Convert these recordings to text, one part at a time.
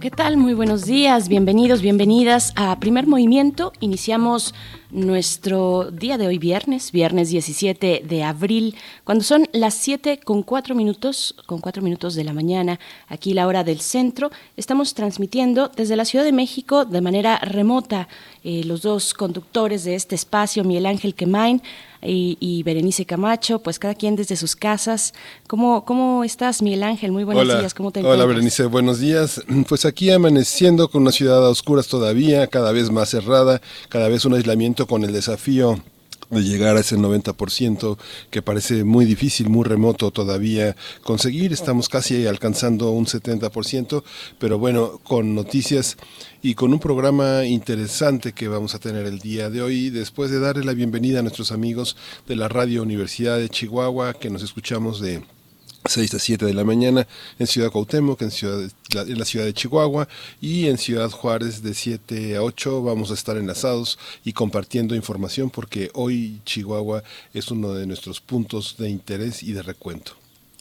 ¿Qué tal? Muy buenos días, bienvenidos, bienvenidas a Primer Movimiento. Iniciamos nuestro día de hoy viernes, viernes 17 de abril, cuando son las 7 con 4 minutos, con 4 minutos de la mañana, aquí la hora del centro. Estamos transmitiendo desde la Ciudad de México de manera remota. Eh, los dos conductores de este espacio, Miguel Ángel Quemain, y, Berenice Camacho, pues cada quien desde sus casas. ¿Cómo, cómo estás, Miguel Ángel? Muy buenos días, ¿cómo te encuentras? Hola, Berenice, buenos días. Pues aquí amaneciendo con una ciudad a oscuras todavía, cada vez más cerrada, cada vez un aislamiento con el desafío de llegar a ese 90% que parece muy difícil, muy remoto todavía conseguir. Estamos casi alcanzando un 70%, pero bueno, con noticias y con un programa interesante que vamos a tener el día de hoy, después de darle la bienvenida a nuestros amigos de la Radio Universidad de Chihuahua, que nos escuchamos de 6 a 7 de la mañana en Ciudad Cuauhtémoc, en, ciudad, en la ciudad de Chihuahua y en Ciudad Juárez de 7 a 8 vamos a estar enlazados y compartiendo información porque hoy Chihuahua es uno de nuestros puntos de interés y de recuento.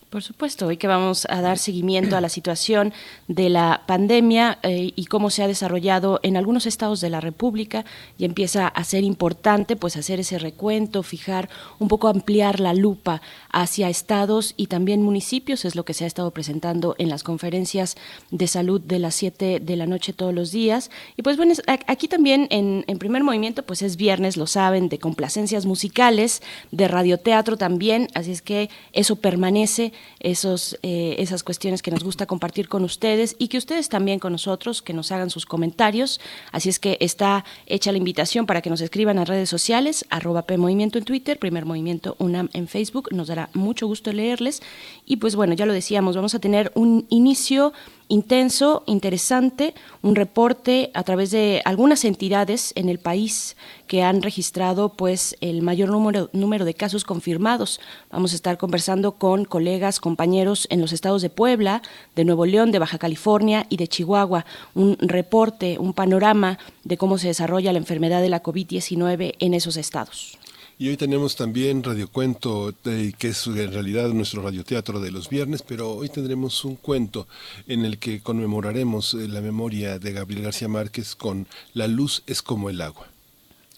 Por supuesto, hoy que vamos a dar seguimiento a la situación de la pandemia eh, y cómo se ha desarrollado en algunos estados de la República y empieza a ser importante pues hacer ese recuento, fijar un poco ampliar la lupa hacia estados y también municipios, es lo que se ha estado presentando en las conferencias de salud de las 7 de la noche todos los días. Y pues bueno, aquí también en, en primer movimiento pues es viernes, lo saben, de complacencias musicales, de radioteatro también, así es que eso permanece esos, eh, esas cuestiones que nos gusta compartir con ustedes y que ustedes también con nosotros, que nos hagan sus comentarios. Así es que está hecha la invitación para que nos escriban a redes sociales, arroba P Movimiento en Twitter, Primer Movimiento UNAM en Facebook. Nos dará mucho gusto leerles. Y pues bueno, ya lo decíamos, vamos a tener un inicio intenso, interesante, un reporte a través de algunas entidades en el país que han registrado pues el mayor número, número de casos confirmados. Vamos a estar conversando con colegas, compañeros en los estados de Puebla, de Nuevo León, de Baja California y de Chihuahua, un reporte, un panorama de cómo se desarrolla la enfermedad de la COVID-19 en esos estados. Y hoy tenemos también Radiocuento, eh, que es en realidad nuestro radioteatro de los viernes, pero hoy tendremos un cuento en el que conmemoraremos eh, la memoria de Gabriel García Márquez con La luz es como el agua.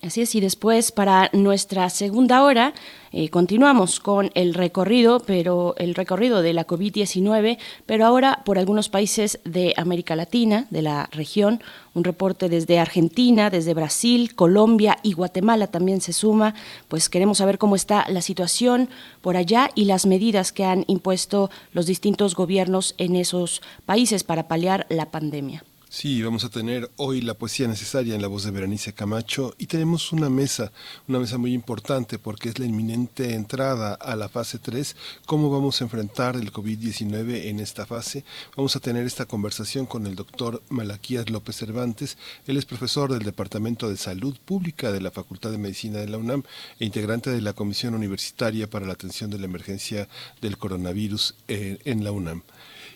Así es, y después para nuestra segunda hora eh, continuamos con el recorrido, pero el recorrido de la COVID-19, pero ahora por algunos países de América Latina, de la región, un reporte desde Argentina, desde Brasil, Colombia y Guatemala también se suma, pues queremos saber cómo está la situación por allá y las medidas que han impuesto los distintos gobiernos en esos países para paliar la pandemia. Sí, vamos a tener hoy la poesía necesaria en la voz de Berenice Camacho y tenemos una mesa, una mesa muy importante porque es la inminente entrada a la fase 3, cómo vamos a enfrentar el COVID-19 en esta fase. Vamos a tener esta conversación con el doctor Malaquías López Cervantes, él es profesor del Departamento de Salud Pública de la Facultad de Medicina de la UNAM e integrante de la Comisión Universitaria para la Atención de la Emergencia del Coronavirus eh, en la UNAM.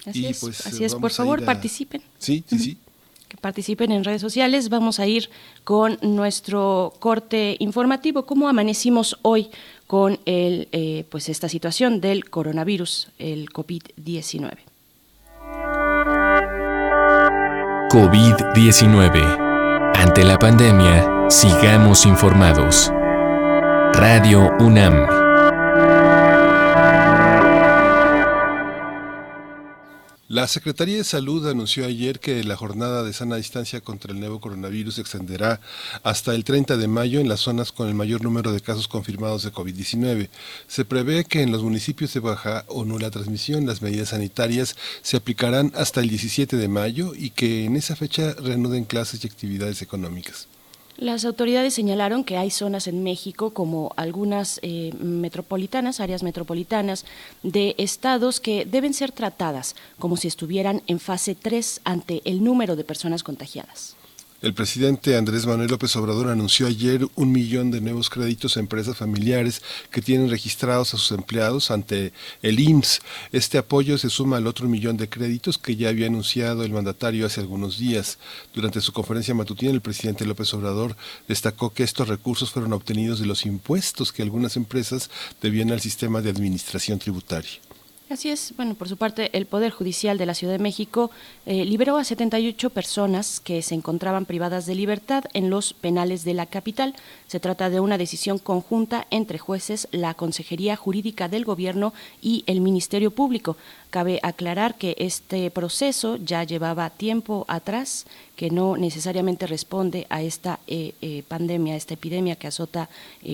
Así es, pues, así es. por favor, participen. Sí, sí, sí participen en redes sociales. Vamos a ir con nuestro corte informativo. ¿Cómo amanecimos hoy con eh, pues esta situación del coronavirus, el COVID-19? COVID-19. Ante la pandemia, sigamos informados. Radio UNAM. La Secretaría de Salud anunció ayer que la jornada de sana distancia contra el nuevo coronavirus se extenderá hasta el 30 de mayo en las zonas con el mayor número de casos confirmados de COVID-19. Se prevé que en los municipios de baja o nula transmisión las medidas sanitarias se aplicarán hasta el 17 de mayo y que en esa fecha reanuden clases y actividades económicas. Las autoridades señalaron que hay zonas en México, como algunas eh, metropolitanas, áreas metropolitanas de estados que deben ser tratadas como si estuvieran en fase 3 ante el número de personas contagiadas. El presidente Andrés Manuel López Obrador anunció ayer un millón de nuevos créditos a empresas familiares que tienen registrados a sus empleados ante el IMSS. Este apoyo se suma al otro millón de créditos que ya había anunciado el mandatario hace algunos días. Durante su conferencia matutina, el presidente López Obrador destacó que estos recursos fueron obtenidos de los impuestos que algunas empresas debían al sistema de administración tributaria. Así es. Bueno, por su parte, el Poder Judicial de la Ciudad de México eh, liberó a 78 personas que se encontraban privadas de libertad en los penales de la capital. Se trata de una decisión conjunta entre jueces, la Consejería Jurídica del Gobierno y el Ministerio Público. Cabe aclarar que este proceso ya llevaba tiempo atrás, que no necesariamente responde a esta eh, eh, pandemia, a esta epidemia que azota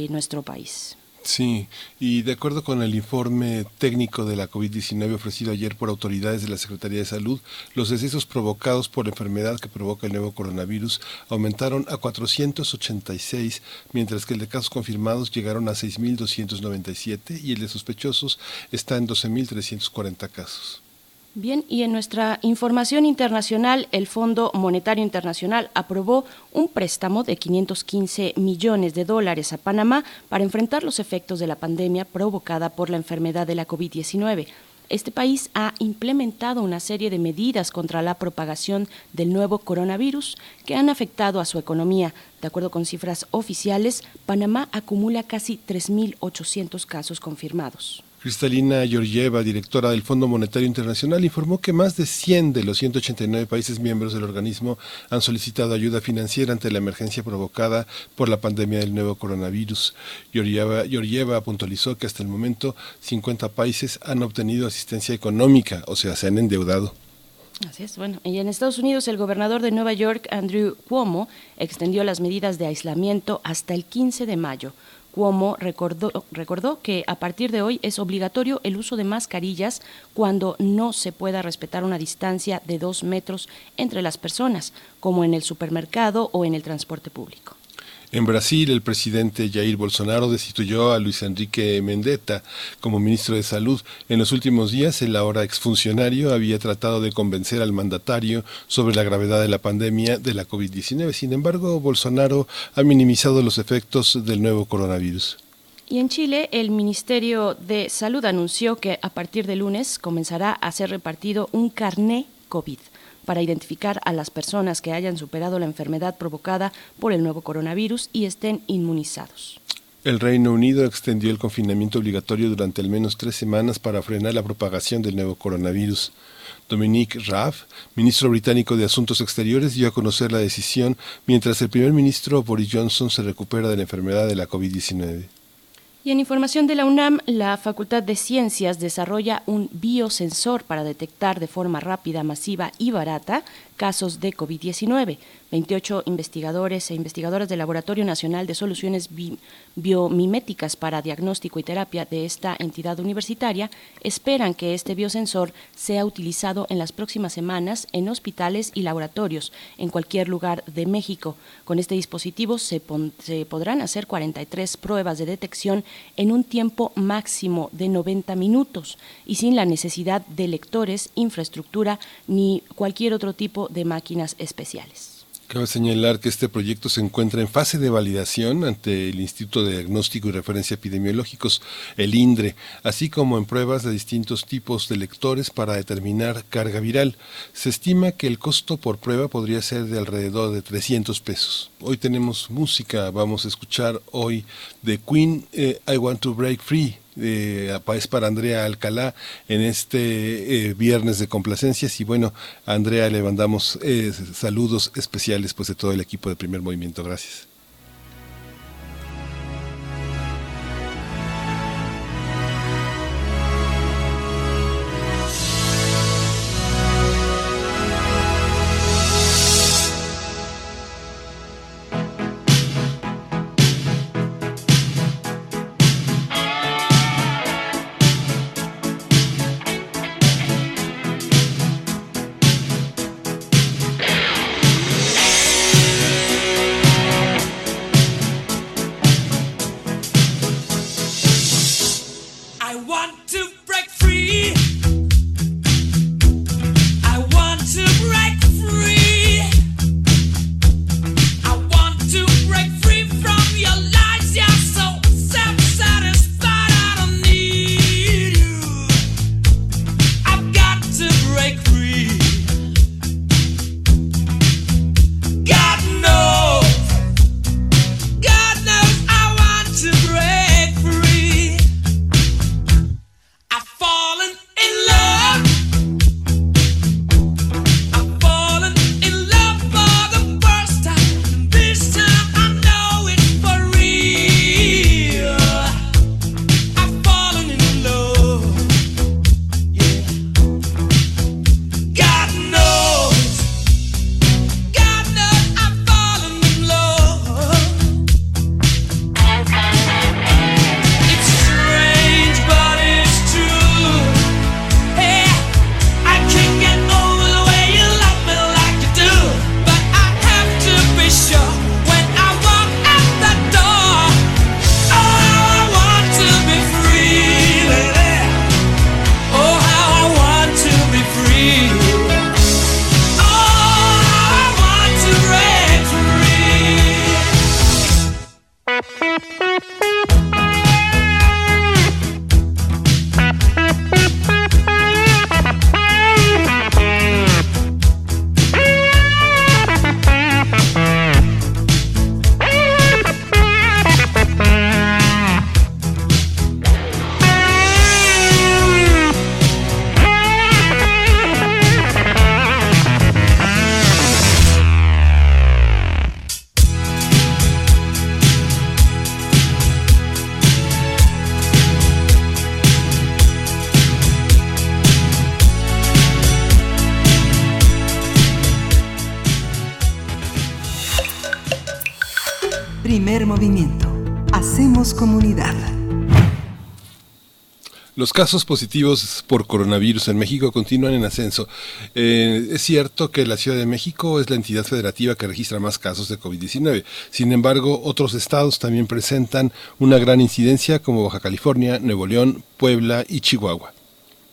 nuestro país. Sí, y de acuerdo con el informe técnico de la COVID-19 ofrecido ayer por autoridades de la Secretaría de Salud, los decesos provocados por la enfermedad que provoca el nuevo coronavirus aumentaron a 486, mientras que el de casos confirmados llegaron a 6.297 y el de sospechosos está en 12.340 casos. Bien, y en nuestra información internacional, el Fondo Monetario Internacional aprobó un préstamo de 515 millones de dólares a Panamá para enfrentar los efectos de la pandemia provocada por la enfermedad de la COVID-19 este país ha implementado una serie de medidas contra la propagación del nuevo coronavirus que han afectado a su economía. De acuerdo con cifras oficiales, Panamá acumula casi 3.800 casos confirmados. Cristalina Georgieva, directora del Fondo Monetario Internacional, informó que más de 100 de los 189 países miembros del organismo han solicitado ayuda financiera ante la emergencia provocada por la pandemia del nuevo coronavirus. Georgieva, puntualizó que hasta el momento 50 países han obtenido asistencia económica, o sea, se han endeudado. Así es, bueno, y en Estados Unidos el gobernador de Nueva York, Andrew Cuomo, extendió las medidas de aislamiento hasta el 15 de mayo Cuomo recordó, recordó que a partir de hoy es obligatorio el uso de mascarillas cuando no se pueda respetar una distancia de dos metros entre las personas, como en el supermercado o en el transporte público. En Brasil, el presidente Jair Bolsonaro destituyó a Luis Enrique Mendetta como ministro de Salud. En los últimos días, el ahora exfuncionario había tratado de convencer al mandatario sobre la gravedad de la pandemia de la COVID-19. Sin embargo, Bolsonaro ha minimizado los efectos del nuevo coronavirus. Y en Chile, el Ministerio de Salud anunció que a partir de lunes comenzará a ser repartido un carné COVID para identificar a las personas que hayan superado la enfermedad provocada por el nuevo coronavirus y estén inmunizados. El Reino Unido extendió el confinamiento obligatorio durante al menos tres semanas para frenar la propagación del nuevo coronavirus. Dominique Raab, ministro británico de Asuntos Exteriores, dio a conocer la decisión mientras el primer ministro Boris Johnson se recupera de la enfermedad de la COVID-19. Y en información de la UNAM, la Facultad de Ciencias desarrolla un biosensor para detectar de forma rápida, masiva y barata casos de COVID-19. 28 investigadores e investigadoras del Laboratorio Nacional de Soluciones Biomiméticas para Diagnóstico y Terapia de esta entidad universitaria esperan que este biosensor sea utilizado en las próximas semanas en hospitales y laboratorios en cualquier lugar de México. Con este dispositivo se, se podrán hacer 43 pruebas de detección en un tiempo máximo de 90 minutos y sin la necesidad de lectores, infraestructura ni cualquier otro tipo de máquinas especiales. Cabe señalar que este proyecto se encuentra en fase de validación ante el Instituto de Diagnóstico y Referencia Epidemiológicos, el INDRE, así como en pruebas de distintos tipos de lectores para determinar carga viral. Se estima que el costo por prueba podría ser de alrededor de 300 pesos. Hoy tenemos música, vamos a escuchar hoy de Queen, eh, I Want to Break Free eh, es para Andrea Alcalá en este eh, viernes de complacencias y bueno, a Andrea le mandamos eh, saludos especiales pues de todo el equipo de Primer Movimiento. Gracias. Los casos positivos por coronavirus en México continúan en ascenso. Eh, es cierto que la Ciudad de México es la entidad federativa que registra más casos de COVID-19. Sin embargo, otros estados también presentan una gran incidencia como Baja California, Nuevo León, Puebla y Chihuahua.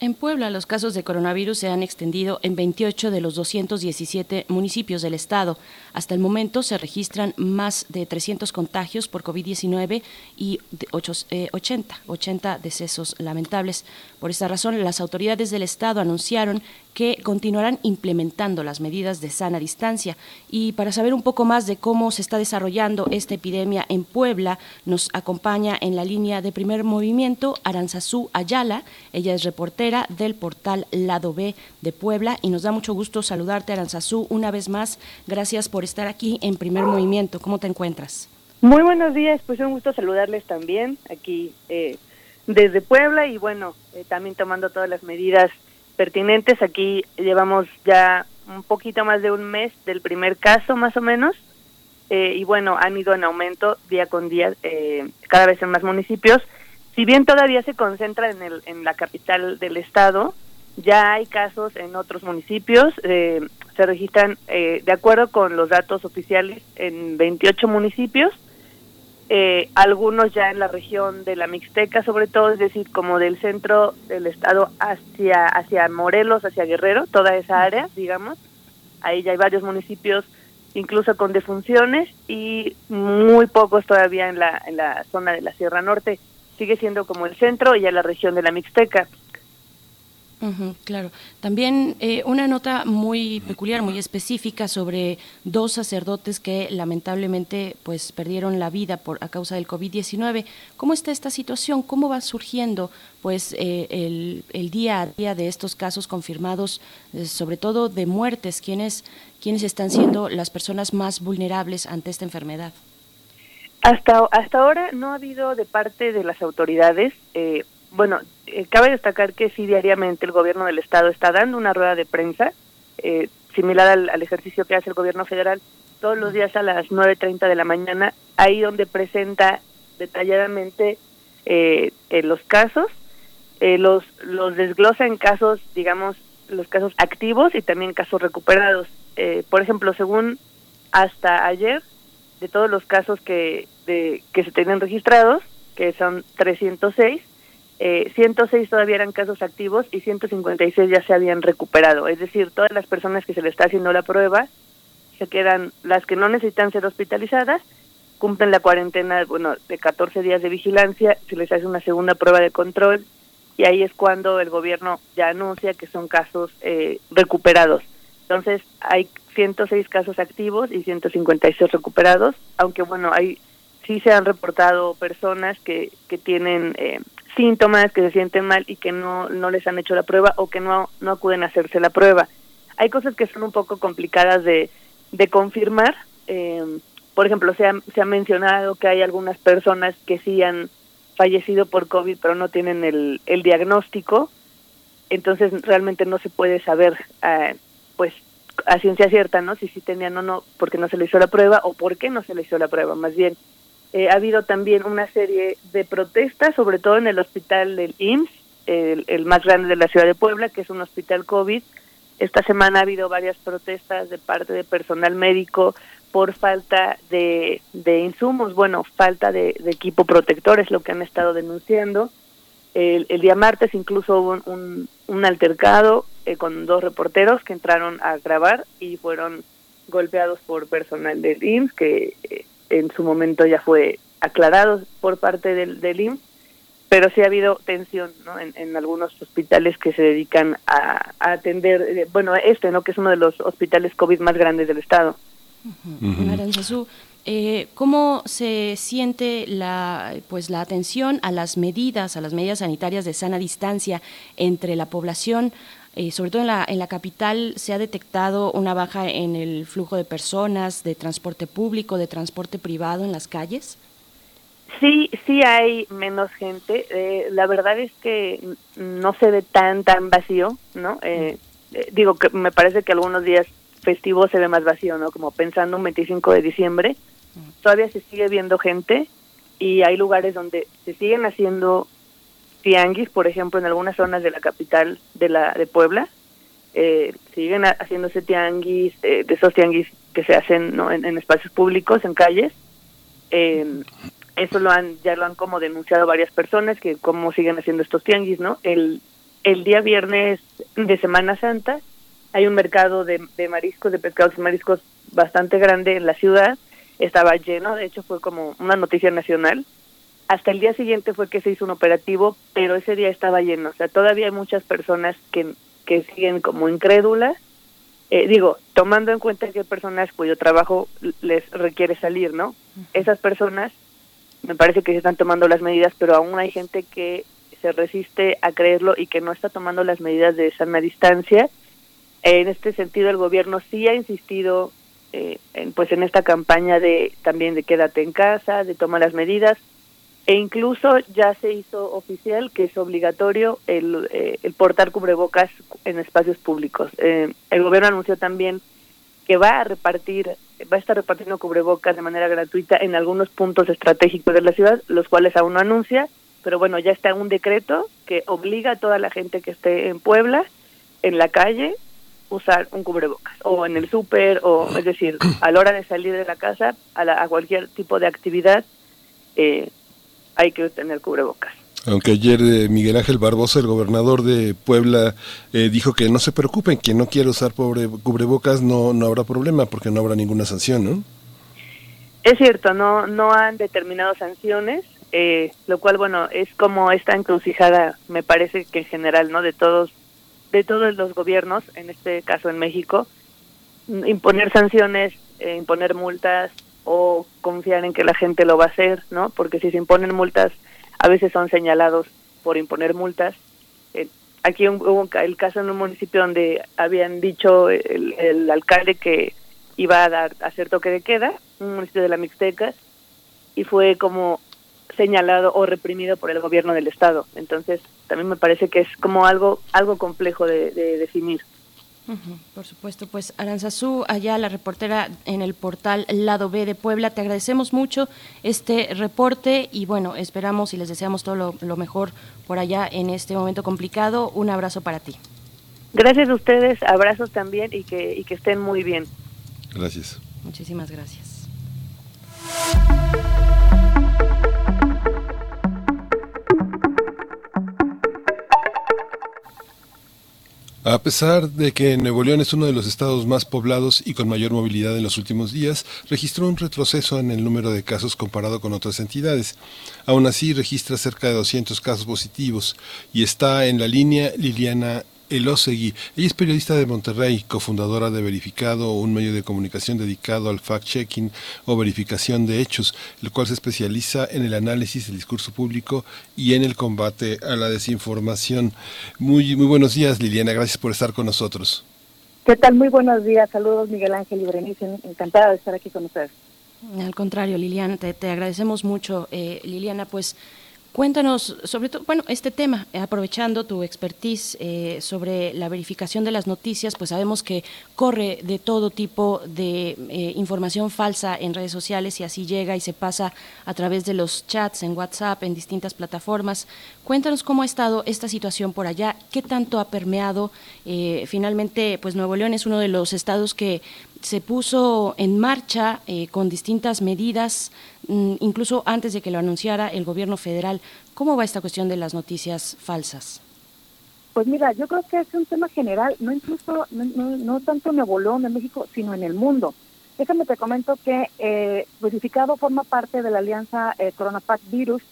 En Puebla, los casos de coronavirus se han extendido en 28 de los 217 municipios del estado. Hasta el momento se registran más de 300 contagios por COVID-19 y 80, 80 eh, decesos lamentables. Por esta razón, las autoridades del estado anunciaron que continuarán implementando las medidas de sana distancia. Y para saber un poco más de cómo se está desarrollando esta epidemia en Puebla, nos acompaña en la línea de primer movimiento Aranzazú Ayala. Ella es reportera del portal Lado B de Puebla y nos da mucho gusto saludarte, Aranzazú, una vez más. Gracias por estar aquí en primer movimiento. ¿Cómo te encuentras? Muy buenos días, pues un gusto saludarles también aquí eh, desde Puebla y bueno, eh, también tomando todas las medidas pertinentes. Aquí llevamos ya un poquito más de un mes del primer caso, más o menos. Eh, y bueno, han ido en aumento día con día, eh, cada vez en más municipios. Si bien todavía se concentra en, el, en la capital del estado, ya hay casos en otros municipios. Eh, se registran, de acuerdo con los datos oficiales, en 28 municipios eh, algunos ya en la región de la Mixteca, sobre todo, es decir, como del centro del estado hacia, hacia Morelos, hacia Guerrero, toda esa área, digamos. Ahí ya hay varios municipios, incluso con defunciones, y muy pocos todavía en la, en la zona de la Sierra Norte. Sigue siendo como el centro y ya la región de la Mixteca claro. También eh, una nota muy peculiar, muy específica sobre dos sacerdotes que lamentablemente pues perdieron la vida por a causa del COVID-19. ¿Cómo está esta situación? ¿Cómo va surgiendo pues eh, el, día a día de estos casos confirmados, eh, sobre todo de muertes? ¿Quiénes, ¿Quiénes están siendo las personas más vulnerables ante esta enfermedad? Hasta, hasta ahora no ha habido de parte de las autoridades bueno, eh, cabe destacar que sí diariamente el gobierno del estado está dando una rueda de prensa eh, similar al, ejercicio que hace el gobierno federal todos los días a las 9.30 de la mañana, ahí donde presenta detalladamente eh, los casos, los, los desglosa en casos, digamos, los casos activos y también casos recuperados. por ejemplo, según hasta ayer, de todos los casos que, de, que se tienen registrados, que son 306, eh, 106 todavía eran casos activos y 156 ya se habían recuperado. Es decir, todas las personas que se le está haciendo la prueba se quedan, las que no necesitan ser hospitalizadas, cumplen la cuarentena bueno, de 14 días de vigilancia, se les hace una segunda prueba de control y ahí es cuando el gobierno ya anuncia que son casos eh, recuperados. Entonces, hay 106 casos activos y 156 recuperados, aunque bueno, hay sí se han reportado personas que, que tienen eh, síntomas, que se sienten mal y que no, no les han hecho la prueba o que no, no acuden a hacerse la prueba. Hay cosas que son un poco complicadas de, de confirmar. Eh, por ejemplo, se ha, se ha mencionado que hay algunas personas que sí han fallecido por COVID pero no tienen el, el diagnóstico. Entonces realmente no se puede saber, eh, pues, a ciencia cierta, ¿no? Si sí tenían o no, porque no se le hizo la prueba o por qué no se le hizo la prueba, más bien. Eh, ha habido también una serie de protestas, sobre todo en el hospital del IMSS, el, más grande de la ciudad de Puebla, que es un hospital COVID. Esta semana ha habido varias protestas de parte de personal médico por falta de, insumos, bueno, falta de, equipo protector es lo que han estado denunciando. El, día martes incluso hubo un, altercado eh, con dos reporteros que entraron a grabar y fueron golpeados por personal del IMSS que eh, en su momento ya fue aclarado por parte del, del IMSS, pero sí ha habido tensión ¿no? en, algunos hospitales que se dedican a, atender, eh, bueno, este, ¿no? que es uno de los hospitales COVID más grandes del estado. eh, ¿Cómo se siente la, pues, la atención a las medidas, a las medidas sanitarias de sana distancia entre la población? Eh, sobre todo en la, en la capital, se ha detectado una baja en el flujo de personas, de transporte público, de transporte privado en las calles. Sí, sí hay menos gente. Eh, la verdad es que no se ve tan, tan vacío, ¿no? Eh, digo que me parece que algunos días festivos se ve más vacío, ¿no? Como pensando un 25 de diciembre, todavía se sigue viendo gente y hay lugares donde se siguen haciendo tianguis, por ejemplo, en algunas zonas de la capital de la de Puebla, eh, siguen haciéndose tianguis, eh, de esos tianguis que se hacen ¿no? en, espacios públicos, en calles. Eh, eso lo han ya lo han como denunciado varias personas que cómo siguen haciendo estos tianguis, ¿no? El el día viernes de Semana Santa hay un mercado de, de mariscos, de pescados y mariscos bastante grande en la ciudad. Estaba lleno, de hecho fue como una noticia nacional. Hasta el día siguiente fue que se hizo un operativo, pero ese día estaba lleno. O sea, todavía hay muchas personas que, que siguen como incrédulas. Eh, digo, tomando en cuenta que hay personas cuyo trabajo les requiere salir, ¿no? Esas personas me parece que se están tomando las medidas, pero aún hay gente que se resiste a creerlo y que no está tomando las medidas de sana distancia. En este sentido, el gobierno sí ha insistido eh, en, pues en esta campaña de también de quédate en casa, de tomar las medidas, e incluso ya se hizo oficial que es obligatorio el, eh, el portar cubrebocas en espacios públicos. Eh, el gobierno anunció también que va a repartir, va a estar repartiendo cubrebocas de manera gratuita en algunos puntos estratégicos de la ciudad, los cuales aún no anuncia, pero bueno, ya está un decreto que obliga a toda la gente que esté en Puebla, en la calle, usar un cubrebocas, o en el súper, o es decir, a la hora de salir de la casa, a, a cualquier tipo de actividad, eh, hay que tener cubrebocas. Aunque ayer eh, Miguel Ángel Barbosa, el gobernador de Puebla, eh, dijo que no se preocupen, quien no quiere usar pobre cubrebocas no, no habrá problema porque no habrá ninguna sanción, ¿no? Es cierto, no, no han determinado sanciones, eh, lo cual bueno es como esta encrucijada me parece que en general no de todos de todos los gobiernos en este caso en México imponer sanciones eh, imponer multas o confiar en que la gente lo va a hacer no porque si se imponen multas a veces son señalados por imponer multas eh, aquí hubo el caso en un municipio donde habían dicho el, el alcalde que iba a dar a hacer toque de queda un municipio de la Mixteca y fue como señalado o reprimido por el gobierno del estado. Entonces, también me parece que es como algo algo complejo de, definir. Por supuesto, pues Aranzazú, allá la reportera en el portal Lado B de Puebla, te agradecemos mucho este reporte y bueno, esperamos y les deseamos todo lo, lo mejor por allá en este momento complicado. Un abrazo para ti. Gracias a ustedes, abrazos también y que, y que estén muy bien. Gracias. Muchísimas gracias. A pesar de que Nuevo León es uno de los estados más poblados y con mayor movilidad en los últimos días, registró un retroceso en el número de casos comparado con otras entidades. Aún así, registra cerca de 200 casos positivos y está en la línea Liliana Elosegui. Ella es periodista de Monterrey, cofundadora de Verificado, un medio de comunicación dedicado al fact-checking o verificación de hechos, el cual se especializa en el análisis del discurso público y en el combate a la desinformación. Muy, muy buenos días, Liliana. Gracias por estar con nosotros. ¿Qué tal? Muy buenos días. Saludos, Miguel Ángel y Berenice. Encantada de estar aquí con ustedes. Al contrario, Liliana, te, agradecemos mucho. Eh, Liliana, pues Cuéntanos sobre todo, bueno, este tema, aprovechando tu expertise eh, sobre la verificación de las noticias, pues sabemos que corre de todo tipo de eh, información falsa en redes sociales y así llega y se pasa a través de los chats en WhatsApp, en distintas plataformas. Cuéntanos cómo ha estado esta situación por allá, qué tanto ha permeado. Eh, finalmente, pues Nuevo León es uno de los estados que se puso en marcha con distintas medidas incluso antes de que lo anunciara el gobierno federal. ¿Cómo va esta cuestión de las noticias falsas? Pues mira, yo creo que es un tema general, no incluso, no, tanto en Nuevo en México, sino en el mundo. Déjame te comento que eh, Verificado forma parte de la alianza eh, CoronaPac Virus,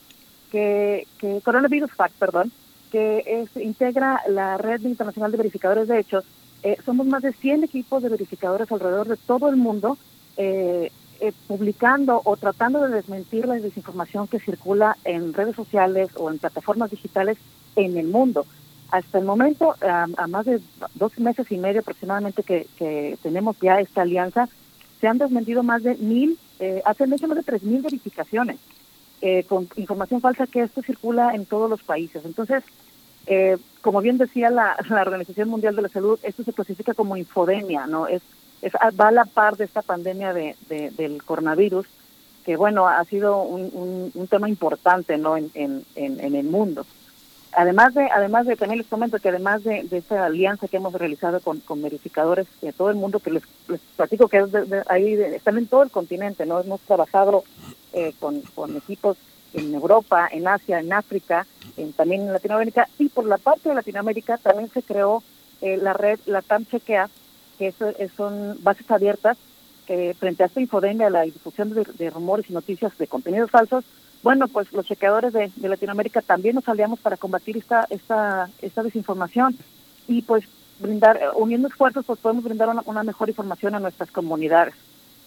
que, que Coronavirus Pac, perdón, que es, integra la red internacional de verificadores de hechos. Eh, somos más de 100 equipos de verificadores alrededor de todo el mundo eh, eh, publicando o tratando de desmentir la desinformación que circula en redes sociales o en plataformas digitales en el mundo. Hasta el momento, a, más de dos meses y medio aproximadamente que, tenemos ya esta alianza, se han desmentido más de mil, eh, hace más de tres mil verificaciones eh, con información falsa que esto circula en todos los países. Entonces, eh, como bien decía la, la Organización Mundial de la Salud, esto se clasifica como infodemia, ¿no? Es va a la par de esta pandemia de, del coronavirus que bueno, ha sido un, un, tema importante ¿no? En, en, en, el mundo. Además de, además de, también les comento que además de, de esta alianza que hemos realizado con, con verificadores de todo el mundo, que les, les platico que ahí están en todo el continente, ¿no? Hemos trabajado eh, con, con equipos en Europa, en Asia, en África, en, también en Latinoamérica, y por la parte de Latinoamérica también se creó eh, la red Latam Chequea, que son bases abiertas frente a esta infodemia, la difusión de, rumores y noticias de contenidos falsos, bueno, pues los chequeadores de, Latinoamérica también nos aliamos para combatir esta, esta, esta desinformación y pues brindar, uniendo esfuerzos, pues podemos brindar una, mejor información a nuestras comunidades.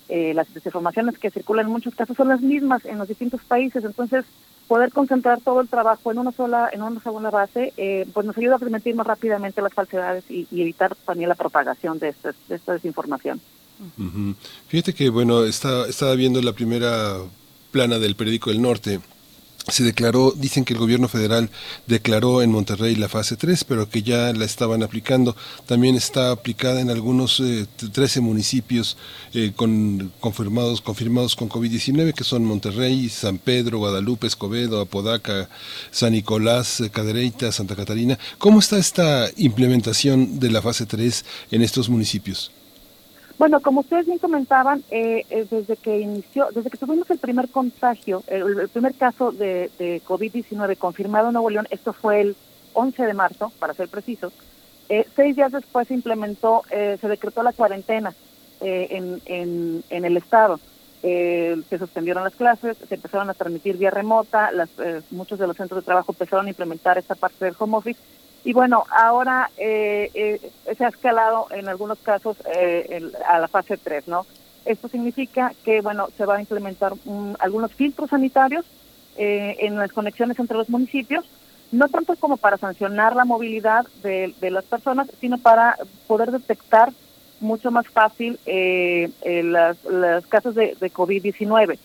Eh, las desinformaciones que circulan en muchos casos son las mismas en los distintos países, entonces poder concentrar todo el trabajo en una sola en una sola base, eh, pues nos ayuda a permitir más rápidamente las falsedades y, evitar también la propagación de de esta desinformación. Fíjate que, bueno, está, estaba viendo la primera plana del periódico El Norte se declaró, dicen que el gobierno federal declaró en Monterrey la fase 3, pero que ya la estaban aplicando. También está aplicada en algunos eh, 13 municipios eh, con, confirmados, confirmados con COVID-19, que son Monterrey, San Pedro, Guadalupe, Escobedo, Apodaca, San Nicolás, eh, Cadereyta, Santa Catarina. ¿Cómo está esta implementación de la fase 3 en estos municipios? Bueno, como ustedes bien comentaban, eh, eh, desde que inició, desde que tuvimos el primer contagio, el, primer caso de, COVID-19 confirmado en Nuevo León, esto fue el 11 de marzo, para ser precisos, eh, seis días después se implementó, se decretó la cuarentena en, en, el estado. se suspendieron las clases, se empezaron a transmitir vía remota, las, muchos de los centros de trabajo empezaron a implementar esta parte del home office y bueno, ahora eh, eh, se ha escalado en algunos casos eh, a la fase 3, ¿no? Esto significa que, bueno, se va a implementar algunos filtros sanitarios en las conexiones entre los municipios, no tanto como para sancionar la movilidad de, las personas, sino para poder detectar mucho más fácil las, las casos de, COVID-19.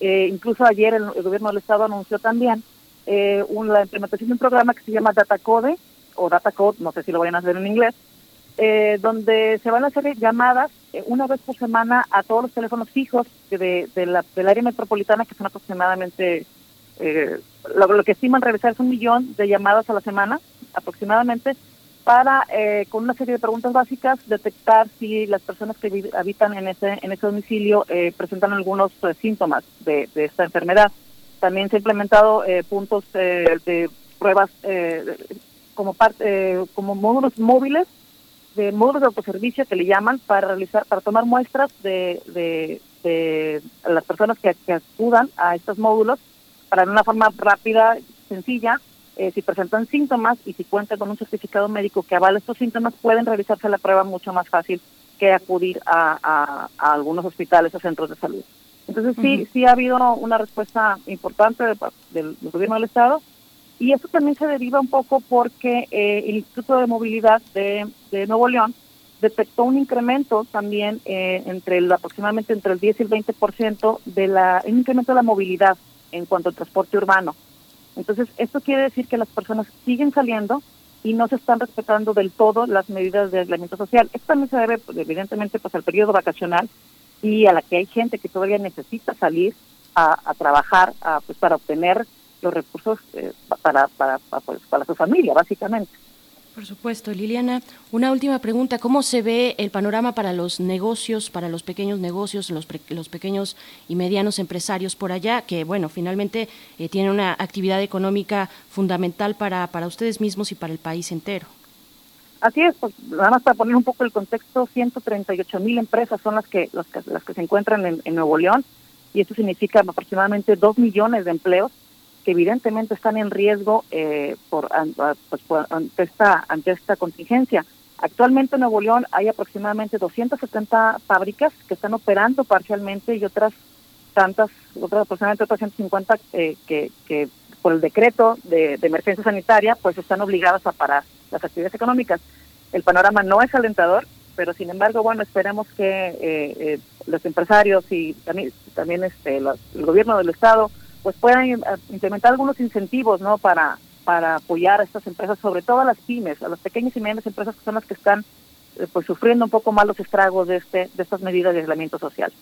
incluso ayer el, gobierno del Estado anunció también la implementación de un programa que se llama DataCode, o data code, no sé si lo vayan a hacer en inglés, eh, donde se van a hacer llamadas eh, una vez por semana a todos los teléfonos fijos de, de la, del área metropolitana, que son aproximadamente, eh, lo, que estiman realizar es un millón de llamadas a la semana, aproximadamente, para, con una serie de preguntas básicas, detectar si las personas que habitan en ese, en ese domicilio presentan algunos síntomas de, de, esta enfermedad. También se han implementado puntos de pruebas como parte, eh, como módulos móviles, de módulos de autoservicio que le llaman para realizar, para tomar muestras de, de, las personas que, acudan a estos módulos para de una forma rápida, sencilla, eh, si presentan síntomas y si cuentan con un certificado médico que avala estos síntomas, pueden realizarse la prueba mucho más fácil que acudir a, a, algunos hospitales o centros de salud. Entonces sí, sí ha habido una respuesta importante del gobierno del Estado y eso también se deriva un poco porque eh, el Instituto de Movilidad de, Nuevo León detectó un incremento también eh, entre el, aproximadamente entre el 10 y el 20% de la un incremento de la movilidad en cuanto al transporte urbano. Entonces, esto quiere decir que las personas siguen saliendo y no se están respetando del todo las medidas de aislamiento social. Esto también se debe, pues, evidentemente, pues, al periodo vacacional y a la que hay gente que todavía necesita salir a, trabajar pues, para obtener los recursos eh, para, para, pues, para, su familia, básicamente. Por supuesto, Liliana. Una última pregunta. ¿Cómo se ve el panorama para los negocios, para los pequeños negocios, los, los pequeños y medianos empresarios por allá, que, bueno, finalmente eh, tienen una actividad económica fundamental para, para ustedes mismos y para el país entero? Así es, pues nada más para poner un poco el contexto, 138 mil empresas son las que, las que, las que se encuentran en, en Nuevo León y esto significa aproximadamente 2 millones de empleos que evidentemente están en riesgo eh, por, pues, ante, esta, ante esta contingencia. Actualmente en Nuevo León hay aproximadamente 270 fábricas que están operando parcialmente y otras tantas, otras aproximadamente otras 150 eh, que, que por el decreto de, emergencia sanitaria pues están obligadas a parar las actividades económicas. El panorama no es alentador, pero sin embargo, bueno, esperemos que eh, los empresarios y también, también este, el gobierno del Estado pues puedan implementar algunos incentivos no para para apoyar a estas empresas sobre todo a las pymes a las pequeñas y medianas empresas que son las que están eh, pues sufriendo un poco más los estragos de este de estas medidas de aislamiento social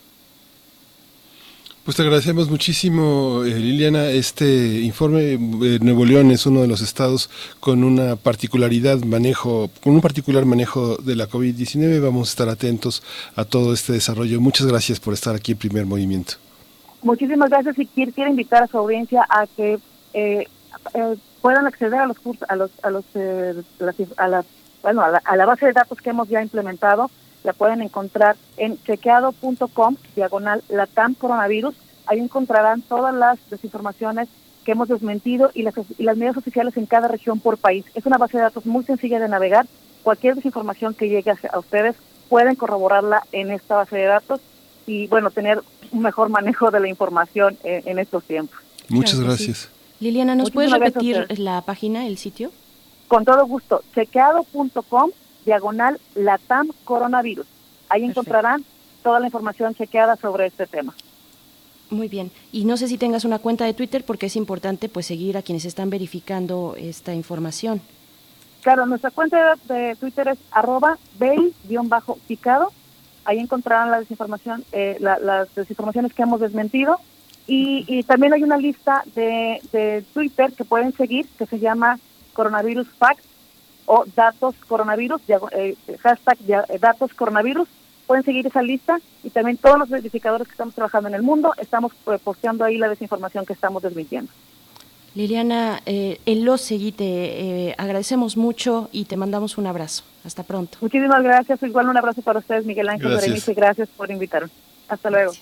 Pues te agradecemos muchísimo, eh, Liliana. Este informe, eh, Nuevo León es uno de los estados con una particularidad manejo, con un particular manejo de la COVID-19. Vamos a estar atentos a todo este desarrollo. Muchas gracias por estar aquí en Primer Movimiento. Muchísimas gracias y quiero invitar a su audiencia a que eh, puedan acceder a los cursos, a los, a los, a la, bueno, a la, a base de datos que hemos ya implementado la pueden encontrar en chequeado.com, diagonal Latam Coronavirus. Ahí encontrarán todas las desinformaciones que hemos desmentido y las, y las medidas oficiales en cada región por país. Es una base de datos muy sencilla de navegar. Cualquier desinformación que llegue a, ustedes pueden corroborarla en esta base de datos y, bueno, tener un mejor manejo de la información en, estos tiempos. Muchas gracias. Liliana, ¿nos puedes repetir la página, el sitio? Con todo gusto. Chequeado.com diagonal Latam Coronavirus. Ahí encontrarán toda la información chequeada sobre este tema. Muy bien. Y no sé si tengas una cuenta de Twitter porque es importante pues seguir a quienes están verificando esta información. Claro, nuestra cuenta de Twitter es arroba picado Ahí encontrarán la desinformación, eh, las desinformaciones que hemos desmentido. Y, también hay una lista de, de Twitter que pueden seguir que se llama Coronavirus Facts o datos coronavirus, eh, hashtag eh, datos coronavirus. Pueden seguir esa lista y también todos los verificadores que estamos trabajando en el mundo estamos eh, posteando ahí la desinformación que estamos desmintiendo. Liliana, eh, en los te agradecemos mucho y te mandamos un abrazo. Hasta pronto. Muchísimas gracias. Igual un abrazo para ustedes, Miguel Ángel Berenice. Gracias por invitarme. Hasta luego.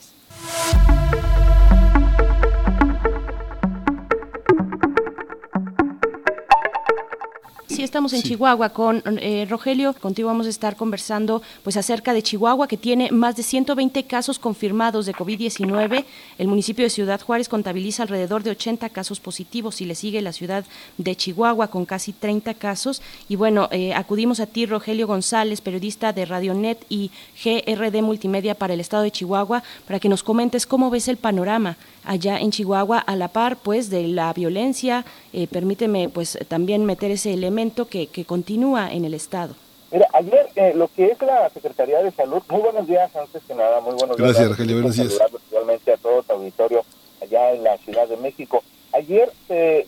Sí, estamos en Chihuahua con eh, Rogelio. Contigo vamos a estar conversando pues acerca de Chihuahua, que tiene más de 120 casos confirmados de COVID-19. El municipio de Ciudad Juárez contabiliza alrededor de 80 casos positivos y le sigue la ciudad de Chihuahua con casi 30 casos. Y bueno, eh, acudimos a ti, Rogelio González, periodista de Radionet y GRD Multimedia para el estado de Chihuahua, para que nos comentes cómo ves el panorama allá en Chihuahua a la par pues de la violencia. Eh, permíteme pues también meter ese elemento que, que continúa en el Estado. Mira, ayer eh, lo que es la Secretaría de Salud, muy buenos días antes que nada, muy buenos días. Gracias, Rogelio, buenos días. Igualmente a todo tu auditorio allá en la Ciudad de México. Ayer eh,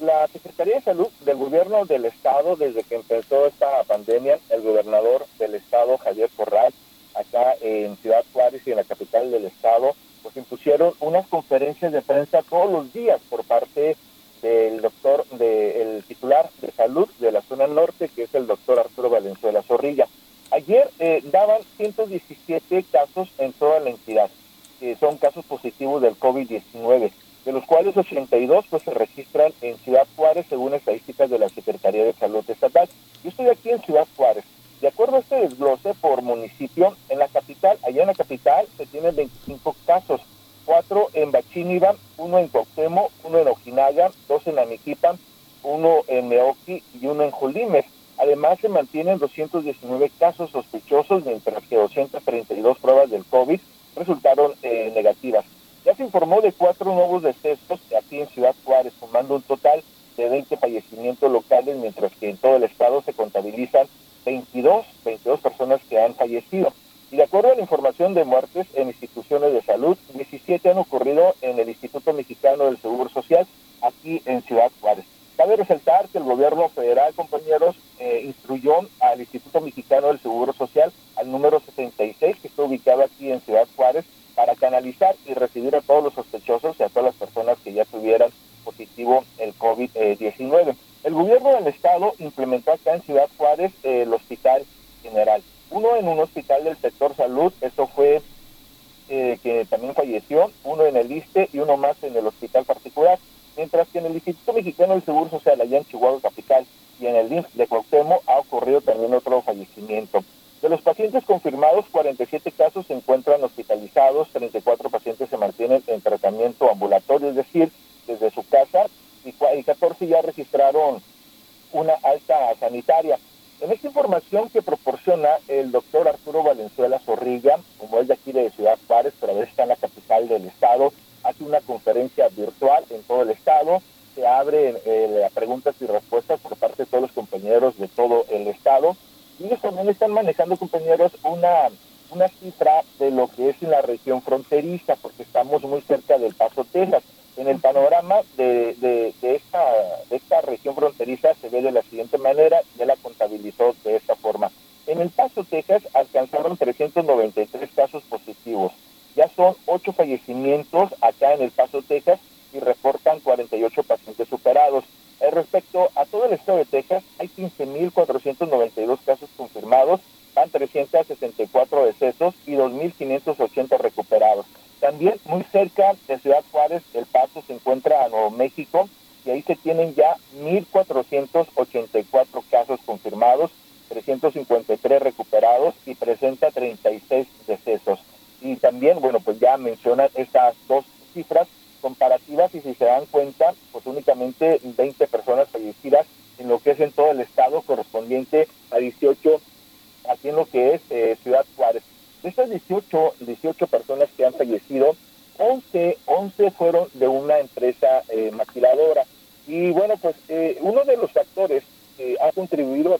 la Secretaría de Salud del Gobierno del Estado, desde que empezó esta pandemia, el gobernador del Estado, Javier Corral, acá en Ciudad Juárez y en la capital del Estado, pues impusieron unas conferencias de prensa todos los días por parte del doctor, del titular de salud de la zona norte, que es el doctor Arturo Valenzuela Zorrilla. Ayer eh, daban 117 casos en toda la entidad, que son casos positivos del COVID-19, de los cuales 82 pues se registran en Ciudad Juárez según estadísticas de la Secretaría de Salud Estatal. Yo estoy aquí en Ciudad Juárez. De acuerdo a este desglose por municipio, en la capital, allá en la capital se tienen 25 casos, cuatro en Bachíniva, uno en Coctemo, uno en Ojinaga, dos en Amiquipan, uno en Meoqui y uno en Jolimes. Además, se mantienen 219 casos sospechosos, mientras que 232 pruebas del COVID resultaron eh, negativas. Ya se informó de cuatro nuevos decesos aquí en Ciudad Juárez, sumando un total de 20 fallecimientos locales, mientras que en todo el estado se contabilizan 22, 22 personas que han fallecido. Y de acuerdo a la información de muertes en instituciones de salud, 17 han ocurrido en el Instituto Mexicano del Seguro Social, aquí en Ciudad Juárez. Cabe resaltar que el gobierno federal, compañeros, eh, instruyó al Instituto Mexicano del Seguro Social, al número 76, que está ubicado aquí en Ciudad Juárez, para canalizar y recibir a todos los sospechosos y a todas las personas que ya tuvieran positivo el COVID-19. El gobierno del estado implementó acá en Ciudad Juárez eh, el Hospital General. Uno en un hospital del sector salud, eso fue eh, que también falleció, uno en el ISTE y uno más en el hospital particular, mientras que en el Instituto Mexicano del Seguro Social allá en Chihuahua Capital y en el INF de Cuauhtémoc ha ocurrido también otro fallecimiento. De los pacientes confirmados, 47 casos se encuentran hospitalizados, 34 pacientes se mantienen en tratamiento ambulatorio, es decir, desde su casa, y 14 ya registraron una alta sanitaria. En esta información que proporciona el doctor Arturo Valenzuela Zorrilla, como es de aquí de Ciudad Juárez, pero a veces está en la capital del estado, hace una conferencia virtual en todo el estado, se abre eh, preguntas y respuestas por parte de todos los compañeros de todo el estado, y ellos también están manejando, compañeros, una, una cifra de lo que es en la región fronteriza, porque estamos muy cerca del Paso Texas. En el panorama de, de, esta, de esta región fronteriza se ve de la siguiente manera, ya la contabilizó de esta forma. En el Paso, Texas, alcanzaron 393 casos positivos. Ya son 8 fallecimientos acá en el Paso, Texas, y reportan 48 pacientes superados. Eh, respecto a todo el estado de Texas, hay 15.492 casos confirmados, van 364 decesos y 2.580 recuperados. También muy cerca de Ciudad Juárez, el Paso se encuentra a Nuevo México y ahí se tienen ya 1.484 casos confirmados, 353 recuperados y presenta 36 decesos. Y también, bueno, pues ya mencionan estas dos cifras comparativas y si se dan cuenta, pues únicamente 20 personas fallecidas en lo que es en todo el estado correspondiente a 18 aquí en lo que es eh, Ciudad Juárez de esas 18, 18 personas que han fallecido, 11, 11 fueron de una empresa eh, maquiladora. Y bueno, pues eh, uno de los factores que ha contribuido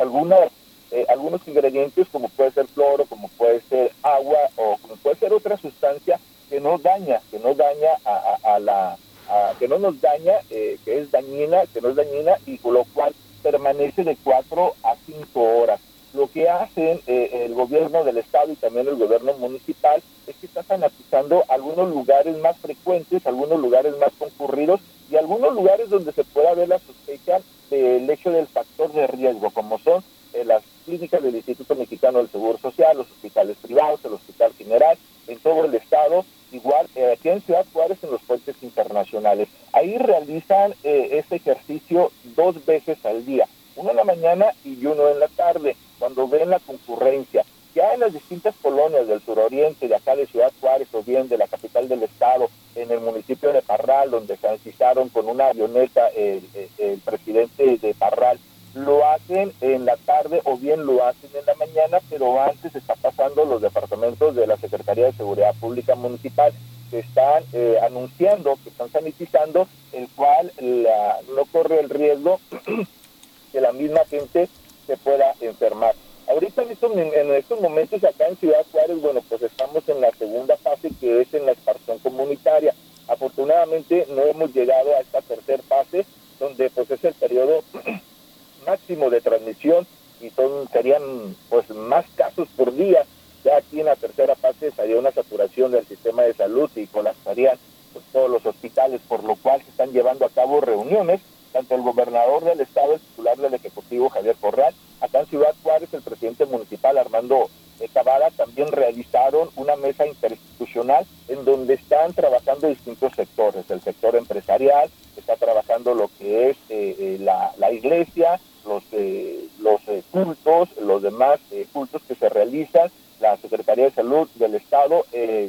algunas eh, algunos ingredientes como puede ser cloro, como puede ser agua o como puede ser otra sustancia que no daña, que no daña a, la, que no nos daña, eh, que es dañina, que no es dañina y con lo cual permanece de 4 a 5 horas lo que hacen eh, el gobierno del estado y también el gobierno municipal es que está sanatizando algunos lugares más frecuentes, algunos lugares más concurridos y algunos lugares donde se pueda ver la sospecha del hecho del factor de riesgo, como son eh, las clínicas del Instituto Mexicano del Seguro Social, los hospitales privados, el Hospital General, en todo el estado, igual eh, aquí en Ciudad Juárez en los puentes internacionales. Ahí realizan este ejercicio dos veces al día, uno en la mañana y uno en la tarde cuando ven la concurrencia, ya en las distintas colonias del suroriente, de acá de Ciudad Juárez o bien de la capital del estado, en el municipio de Parral, donde sanitizaron con una avioneta el, presidente de Parral, lo hacen en la tarde o bien lo hacen en la mañana, pero antes está pasando los departamentos de la Secretaría de Seguridad Pública Municipal que están eh, anunciando, que están sanitizando, el cual no corre el riesgo que la misma gente se pueda enfermar. Ahorita en estos, en estos momentos acá en Ciudad Juárez, bueno, pues estamos en la segunda fase que es en la expansión comunitaria. Afortunadamente no hemos llegado a esta tercera fase, donde pues es el periodo máximo de transmisión y son serían pues más casos por día. Ya aquí en la tercera fase sería una saturación del sistema de salud y colapsarían pues, todos los hospitales, por lo cual se están llevando a cabo reuniones tanto el gobernador del estado, el titular del Ejecutivo, Javier Corral, acá en Ciudad Juárez, el presidente municipal, Armando Cavada, también realizaron una mesa interinstitucional en donde están trabajando distintos sectores. El sector empresarial, está trabajando lo que es eh, eh, la, la, iglesia, los, eh, los cultos, los demás cultos que se realizan, la Secretaría de Salud del Estado,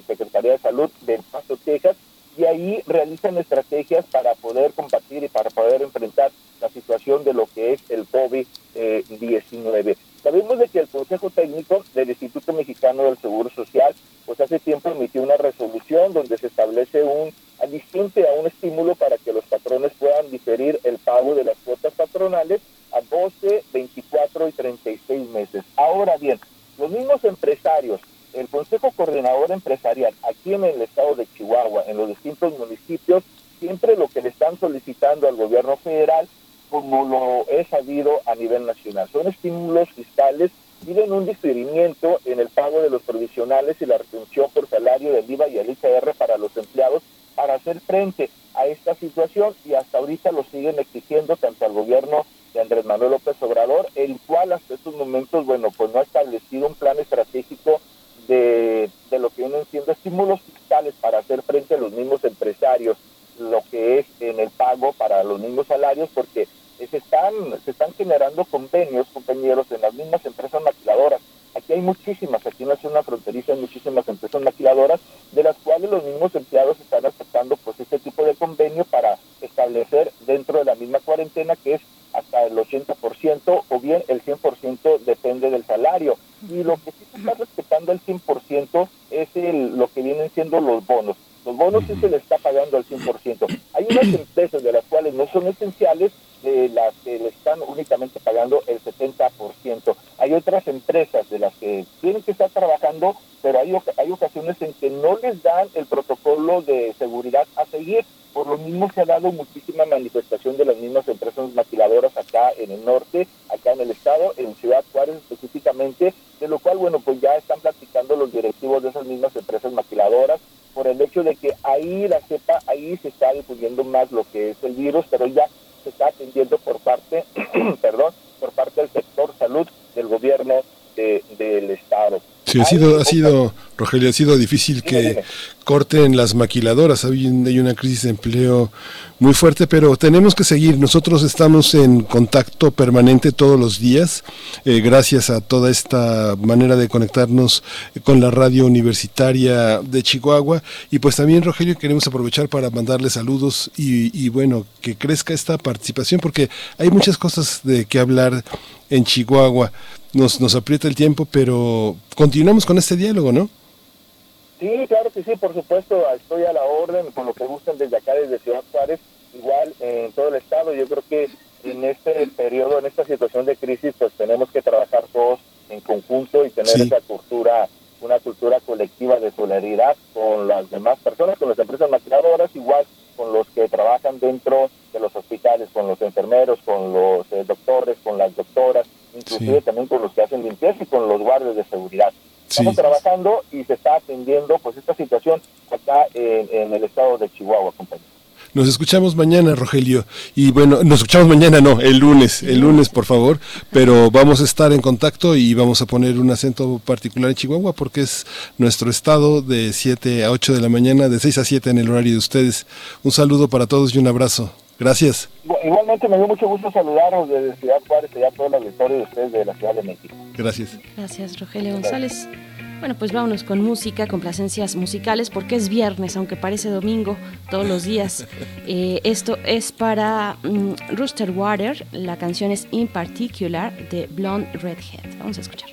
Secretaría de Salud de Paso, Texas, y ahí realizan estrategias para poder combatir y para poder enfrentar la situación de lo que es el COVID-19. Sabemos de que el Consejo Técnico del Instituto Mexicano del Seguro Social, pues hace tiempo emitió una resolución donde se establece un aliciente a un estímulo para que los patrones puedan diferir el pago de las cuotas patronales a 12, 24 y 36 meses. Ahora bien, los mismos empresarios el Consejo Coordinador Empresarial aquí en el estado de Chihuahua, en los distintos municipios, siempre lo que le están solicitando al gobierno federal, como lo he sabido a nivel nacional, son estímulos fiscales, piden un diferimiento en el pago de los provisionales y la retención por salario del IVA y el ICR para los empleados para hacer frente a esta situación y hasta ahorita lo siguen exigiendo tanto al gobierno de Andrés Manuel López Obrador, el cual hasta estos momentos, bueno, pues no ha establecido un plan estratégico de, lo que vienen siendo estímulos fiscales para hacer frente a los mismos empresarios, lo que es en el pago para los mismos salarios, porque se están, se están generando convenios, compañeros, en las mismas empresas maquiladoras. Aquí hay muchísimas, aquí en la zona fronteriza hay muchísimas empresas maquiladoras, de las cuales los mismos empleados están aceptando pues este tipo de convenio para establecer dentro de la misma cuarentena que es hasta el 80% o bien el 100% depende del salario. Y lo que sí se está respetando el 100% es el, lo que vienen siendo los bonos. Los bonos sí se les está pagando al 100%. Hay unas empresas de las cuales no son esenciales, de las que le están únicamente pagando el 70%. Hay otras empresas de las que tienen que estar trabajando, pero hay, hay ocasiones en que no les dan el protocolo de seguridad a seguir. Por lo mismo se ha dado muchísima manifestación de las mismas empresas maquiladoras acá en el norte, acá en el estado, en Ciudad Juárez específicamente, de lo cual, bueno, pues ya están platicando los directivos de esas mismas empresas maquiladoras por el hecho de que ahí la cepa, ahí se está difundiendo más lo que es el virus, pero ya se está atendiendo por parte, perdón, por parte del sector salud del gobierno del Estado. Sí, ha sido, ha sido, Rogelio, ha sido difícil que corten las maquiladoras. Hay, una crisis de empleo muy fuerte, pero tenemos que seguir. Nosotros estamos en contacto permanente todos los días, eh, gracias a toda esta manera de conectarnos con la radio universitaria de Chihuahua. Y pues también, Rogelio, queremos aprovechar para mandarle saludos y, y bueno, que crezca esta participación, porque hay muchas cosas de que hablar en Chihuahua nos, nos aprieta el tiempo, pero continuamos con este diálogo, ¿no? Sí, claro que sí, por supuesto, estoy a la orden con lo que gusten desde acá, desde Ciudad Juárez, igual en todo el estado. Yo creo que en este periodo, en esta situación de crisis, pues tenemos que trabajar todos en conjunto y tener esa cultura, una cultura colectiva de solidaridad con las demás personas, con las empresas maquinadoras, igual con los que trabajan dentro de los hospitales, con los enfermeros, con los eh, doctores, con las doctoras, inclusive también con los que hacen limpieza y con los guardias de seguridad. Estamos trabajando y se está atendiendo pues esta situación acá en, el estado de Chihuahua, compañero. Nos escuchamos mañana, Rogelio. Y bueno, nos escuchamos mañana, no, el lunes, el lunes, por favor. Pero vamos a estar en contacto y vamos a poner un acento particular en Chihuahua porque es nuestro estado de 7 a 8 de la mañana, de 6 a 7 en el horario de ustedes. Un saludo para todos y un abrazo. Gracias. Igualmente me dio mucho gusto saludarlos desde Ciudad Juárez y a toda la victoria de ustedes de la Ciudad de México. Gracias. Gracias, Rogelio González. Bueno, pues vámonos con música, complacencias musicales, porque es viernes, aunque parece domingo todos los días. Eh, esto es para um, Rooster Water, la canción es In Particular de Blonde Redhead. Vamos a escuchar.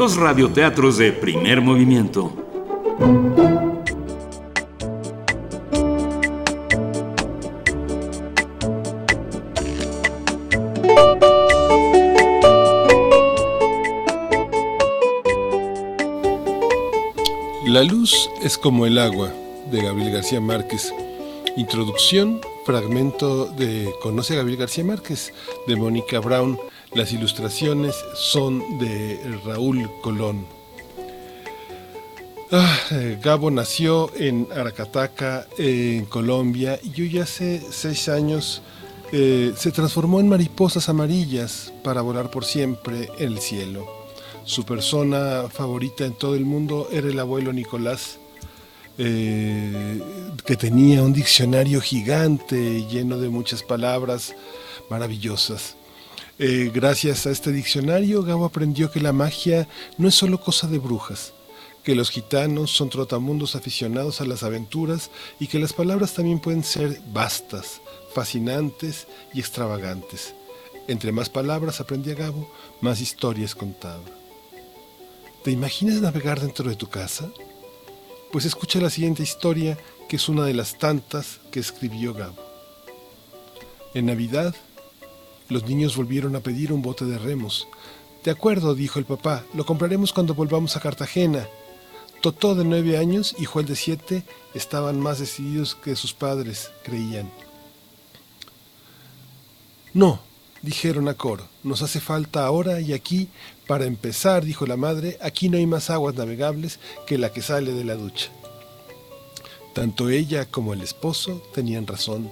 Los radioteatros de primer movimiento. La luz es como el agua, de Gabriel García Márquez. Introducción, fragmento de Conoce a Gabriel García Márquez, de Mónica Brown. Las ilustraciones son de Raúl Colón. Ah, eh, Gabo nació en Aracataca, en Colombia, y hoy hace seis años eh, se transformó en mariposas amarillas para volar por siempre en el cielo. Su persona favorita en todo el mundo era el abuelo Nicolás, eh, que tenía un diccionario gigante lleno de muchas palabras maravillosas. Eh, gracias a este diccionario, Gabo aprendió que la magia no es solo cosa de brujas, que los gitanos son trotamundos aficionados a las aventuras y que las palabras también pueden ser vastas, fascinantes y extravagantes. Entre más palabras aprendía Gabo, más historias contaba. ¿Te imaginas navegar dentro de tu casa? Pues escucha la siguiente historia, que es una de las tantas que escribió Gabo. En Navidad, los niños volvieron a pedir un bote de remos. De acuerdo, dijo el papá, lo compraremos cuando volvamos a Cartagena. Totó de nueve años y Juan de siete estaban más decididos que sus padres creían. No, dijeron a coro, nos hace falta ahora y aquí para empezar, dijo la madre, aquí no hay más aguas navegables que la que sale de la ducha. Tanto ella como el esposo tenían razón.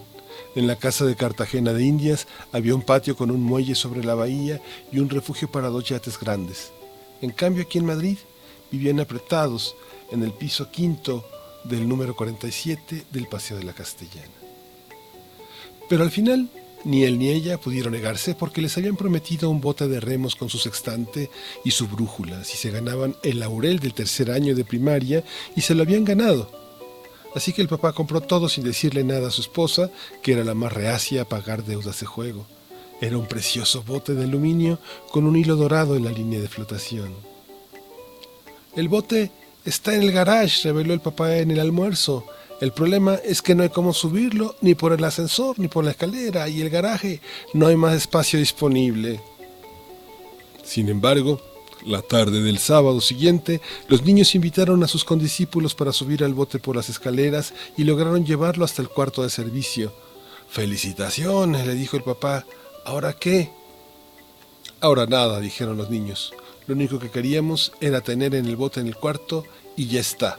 En la casa de Cartagena de Indias había un patio con un muelle sobre la bahía y un refugio para dos yates grandes. En cambio aquí en Madrid vivían apretados en el piso quinto del número 47 del Paseo de la Castellana. Pero al final ni él ni ella pudieron negarse porque les habían prometido un bote de remos con su sextante y su brújula si se ganaban el laurel del tercer año de primaria y se lo habían ganado. Así que el papá compró todo sin decirle nada a su esposa, que era la más reacia a pagar deudas de juego. Era un precioso bote de aluminio con un hilo dorado en la línea de flotación. El bote está en el garage, reveló el papá en el almuerzo. El problema es que no hay cómo subirlo, ni por el ascensor, ni por la escalera, y el garaje no hay más espacio disponible. Sin embargo, la tarde del sábado siguiente, los niños invitaron a sus condiscípulos para subir al bote por las escaleras y lograron llevarlo hasta el cuarto de servicio. Felicitaciones, le dijo el papá. ¿Ahora qué? Ahora nada, dijeron los niños. Lo único que queríamos era tener en el bote en el cuarto y ya está.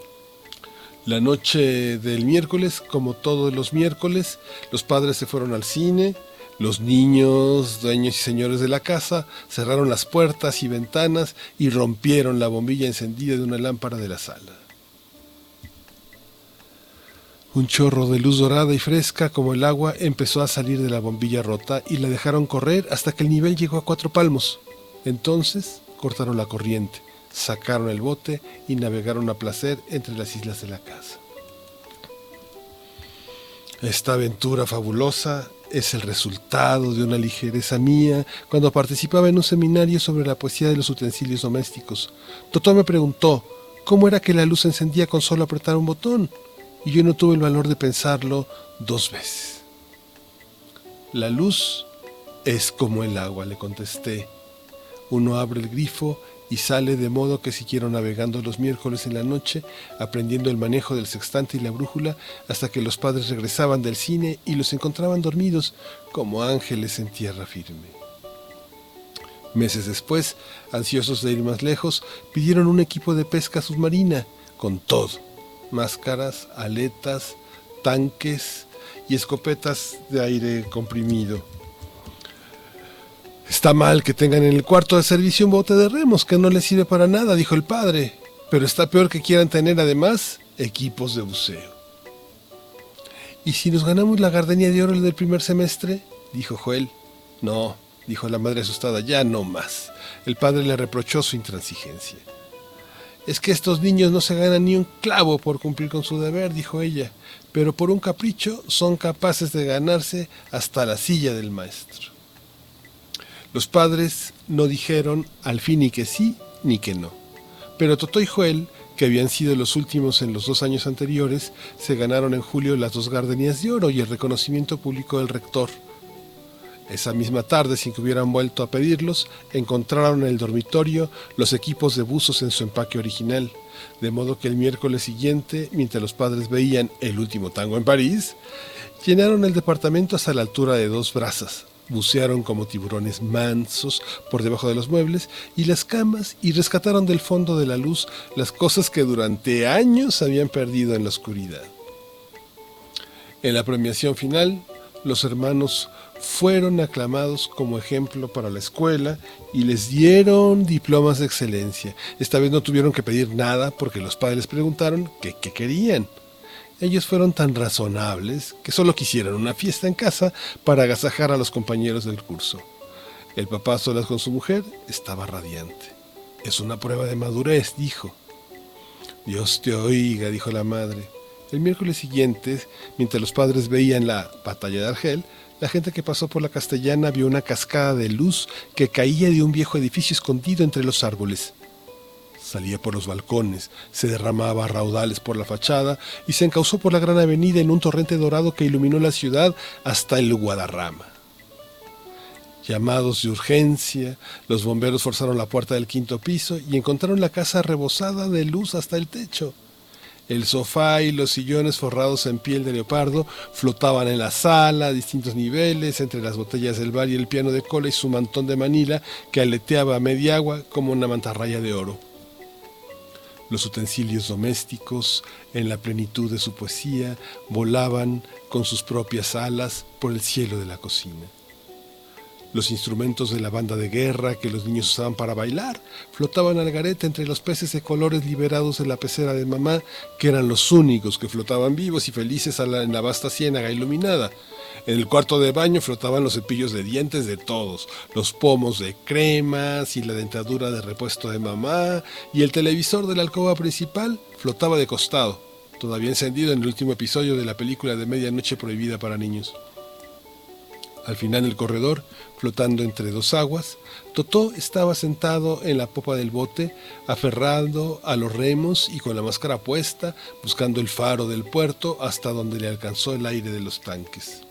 La noche del miércoles, como todos los miércoles, los padres se fueron al cine, los niños, dueños y señores de la casa, cerraron las puertas y ventanas y rompieron la bombilla encendida de una lámpara de la sala. Un chorro de luz dorada y fresca como el agua empezó a salir de la bombilla rota y la dejaron correr hasta que el nivel llegó a cuatro palmos. Entonces cortaron la corriente sacaron el bote y navegaron a placer entre las islas de la casa. Esta aventura fabulosa es el resultado de una ligereza mía cuando participaba en un seminario sobre la poesía de los utensilios domésticos. Totó me preguntó cómo era que la luz se encendía con solo apretar un botón, y yo no tuve el valor de pensarlo dos veces. La luz es como el agua, le contesté. Uno abre el grifo y sale de modo que siguieron navegando los miércoles en la noche, aprendiendo el manejo del sextante y la brújula, hasta que los padres regresaban del cine y los encontraban dormidos como ángeles en tierra firme. Meses después, ansiosos de ir más lejos, pidieron un equipo de pesca submarina, con todo, máscaras, aletas, tanques y escopetas de aire comprimido. Está mal que tengan en el cuarto de servicio un bote de remos que no les sirve para nada, dijo el padre, pero está peor que quieran tener además equipos de buceo. ¿Y si nos ganamos la gardenia de oro del primer semestre? dijo Joel. No, dijo la madre asustada, ya no más. El padre le reprochó su intransigencia. Es que estos niños no se ganan ni un clavo por cumplir con su deber, dijo ella, pero por un capricho son capaces de ganarse hasta la silla del maestro. Los padres no dijeron al fin ni que sí ni que no, pero Totó y Joel, que habían sido los últimos en los dos años anteriores, se ganaron en julio las dos gardenias de oro y el reconocimiento público del rector. Esa misma tarde, sin que hubieran vuelto a pedirlos, encontraron en el dormitorio los equipos de buzos en su empaque original, de modo que el miércoles siguiente, mientras los padres veían el último tango en París, llenaron el departamento hasta la altura de dos brazas, bucearon como tiburones mansos por debajo de los muebles y las camas y rescataron del fondo de la luz las cosas que durante años habían perdido en la oscuridad. En la premiación final, los hermanos fueron aclamados como ejemplo para la escuela y les dieron diplomas de excelencia. Esta vez no tuvieron que pedir nada porque los padres preguntaron qué, querían. Ellos fueron tan razonables que solo quisieron una fiesta en casa para agasajar a los compañeros del curso. El papá solas con su mujer estaba radiante. Es una prueba de madurez, dijo. Dios te oiga, dijo la madre. El miércoles siguiente, mientras los padres veían la batalla de Argel, la gente que pasó por la castellana vio una cascada de luz que caía de un viejo edificio escondido entre los árboles. Salía por los balcones, se derramaba raudales por la fachada y se encauzó por la gran avenida en un torrente dorado que iluminó la ciudad hasta el Guadarrama. Llamados de urgencia, los bomberos forzaron la puerta del quinto piso y encontraron la casa rebosada de luz hasta el techo. El sofá y los sillones forrados en piel de leopardo flotaban en la sala a distintos niveles, entre las botellas del bar y el piano de cola y su mantón de Manila que aleteaba a media agua como una mantarraya de oro. Los utensilios domésticos, en la plenitud de su poesía, volaban con sus propias alas por el cielo de la cocina. Los instrumentos de la banda de guerra que los niños usaban para bailar flotaban al garete entre los peces de colores liberados de la pecera de mamá, que eran los únicos que flotaban vivos y felices en la vasta ciénaga iluminada. En el cuarto de baño flotaban los cepillos de dientes de todos, los pomos de cremas y la dentadura de repuesto de mamá, y el televisor de la alcoba principal flotaba de costado, todavía encendido en el último episodio de la película de Medianoche Prohibida para Niños. Al final del corredor, flotando entre dos aguas, Totó estaba sentado en la popa del bote, aferrado a los remos y con la máscara puesta, buscando el faro del puerto hasta donde le alcanzó el aire de los tanques.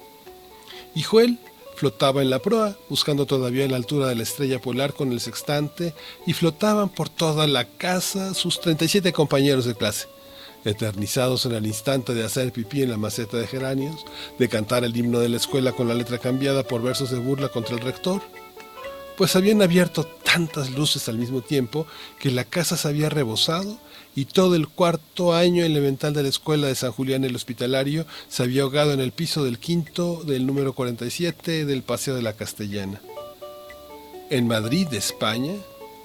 Y Joel flotaba en la proa, buscando todavía la altura de la estrella polar con el sextante, y flotaban por toda la casa sus 37 compañeros de clase eternizados en el instante de hacer pipí en la maceta de geranios, de cantar el himno de la escuela con la letra cambiada por versos de burla contra el rector, pues habían abierto tantas luces al mismo tiempo que la casa se había rebosado y todo el cuarto año elemental de la escuela de San Julián el Hospitalario se había ahogado en el piso del quinto del número 47 del Paseo de la Castellana. En Madrid, España,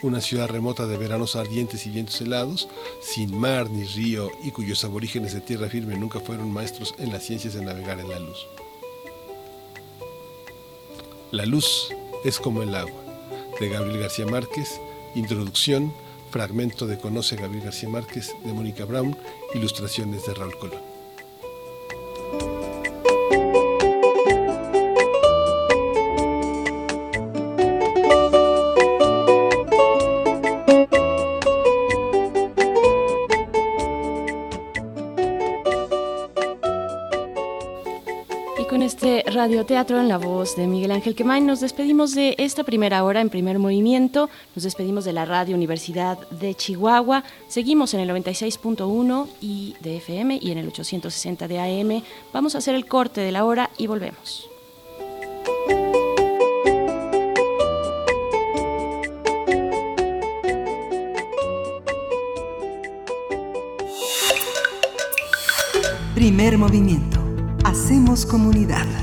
una ciudad remota de veranos ardientes y vientos helados, sin mar ni río y cuyos aborígenes de tierra firme nunca fueron maestros en las ciencias de navegar en la luz. La luz es como el agua, de Gabriel García Márquez, introducción, fragmento de Conoce Gabriel García Márquez de Mónica Brown, ilustraciones de Raúl Colón. Radioteatro en la voz de Miguel Ángel Quemain. Nos despedimos de esta primera hora en primer movimiento. Nos despedimos de la Radio Universidad de Chihuahua. Seguimos en el 96.1 y de FM y en el 860 de AM. Vamos a hacer el corte de la hora y volvemos. Primer movimiento. Hacemos comunidad.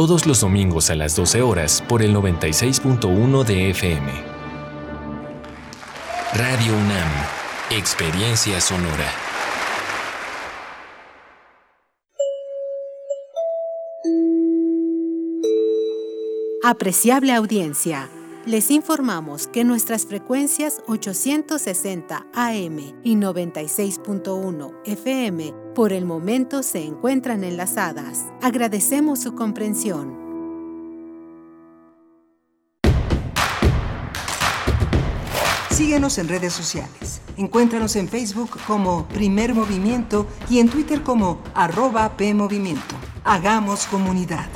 todos los domingos a las 12 horas por el 96.1 de FM. Radio UNAM, Experiencia Sonora. Apreciable audiencia. Les informamos que nuestras frecuencias 860 AM y 96.1 FM por el momento se encuentran enlazadas. Agradecemos su comprensión. Síguenos en redes sociales. Encuéntranos en Facebook como Primer Movimiento y en Twitter como arroba PMovimiento. Hagamos comunidad.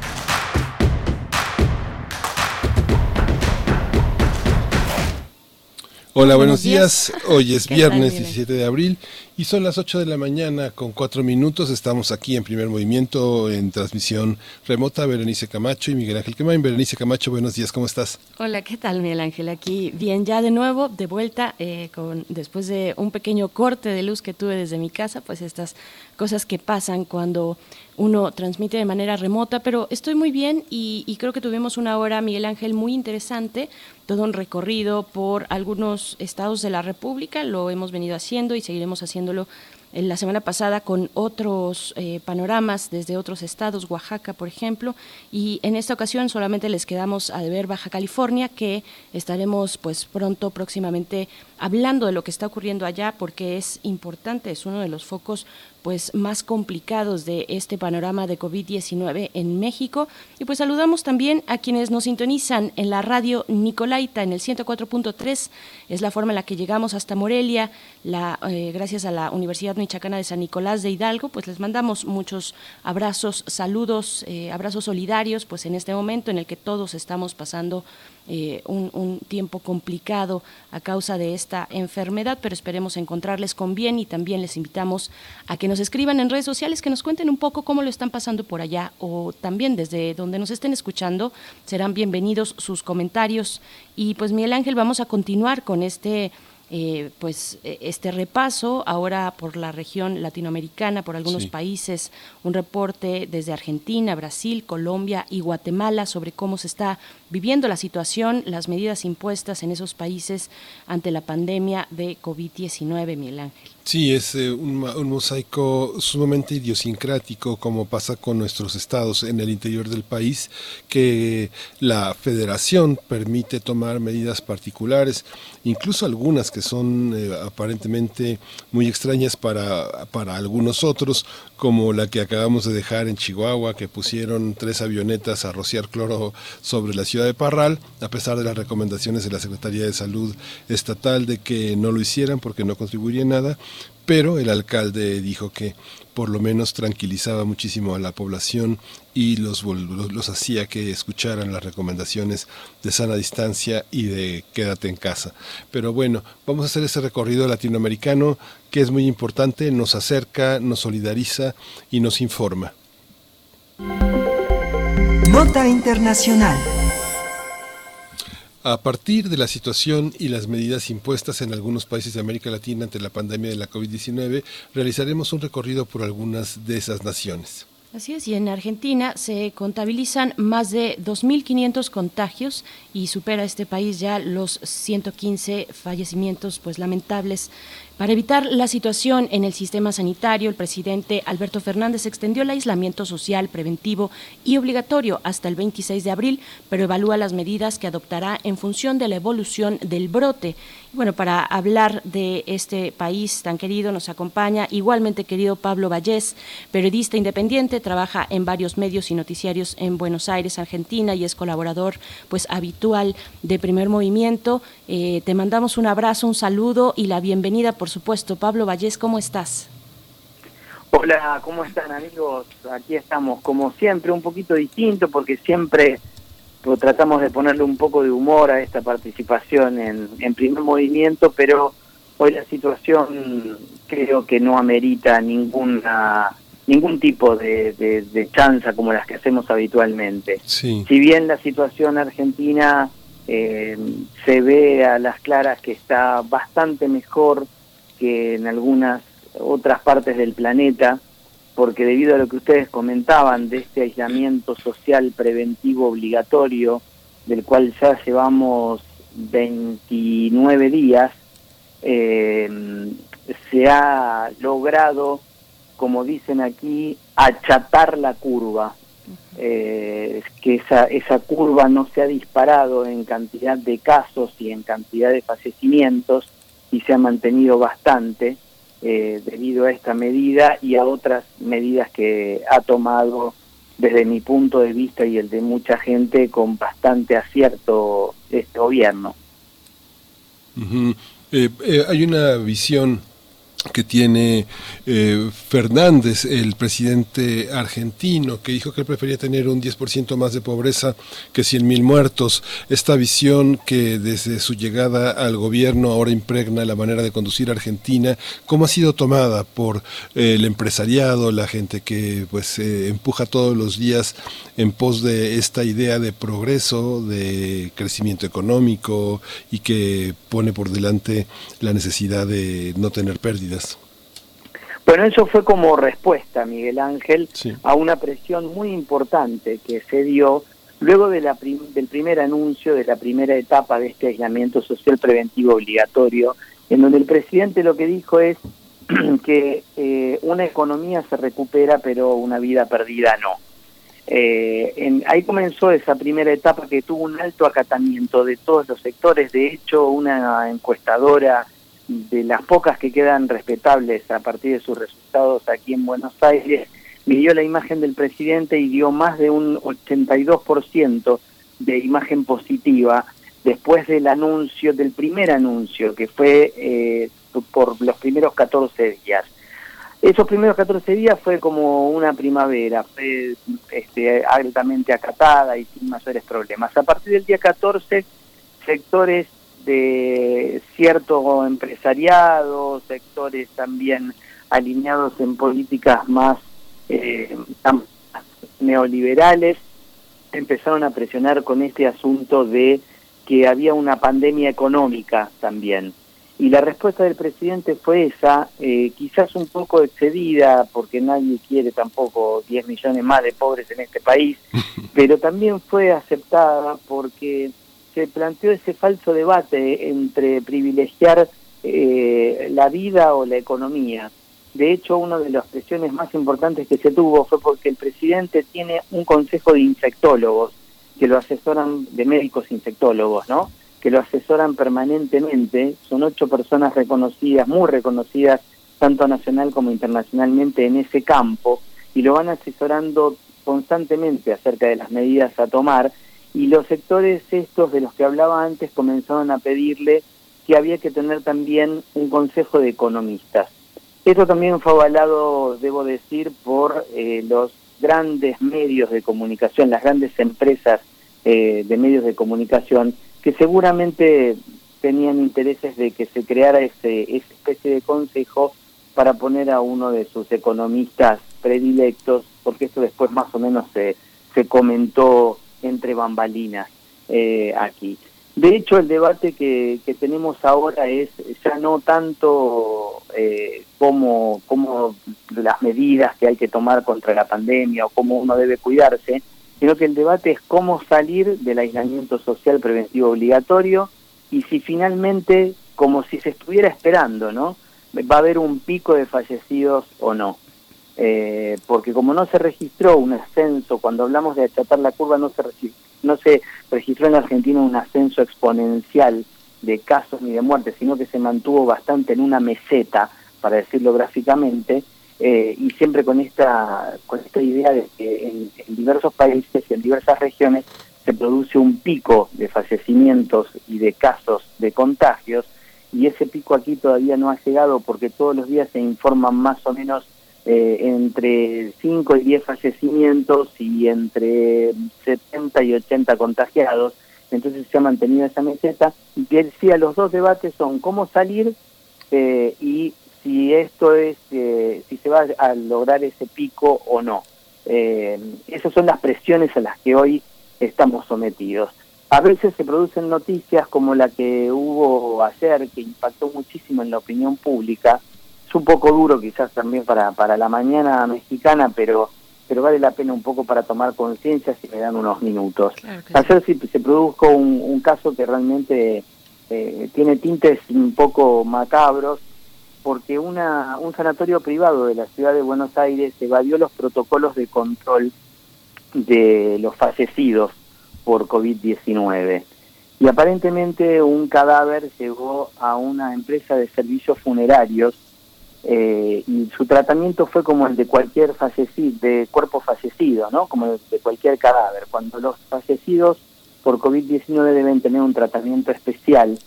Hola, buenos, días. Hoy es viernes 17 de abril y son las 8 de la mañana con 4 minutos. Estamos aquí en primer movimiento en transmisión remota. Berenice Camacho y Miguel Ángel Quemain. Berenice Camacho, buenos días, ¿cómo estás? Hola, ¿qué tal Miguel Ángel? Aquí bien, ya de nuevo, de vuelta, eh, con después de un pequeño corte de luz que tuve desde mi casa, pues estas cosas que pasan cuando uno transmite de manera remota, pero estoy muy bien y, creo que tuvimos una hora, Miguel Ángel, muy interesante, todo un recorrido por algunos estados de la República, lo hemos venido haciendo y seguiremos haciéndolo la semana pasada con otros eh, panoramas desde otros estados, Oaxaca, por ejemplo, y en esta ocasión solamente les quedamos a ver Baja California, que estaremos pues pronto, próximamente, hablando de lo que está ocurriendo allá, porque es importante, es uno de los focos pues más complicados de este panorama de COVID-19 en México. Y pues saludamos también a quienes nos sintonizan en la radio Nicolaita en el 104.3. Es la forma en la que llegamos hasta Morelia, la, eh, gracias a la Universidad Michoacana de San Nicolás de Hidalgo. Pues les mandamos muchos abrazos, saludos, eh, abrazos solidarios, pues en este momento en el que todos estamos pasando eh, un, un, tiempo complicado a causa de esta enfermedad, pero esperemos encontrarles con bien y también les invitamos a que nos escriban en redes sociales, que nos cuenten un poco cómo lo están pasando por allá o también desde donde nos estén escuchando. Serán bienvenidos sus comentarios. Y pues Miguel Ángel, vamos a continuar con este eh, pues este repaso ahora por la región latinoamericana, por algunos sí. países, un reporte desde Argentina, Brasil, Colombia y Guatemala sobre cómo se está viviendo la situación, las medidas impuestas en esos países ante la pandemia de COVID-19, Miguel Ángel. Sí, es eh, un, mosaico sumamente idiosincrático, como pasa con nuestros estados en el interior del país, que la federación permite tomar medidas particulares, incluso algunas que son eh, aparentemente muy extrañas para, para algunos otros, como la que acabamos de dejar en Chihuahua, que pusieron tres avionetas a rociar cloro sobre la ciudad de Parral, a pesar de las recomendaciones de la Secretaría de Salud Estatal de que no lo hicieran porque no contribuiría nada, pero el alcalde dijo que por lo menos tranquilizaba muchísimo a la población y los, los, hacía que escucharan las recomendaciones de sana distancia y de quédate en casa. Pero bueno, vamos a hacer ese recorrido latinoamericano que es muy importante, nos acerca, nos solidariza y nos informa. Nota Internacional. A partir de la situación y las medidas impuestas en algunos países de América Latina ante la pandemia de la COVID-19, realizaremos un recorrido por algunas de esas naciones. Así es, y en Argentina se contabilizan más de 2.500 contagios y supera este país ya los 115 fallecimientos pues lamentables para evitar la situación en el sistema sanitario, el presidente Alberto Fernández extendió el aislamiento social preventivo y obligatorio hasta el 26 de abril, pero evalúa las medidas que adoptará en función de la evolución del brote. Bueno, para hablar de este país tan querido nos acompaña igualmente querido Pablo Vallés, periodista independiente, trabaja en varios medios y noticiarios en Buenos Aires, Argentina y es colaborador pues habitual de Primer Movimiento. Eh, te mandamos un abrazo, un saludo y la bienvenida por supuesto. Pablo Vallés, ¿cómo estás? Hola, ¿cómo están amigos? Aquí estamos, como siempre, un poquito distinto porque siempre pues, tratamos de ponerle un poco de humor a esta participación en, primer movimiento, pero hoy la situación creo que no amerita ninguna ningún tipo de, de, chanza como las que hacemos habitualmente. Si bien la situación argentina eh, se ve a las claras que está bastante mejor que en algunas otras partes del planeta, porque debido a lo que ustedes comentaban de este aislamiento social preventivo obligatorio, del cual ya llevamos 29 días, eh, se ha logrado, como dicen aquí, achatar la curva, eh, que esa, esa curva no se ha disparado en cantidad de casos y en cantidad de fallecimientos, y se ha mantenido bastante eh, debido a esta medida y a otras medidas que ha tomado desde mi punto de vista y el de mucha gente con bastante acierto este gobierno. Eh, eh, hay una visión que tiene eh, Fernández, el presidente argentino, que dijo que él prefería tener un 10% más de pobreza que 100.000 muertos. Esta visión que desde su llegada al gobierno ahora impregna la manera de conducir a Argentina, ¿cómo ha sido tomada por eh, el empresariado, la gente que pues eh, empuja todos los días en pos de esta idea de progreso, de crecimiento económico y que pone por delante la necesidad de no tener pérdidas. Bueno, eso fue como respuesta, Miguel Ángel, a una presión muy importante que se dio luego de la del primer anuncio de la primera etapa de este aislamiento social preventivo obligatorio, en donde el presidente lo que dijo es que eh, una economía se recupera, pero una vida perdida no. Eh, ahí comenzó esa primera etapa que tuvo un alto acatamiento de todos los sectores. De hecho, una encuestadora de las pocas que quedan respetables a partir de sus resultados aquí en Buenos Aires, midió la imagen del presidente y dio más de un 82% de imagen positiva después del anuncio, del primer anuncio, que fue eh, por los primeros 14 días. Esos primeros 14 días fue como una primavera, fue este, altamente acatada y sin mayores problemas. A partir del día 14, sectores de cierto empresariado, sectores también alineados en políticas más eh, neoliberales, empezaron a presionar con este asunto de que había una pandemia económica también. Y la respuesta del presidente fue esa, eh, quizás un poco excedida, porque nadie quiere tampoco 10 millones más de pobres en este país, pero también fue aceptada porque se planteó ese falso debate entre privilegiar eh, la vida o la economía. De hecho, una de las presiones más importantes que se tuvo fue porque el presidente tiene un consejo de infectólogos que lo asesoran, de médicos infectólogos, ¿no? que lo asesoran permanentemente, son ocho personas reconocidas, muy reconocidas tanto nacional como internacionalmente en ese campo, y lo van asesorando constantemente acerca de las medidas a tomar, y los sectores estos de los que hablaba antes comenzaron a pedirle que había que tener también un consejo de economistas. Esto también fue avalado, debo decir, por eh, los grandes medios de comunicación, las grandes empresas eh, de medios de comunicación, que seguramente tenían intereses de que se creara ese, esa especie de consejo para poner a uno de sus economistas predilectos, porque esto después más o menos se, se comentó entre bambalinas eh, aquí. De hecho, el debate que, tenemos ahora es ya no tanto eh, como, como las medidas que hay que tomar contra la pandemia o cómo uno debe cuidarse, sino que el debate es cómo salir del aislamiento social preventivo obligatorio y si finalmente, como si se estuviera esperando, ¿no? Va a haber un pico de fallecidos o no. Eh, porque como no se registró un ascenso, cuando hablamos de achatar la curva, no se no se registró en Argentina un ascenso exponencial de casos ni de muertes, sino que se mantuvo bastante en una meseta, para decirlo gráficamente, eh, y siempre con esta, con esta idea de que en, diversos países y en diversas regiones se produce un pico de fallecimientos y de casos de contagios, y ese pico aquí todavía no ha llegado porque todos los días se informan más o menos eh, entre 5 y 10 fallecimientos y entre 70 y 80 contagiados. Entonces se ha mantenido esa meseta. Y decía, los dos debates son cómo salir eh, y si esto es, eh, si se va a lograr ese pico o no. esas son las presiones a las que hoy estamos sometidos. A veces se producen noticias como la que hubo ayer, que impactó muchísimo en la opinión pública, un poco duro quizás también para, para la mañana mexicana, pero pero vale la pena un poco para tomar conciencia si me dan unos minutos. Ayer sí se produjo un, caso que realmente eh, tiene tintes un poco macabros, porque una, un sanatorio privado de la ciudad de Buenos Aires evadió los protocolos de control de los fallecidos por COVID-19. Y aparentemente un cadáver llegó a una empresa de servicios funerarios eh, y su tratamiento fue como el de cualquier fallecido, de cuerpo fallecido, ¿no? Como el de cualquier cadáver. Cuando los fallecidos por COVID-19 deben tener un tratamiento especial,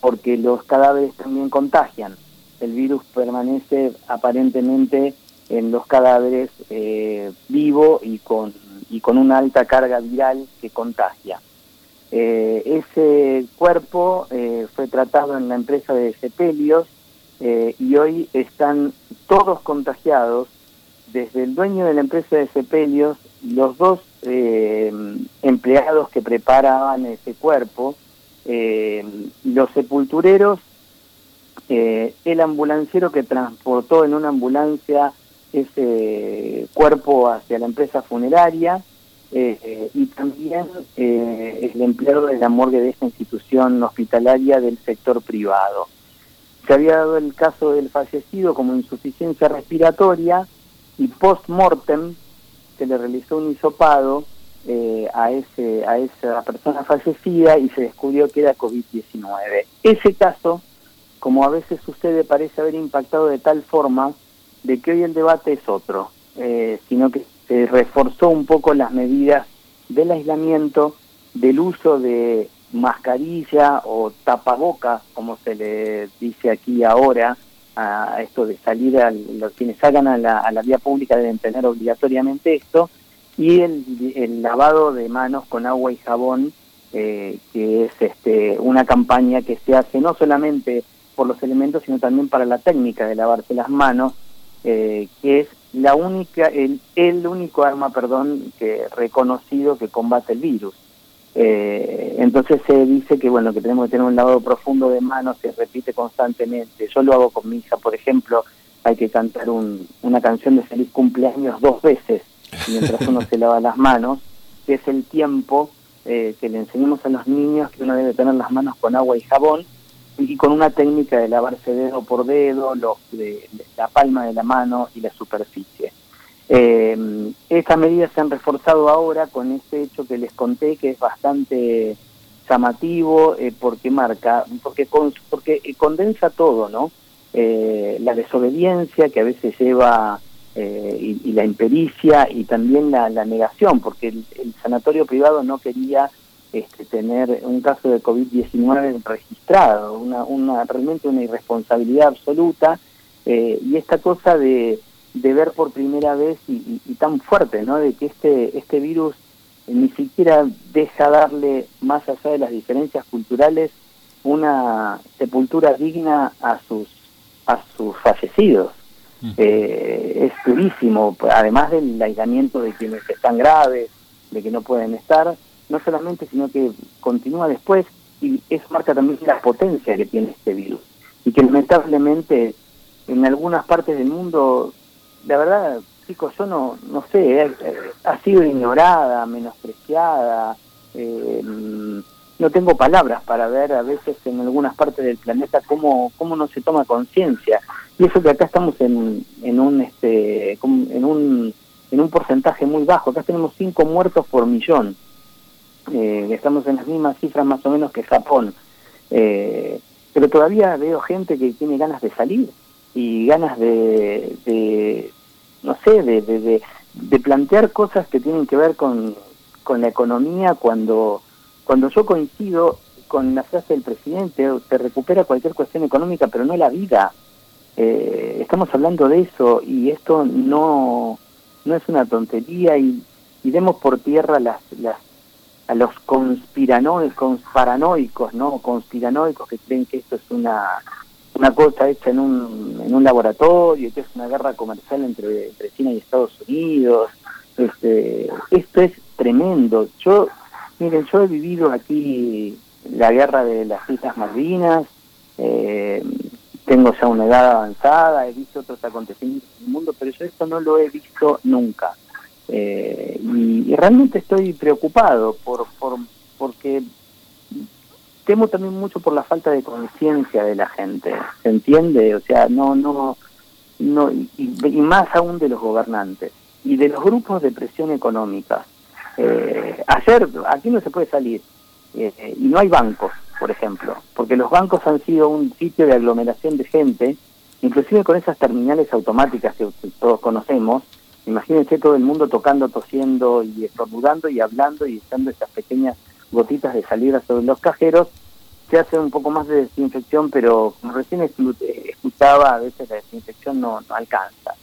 porque los cadáveres también contagian. El virus permanece aparentemente en los cadáveres eh, vivo y con, y con una alta carga viral que contagia. Eh, ese cuerpo fue tratado en la empresa de sepelios eh, y hoy están todos contagiados, desde el dueño de la empresa de sepelios, los dos eh, empleados que preparaban ese cuerpo, eh, los sepultureros, el ambulanciero que transportó en una ambulancia ese cuerpo hacia la empresa funeraria, y también el empleado de la morgue de esta institución hospitalaria del sector privado. Se había dado el caso del fallecido como insuficiencia respiratoria y post-mortem se le realizó un hisopado eh, a, ese, a esa persona fallecida y se descubrió que era COVID-19. Ese caso, como a veces sucede, parece haber impactado de tal forma de que hoy el debate es otro, eh, sino que se reforzó un poco las medidas del aislamiento, del uso de mascarilla o tapaboca, como se le dice aquí ahora, a esto de salir, a los quienes salgan a la, a la vía pública deben tener obligatoriamente esto, y el, lavado de manos con agua y jabón, eh, que es este, una campaña que se hace no solamente por los elementos, sino también para la técnica de lavarse las manos, eh, que es la única, el, el único arma, perdón, que reconocido que combate el virus. Eh, entonces se dice que bueno que tenemos que tener un lavado profundo de manos, se repite constantemente. Yo lo hago con mi hija, por ejemplo, hay que cantar una canción de feliz cumpleaños dos veces mientras uno se lava las manos, que es el tiempo eh, que le enseñamos a los niños que uno debe tener las manos con agua y jabón y con una técnica de lavarse dedo por dedo, los, de, la palma de la mano y la superficie. Eh, estas medidas se han reforzado ahora con este hecho que les conté, que es bastante llamativo, eh, porque marca, porque, porque condensa todo, ¿no? eh, la desobediencia que a veces lleva eh, y, la impericia y también la, negación, porque el, sanatorio privado no quería este, tener un caso de COVID-19 registrado, una, una, realmente una irresponsabilidad absoluta eh, y esta cosa de, de, ver por primera vez y, tan fuerte, ¿no? de que este, este virus ni siquiera deja darle, más allá de las diferencias culturales, una sepultura digna a sus, a sus fallecidos. Eh, es durísimo, además del aislamiento de quienes están graves, de que no pueden estar, no solamente, sino que continúa después y eso marca también la potencia que tiene este virus. Y que lamentablemente en algunas partes del mundo, la verdad, chicos, yo no, no sé, eh, ha sido ignorada, menospreciada, eh, no tengo palabras para ver a veces en algunas partes del planeta cómo, cómo no se toma conciencia. Y eso que acá estamos en, en un este en un en un porcentaje muy bajo. Acá tenemos cinco muertos por millón. Eh, estamos en las mismas cifras más o menos que Japón. Eh, pero todavía veo gente que tiene ganas de salir y ganas de, de no sé, de, de, de, plantear cosas que tienen que ver con, con la economía cuando cuando yo coincido con la frase del presidente, se recupera cualquier cuestión económica, pero no la vida. Eh, estamos hablando de eso y esto no, no es una tontería y, y demos por tierra las, las, a los conspiranoicos, paranoicos, ¿no? Conspiranoicos que creen que esto es una, una cosa hecha en un, en un laboratorio, que es una guerra comercial entre, entre China y Estados Unidos. Este, esto es tremendo. Yo Miren, yo he vivido aquí la guerra de las Islas Malvinas, eh, tengo ya una edad avanzada, he visto otros acontecimientos en el mundo, pero yo esto no lo he visto nunca. Eh, y, realmente estoy preocupado por, por porque temo también mucho por la falta de conciencia de la gente, ¿se entiende? O sea, no, no, no y, y, más aún de los gobernantes y de los grupos de presión económica. Eh, ayer, aquí no se puede salir eh, y no hay bancos, por ejemplo, porque los bancos han sido un sitio de aglomeración de gente, inclusive con esas terminales automáticas que todos conocemos. Imagínense todo el mundo tocando, tosiendo y estornudando y hablando y echando esas pequeñas gotitas de salida sobre los cajeros. Se hace un poco más de desinfección, pero como recién escuchaba, a veces la desinfección no alcanza.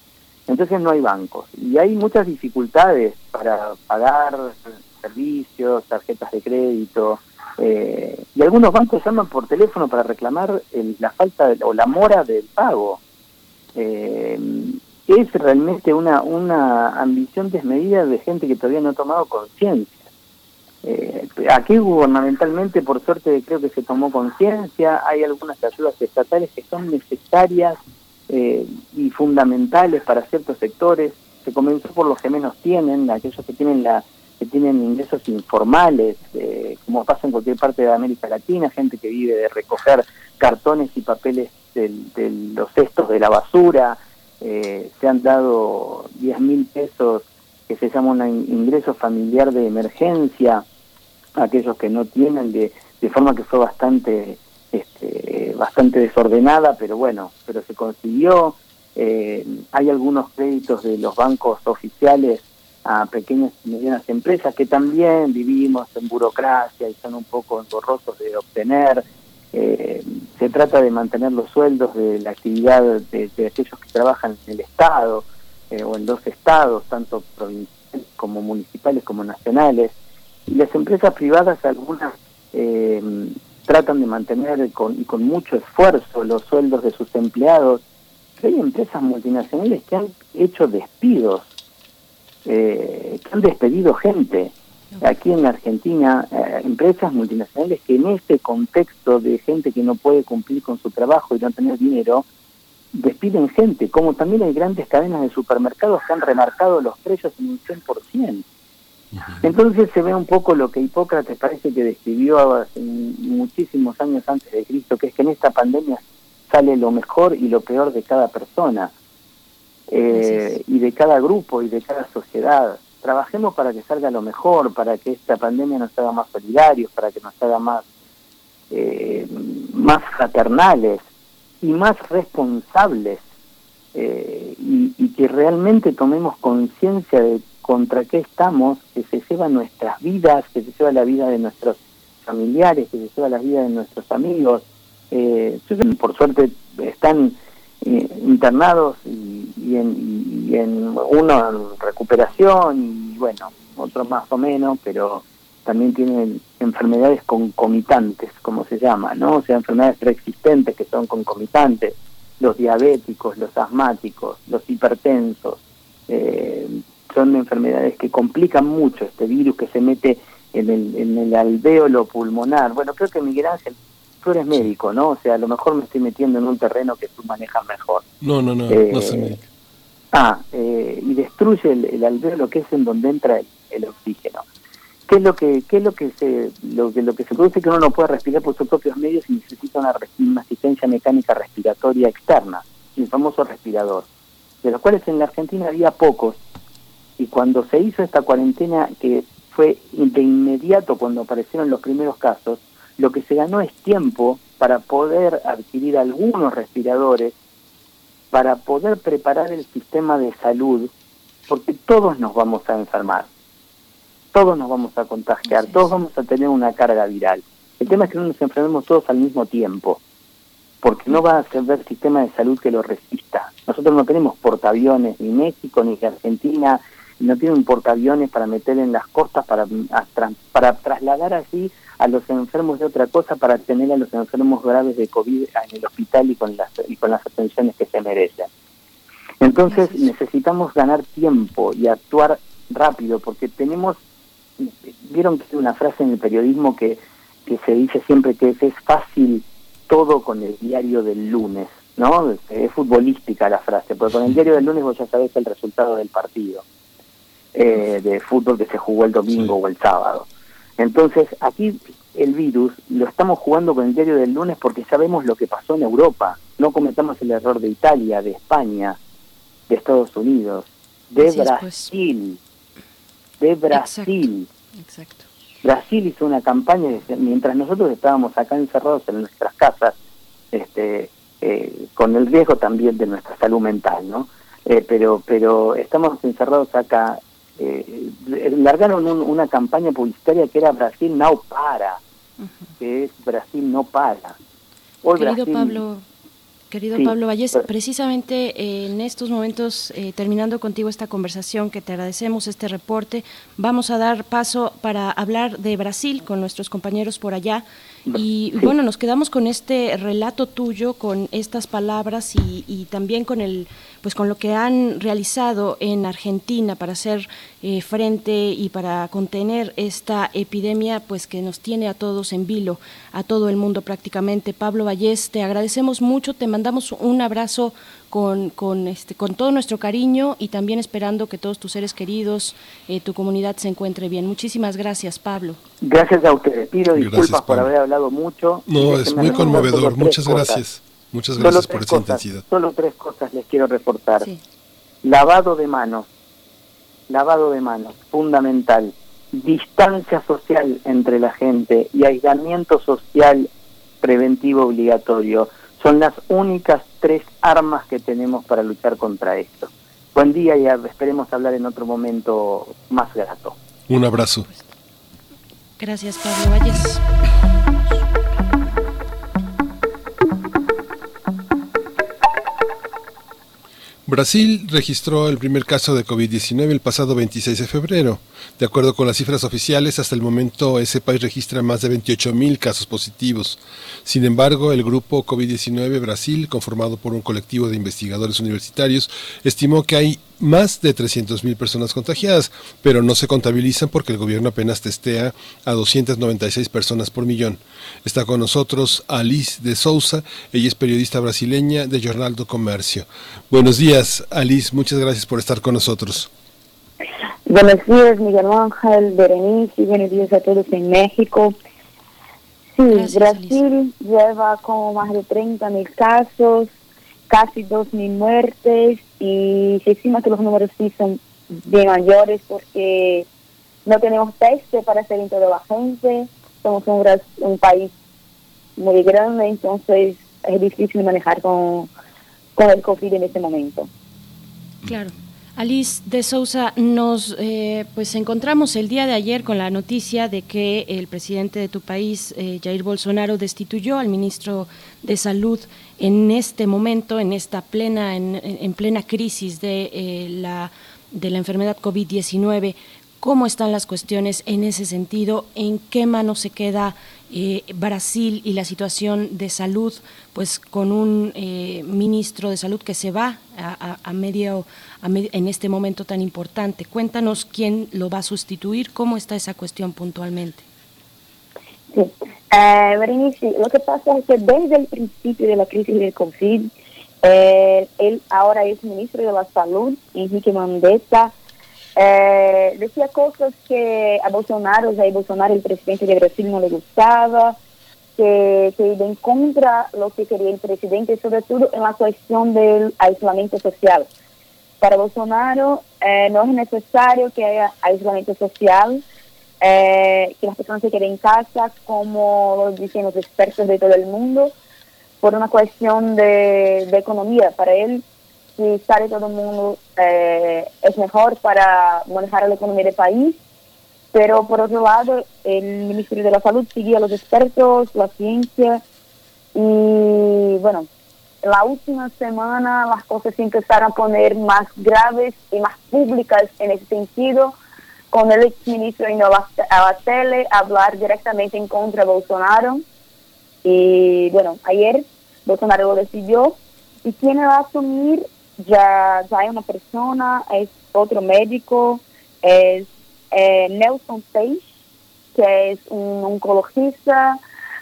Entonces no hay bancos y hay muchas dificultades para pagar servicios, tarjetas de crédito. Eh, y algunos bancos llaman por teléfono para reclamar la falta o la mora del pago. Eh, es realmente una, una ambición desmedida de gente que todavía no ha tomado conciencia. Eh, aquí gubernamentalmente, por suerte, creo que se tomó conciencia. Hay algunas ayudas estatales que son necesarias eh, y fundamentales para ciertos sectores. Se comenzó por los que menos tienen, aquellos que tienen la que tienen ingresos informales, eh, como pasa en cualquier parte de América Latina, gente que vive de recoger cartones y papeles de los cestos de la basura. Eh, se han dado 10 mil pesos que se llama un ingreso familiar de emergencia aquellos que no tienen, de, de forma que fue bastante este, bastante desordenada, pero bueno, pero se consiguió. Eh, hay algunos créditos de los bancos oficiales a pequeñas y medianas empresas que también vivimos en burocracia y son un poco engorrosos de obtener. Eh, se trata de mantener los sueldos de la actividad de, aquellos que trabajan en el Estado eh, o en dos estados, tanto provinciales como municipales como nacionales. Y las empresas privadas, algunas tratan de mantener con, y con mucho esfuerzo los sueldos de sus empleados. hay empresas multinacionales que han hecho despidos, eh, que han despedido gente. Aquí en Argentina, eh, empresas multinacionales que en este contexto de gente que no puede cumplir con su trabajo y no tener dinero, despiden gente, como también hay grandes cadenas de supermercados que han remarcado los precios en un 100%. Entonces se ve un poco lo que Hipócrates parece que describió hace muchísimos años antes de Cristo, que es que en esta pandemia sale lo mejor y lo peor de cada persona, eh, y de cada grupo y de cada sociedad. Trabajemos para que salga lo mejor, para que esta pandemia nos haga más solidarios, para que nos haga más, eh, más fraternales. y más responsables eh, y, y, que realmente tomemos conciencia de contra qué estamos, que se lleva nuestras vidas, que se lleva la vida de nuestros familiares, que se lleva la vida de nuestros amigos. Eh, por suerte están eh, internados y, y, en, y, en, uno en recuperación y bueno, otro más o menos, pero también tienen enfermedades concomitantes, como se llama, ¿no? O sea, enfermedades preexistentes que son concomitantes, los diabéticos, los asmáticos, los hipertensos, eh, son enfermedades que complican mucho este virus que se mete en el, en el alvéolo pulmonar. Bueno, creo que Miguel Ángel, tú eres médico, ¿no? O sea, a lo mejor me estoy metiendo en un terreno que tú manejas mejor. No, no, no, eh, no soy médico. Ah, eh, y destruye el, el, alvéolo que es en donde entra el, el, oxígeno. ¿Qué es lo que qué es lo que se lo que lo que se produce que uno no puede respirar por sus propios medios y necesita una, una asistencia mecánica respiratoria externa, el famoso respirador, de los cuales en la Argentina había pocos y cuando se hizo esta cuarentena que fue de inmediato cuando aparecieron los primeros casos, lo que se ganó es tiempo para poder adquirir algunos respiradores, para poder preparar el sistema de salud, porque todos nos vamos a enfermar, todos nos vamos a contagiar, todos vamos a tener una carga viral. El tema es que no nos enfermemos todos al mismo tiempo, porque no va a haber sistema de salud que lo resista. Nosotros no tenemos portaaviones, ni México, ni Argentina, no tienen portaaviones para meter en las costas, para, para trasladar así a los enfermos de otra cosa, para tener a los enfermos graves de COVID en el hospital y con las, y con las atenciones que se merecen. Entonces necesitamos ganar tiempo y actuar rápido, porque tenemos, vieron que hay una frase en el periodismo que, que se dice siempre que es, es fácil todo con el diario del lunes, ¿no? Es futbolística la frase, porque con el diario del lunes vos ya sabés el resultado del partido eh, de fútbol que se jugó el domingo o el sábado. Entonces, aquí el virus lo estamos jugando con el diario del lunes porque sabemos lo que pasó en Europa. No cometamos el error de Italia, de España, de Estados Unidos, de Así Brasil, es, pues. de Brasil. Exacto. Exacto. Brasil hizo una campaña de, mientras nosotros estábamos acá encerrados en nuestras casas, este, eh, con el riesgo también de nuestra salud mental, ¿no? Eh, pero, pero estamos encerrados acá eh, largaron un, una campaña publicitaria que era Brasil no para, uh -huh. que es Brasil no para. Querido Brasil, Pablo, Querido sí, Pablo Valles, precisamente eh, en estos momentos, eh, terminando contigo esta conversación, que te agradecemos este reporte, vamos a dar paso para hablar de Brasil con nuestros compañeros por allá. Y sí. bueno, nos quedamos con este relato tuyo, con estas palabras y, y, también con el, pues con lo que han realizado en Argentina para hacer eh, frente y para contener esta epidemia, pues que nos tiene a todos en vilo, a todo el mundo prácticamente. Pablo Vallés, te agradecemos mucho, te mandamos un abrazo con, con, este, con todo nuestro cariño y también esperando que todos tus seres queridos, eh, tu comunidad se encuentre bien. Muchísimas gracias, Pablo. Gracias a ustedes. Pido disculpas gracias, por haber hablado mucho. No, es muy conmovedor. Muchas cosas. gracias. Muchas gracias por esa cosas, intensidad. Solo tres cosas les quiero reportar. Sí. Lavado de manos. Lavado de manos, fundamental. Distancia social entre la gente y aislamiento social preventivo obligatorio son las únicas tres armas que tenemos para luchar contra esto. Buen día y esperemos hablar en otro momento más grato. Un abrazo. Gracias, Pablo Valles. Brasil registró el primer caso de COVID-19 el pasado 26 de febrero. De acuerdo con las cifras oficiales, hasta el momento ese país registra más de 28 mil casos positivos. Sin embargo, el grupo COVID-19 Brasil, conformado por un colectivo de investigadores universitarios, estimó que hay más de 300 mil personas contagiadas, pero no se contabilizan porque el gobierno apenas testea a 296 personas por millón. Está con nosotros Alice de Souza, ella es periodista brasileña de Jornal do Comercio. Buenos días, Alice, muchas gracias por estar con nosotros. Buenos días, Miguel Ángel, Berenice, buenos días a todos en México. Sí, gracias, Brasil lleva como más de 30 mil casos, casi 2 mil muertes y se estima que los números sí son bien mayores porque no tenemos test para hacer en toda la gente, somos un, un país muy grande, entonces es difícil manejar con, con el COVID en este momento. Claro. Alice de Sousa, nos eh, pues encontramos el día de ayer con la noticia de que el presidente de tu país, eh, Jair Bolsonaro, destituyó al ministro de Salud en este momento, en esta plena, en, plena crisis de eh, la de la enfermedad COVID-19 cómo están las cuestiones en ese sentido, en qué mano se queda eh, Brasil y la situación de salud, pues con un eh, ministro de salud que se va a, medio en este momento tan importante. Cuéntanos quién lo va a sustituir, cómo está esa cuestión puntualmente. Sí, eh, lo que pasa es que desde el principio de la crisis del COVID, eh, él ahora es ministro de la Salud, Enrique Mandetta, eh, decía cosas que a Bolsonaro, Jair Bolsonaro, el presidente de Brasil, no le gustaba, que, iba en contra lo que quería el presidente, sobre todo en la cuestión del aislamiento social. Para Bolsonaro eh, no es necesario que haya aislamiento social, eh, que las personas se queden en casa, como lo dicen los expertos de todo el mundo, por una cuestión de economía. Para él, si sale todo el mundo eh, es mejor para manejar la economía del país, pero por otro lado el Ministerio de la Salud sigue a los expertos, la ciencia y bueno, la última semana las cosas se empezaron a poner más graves y más públicas en ese sentido, con el exministro a la tele hablar directamente en contra de Bolsonaro. Y bueno, ayer Bolsonaro lo decidió y tiene va a asumir ya, ya hay una persona, es otro médico, es eh, Nelson Page, que es un oncologista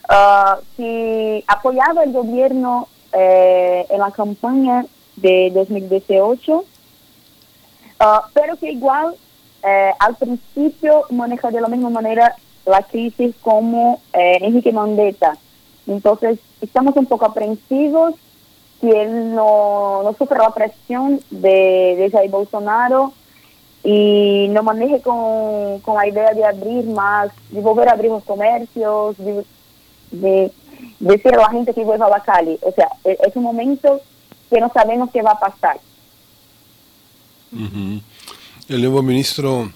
uh, que apoyaba el gobierno eh, en la campaña de 2018, uh, pero que igual eh, al principio maneja de la misma manera la crisis como Enrique Mandetta. Entonces, estamos un poco aprensivos que él no, no sufra la presión de, de Jair Bolsonaro y no maneje con, con la idea de abrir más, de volver a abrir los comercios, de, de, decir a la gente que vuelva a la calle. O sea, e, es, un momento que no sabemos qué va a pasar. El nuevo ministro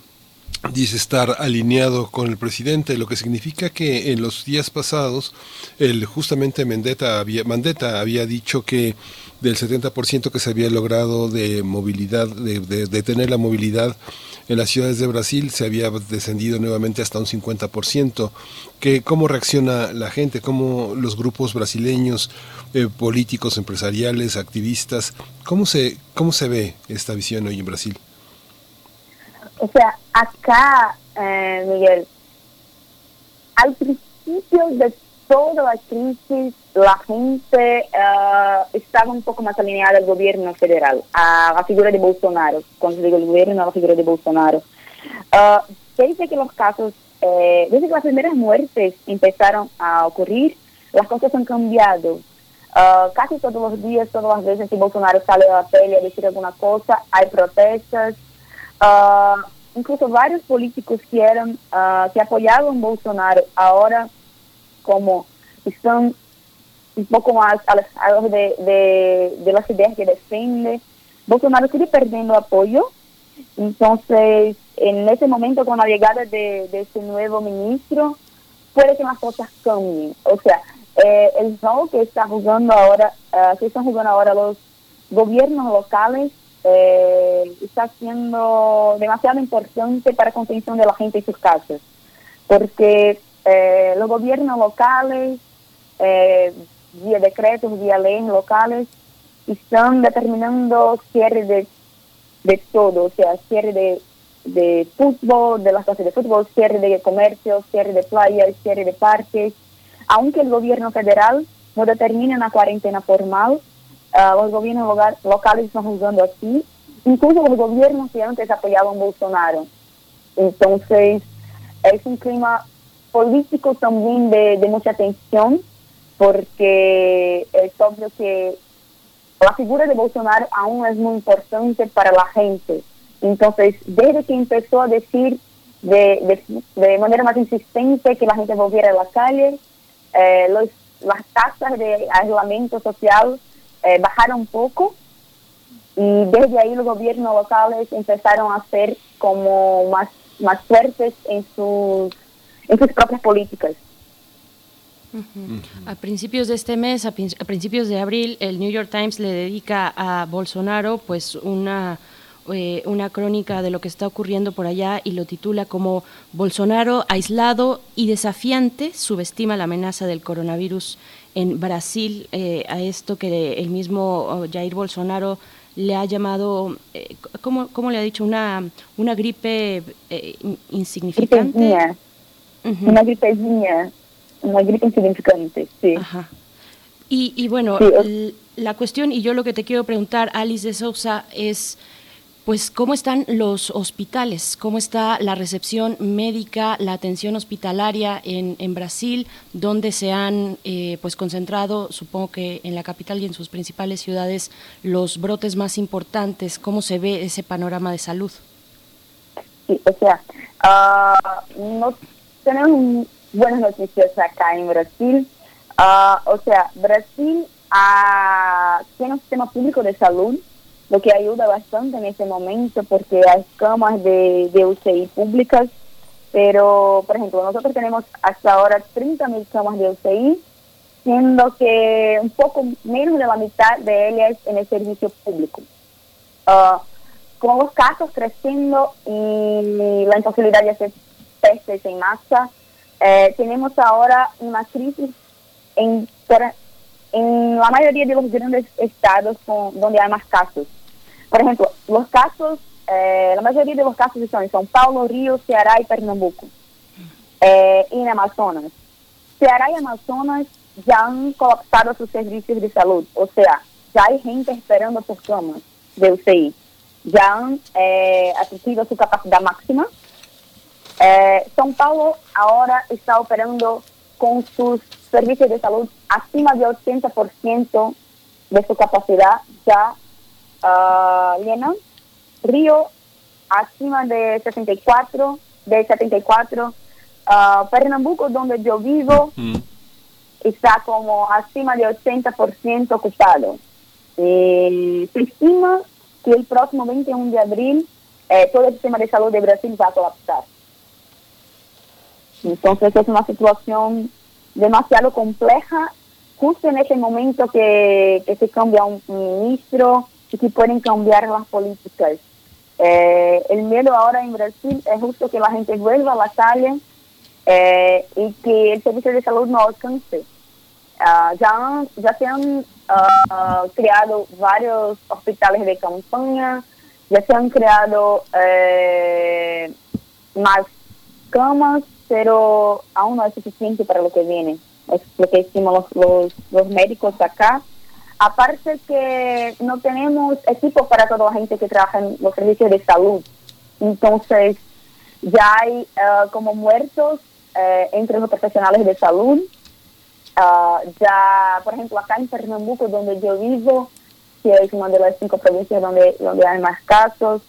dice estar alineado con el presidente, lo que significa que en los días pasados, el, justamente Mendetta había, Mandetta había dicho que del 70% que se había logrado de movilidad, de, de, tener la movilidad en las ciudades de Brasil, se había descendido nuevamente hasta un 50%. Que, ¿Cómo reacciona la gente? ¿Cómo los grupos brasileños, eh, políticos, empresariales, activistas, cómo se, cómo se ve esta visión hoy en Brasil? O sea, acá, eh, Miguel, al principio de toda la crisis, la gente eh, estaba un poco más alineada al gobierno federal, a la figura de Bolsonaro, cuando digo el gobierno, a la figura de Bolsonaro. Uh, desde que los casos, desde que las primeras muertes empezaron a ocurrir, las cosas han cambiado. casi todos los días, todas las veces que Bolsonaro sale a la tele a decir alguna cosa, hay protestas, Uh, incluso varios políticos que eran uh, que apoyaban Bolsonaro ahora como están un poco más alejados de, de, de las ideas que defiende. Bolsonaro sigue perdiendo apoyo. Entonces, en ese momento, con la llegada de, de este nuevo ministro, puede que las cosas cambien. O sea, eh, el rol que está jugando ahora, uh, que están jugando ahora los gobiernos locales eh, está siendo demasiado importante para la contención de la gente en sus casas, porque eh, los gobiernos locales, eh, vía decretos, vía leyes locales, están determinando cierre de, de todo, o sea, cierre de, de fútbol, de las clases de fútbol, cierre de comercio, cierre de playas, cierre de parques, aunque el gobierno federal no determine una cuarentena formal, uh, los gobiernos locales están juzgando así, incluso los gobiernos que antes apoyaban Bolsonaro. Entonces, es un clima político también de, de mucha tensión, porque es obvio que la figura de Bolsonaro aún es muy importante para la gente. Entonces, desde que empezó a decir de, de, de manera más insistente que la gente volviera a la calle, eh, los las tasas de aislamiento social eh, bajaron un poco y desde ahí los gobiernos locales empezaron a ser como más, más fuertes en sus, en sus propias políticas. A principios de este mes, a, principios de abril, el New York Times le dedica a Bolsonaro pues una eh, una crónica de lo que está ocurriendo por allá y lo titula como Bolsonaro aislado y desafiante subestima la amenaza del coronavirus en Brasil eh, a esto que el mismo oh, Jair Bolsonaro le ha llamado, eh, ¿cómo, le ha dicho? Una, una gripe eh, insignificante. Una gripezinha, una gripe insignificante, sí. Y, y bueno, la cuestión, y yo lo que te quiero preguntar, Alice de Sousa, es pues cómo están los hospitales, cómo está la recepción médica, la atención hospitalaria en, en Brasil, donde se han eh, pues concentrado, supongo que en la capital y en sus principales ciudades, los brotes más importantes. ¿Cómo se ve ese panorama de salud? Sí, o sea, uh, no tenemos buenas noticias acá en Brasil. Uh, o sea, Brasil uh, tiene un sistema público de salud lo que ayuda bastante en este momento porque hay camas de, UCI públicas, pero por ejemplo nosotros tenemos hasta ahora 30 mil camas de UCI, siendo que un poco menos de la mitad de ellas en el servicio público. Uh, con los casos creciendo y la imposibilidad de hacer testes en masa, eh, tenemos ahora una crisis en, en la mayoría de los grandes estados donde hay más casos. Por ejemplo, los casos, eh, la mayoría de los casos están en São Paulo, Río, Ceará y Pernambuco. Eh, y en Amazonas. Ceará y Amazonas ya han colapsado sus servicios de salud. O sea, ya hay gente esperando por camas de UCI. Ya han eh, atingido su capacidad máxima. Eh, São Paulo ahora está operando con sus servicios de salud acima de 80% de su capacidad ya uh, Río acima de 64, de 74, uh, ah, Pernambuco, donde yo vivo, está como acima de 80% ocupado. se estima que el próximo 21 de abril eh, todo el sistema de salud de Brasil va a colapsar. Entonces es una situación demasiado compleja, justo en ese momento que, que se cambia un ministro, y que pueden cambiar las políticas. Eh, el miedo ahora en Brasil es justo que la gente vuelva a la calle eh, y que el servicio de salud no alcance. Ah, ya, ya se han ah, creado varios hospitales de campaña, ya se han creado eh, más camas, pero aún no es suficiente para lo que viene. Es lo que decimos los médicos acá Aparte que no tenemos equipo para toda la gente que trabaja en los servicios de salud. Entonces, ya hay eh, como muertos eh, entre los profesionales de salud. Ah, ya, por ejemplo, acá en Pernambuco, donde yo vivo, que es una de las cinco provincias donde, hay más casos,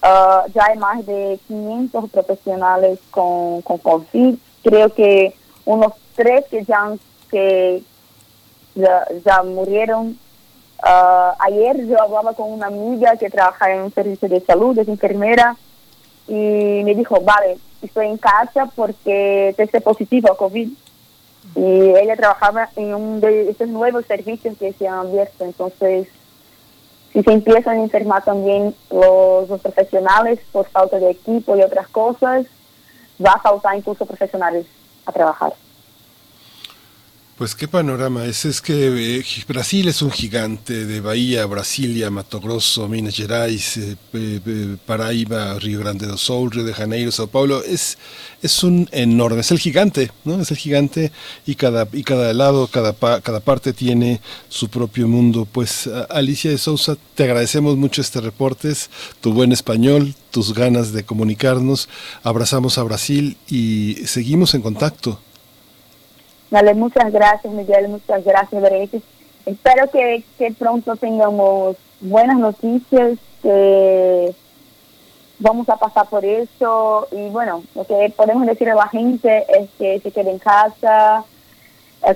ah, ya hay más de 500 profesionales con, con COVID. Creo que unos tres que ya que, ya, murieron. Ah, ayer yo hablaba con una amiga que trabaja en un servicio de salud, es enfermera, y me dijo, vale, estoy en casa porque testé positivo a COVID. Y ella trabajaba en un de esos nuevos servicios que se han abierto. Entonces, si se empiezan a enfermar también los, los profesionales por falta de equipo y otras cosas, va a faltar incluso profesionales a trabajar. Pues qué panorama es, es que eh, Brasil es un gigante de Bahía, Brasilia, Mato Grosso, Minas Gerais, eh, Paraíba, Río Grande do Sul, Río de Janeiro, Sao Paulo, es, es un enorme, es el gigante, ¿no? Es el gigante y cada, y cada lado, cada, cada parte tiene su propio mundo. Pues Alicia de Sousa, te agradecemos mucho este reporte, tu buen español, tus ganas de comunicarnos, abrazamos a Brasil y seguimos en contacto. Vale, muchas gracias Miguel, muchas gracias Berenice. Espero que, pronto tengamos buenas noticias, que vamos a pasar por eso y bueno, lo que podemos decir a la gente es que se quede en casa,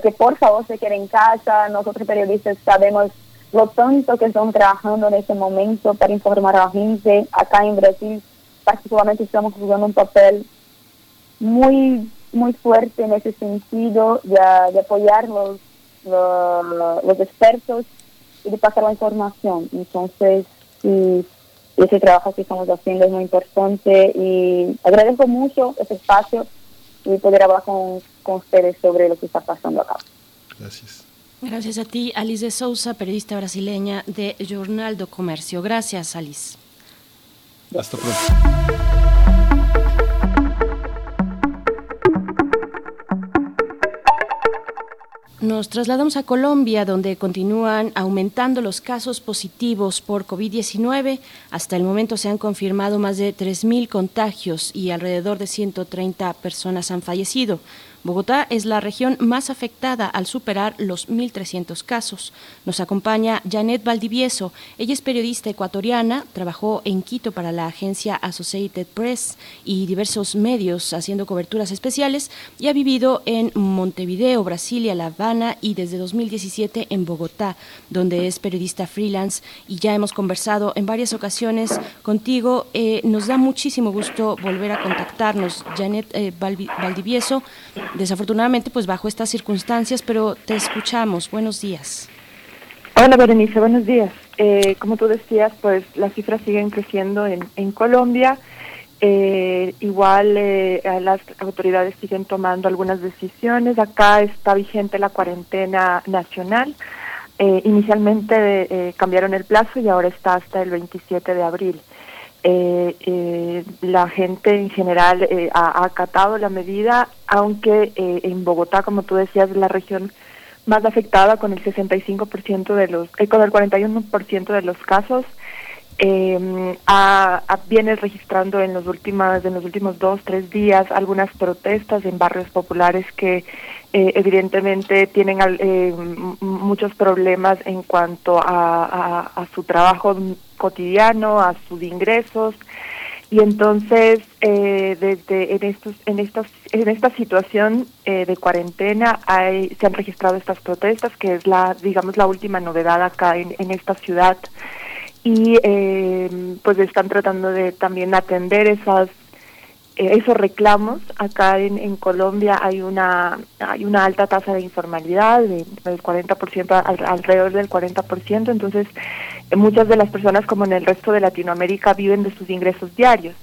que por favor se queden en casa. Nosotros periodistas sabemos lo tanto que están trabajando en este momento para informar a la gente. Acá en Brasil particularmente estamos jugando un papel muy muy fuerte en ese sentido de, apoyar los, los, expertos y de pasar la información. Entonces, ese trabajo que estamos haciendo es muy importante y agradezco mucho ese espacio y poder hablar con, con ustedes sobre lo que está pasando acá. Gracias. Gracias a ti, Alice de Souza, periodista brasileña de Jornal do Comercio. Gracias, Alice. Hasta pronto. Nos trasladamos a Colombia, donde continúan aumentando los casos positivos por COVID-19. Hasta el momento se han confirmado más de 3.000 contagios y alrededor de 130 personas han fallecido. Bogotá es la región más afectada al superar los 1.300 casos. Nos acompaña Janet Valdivieso. Ella es periodista ecuatoriana, trabajó en Quito para la agencia Associated Press y diversos medios haciendo coberturas especiales y ha vivido en Montevideo, Brasilia, La Habana y desde 2017 en Bogotá, donde es periodista freelance y ya hemos conversado en varias ocasiones contigo. Eh, nos da muchísimo gusto volver a contactarnos. Janet eh, Valdivieso desafortunadamente pues bajo estas circunstancias, pero te escuchamos. Buenos días. Hola Berenice, buenos días. Eh, como tú decías, pues las cifras siguen creciendo en, en Colombia. Eh, igual eh, las autoridades siguen tomando algunas decisiones. Acá está vigente la cuarentena nacional. inicialmente cambiaron el plazo y ahora está hasta el 27 de abril. Eh, eh, la gente en general eh, ha, acatado la medida, aunque eh, en Bogotá, como tú decías, es la región más afectada con el 65% de los, con el 41% de los casos, ha, viene registrando en los últimos, en los últimos dos, tres días algunas protestas en barrios populares que evidentemente tienen muchos problemas en cuanto a, a su trabajo cotidiano, a sus ingresos. Y entonces eh, desde en estos en estos en esta situación eh, de cuarentena hay, se han registrado estas protestas que es la digamos la última novedad acá en, en esta ciudad. Y eh, pues están tratando de también atender esas eh, esos reclamos. Acá en, Colombia hay una hay una alta tasa de informalidad, del 40%, alrededor del 40%, entonces eh, muchas de las personas, como en el resto de Latinoamérica, viven de sus ingresos diarios.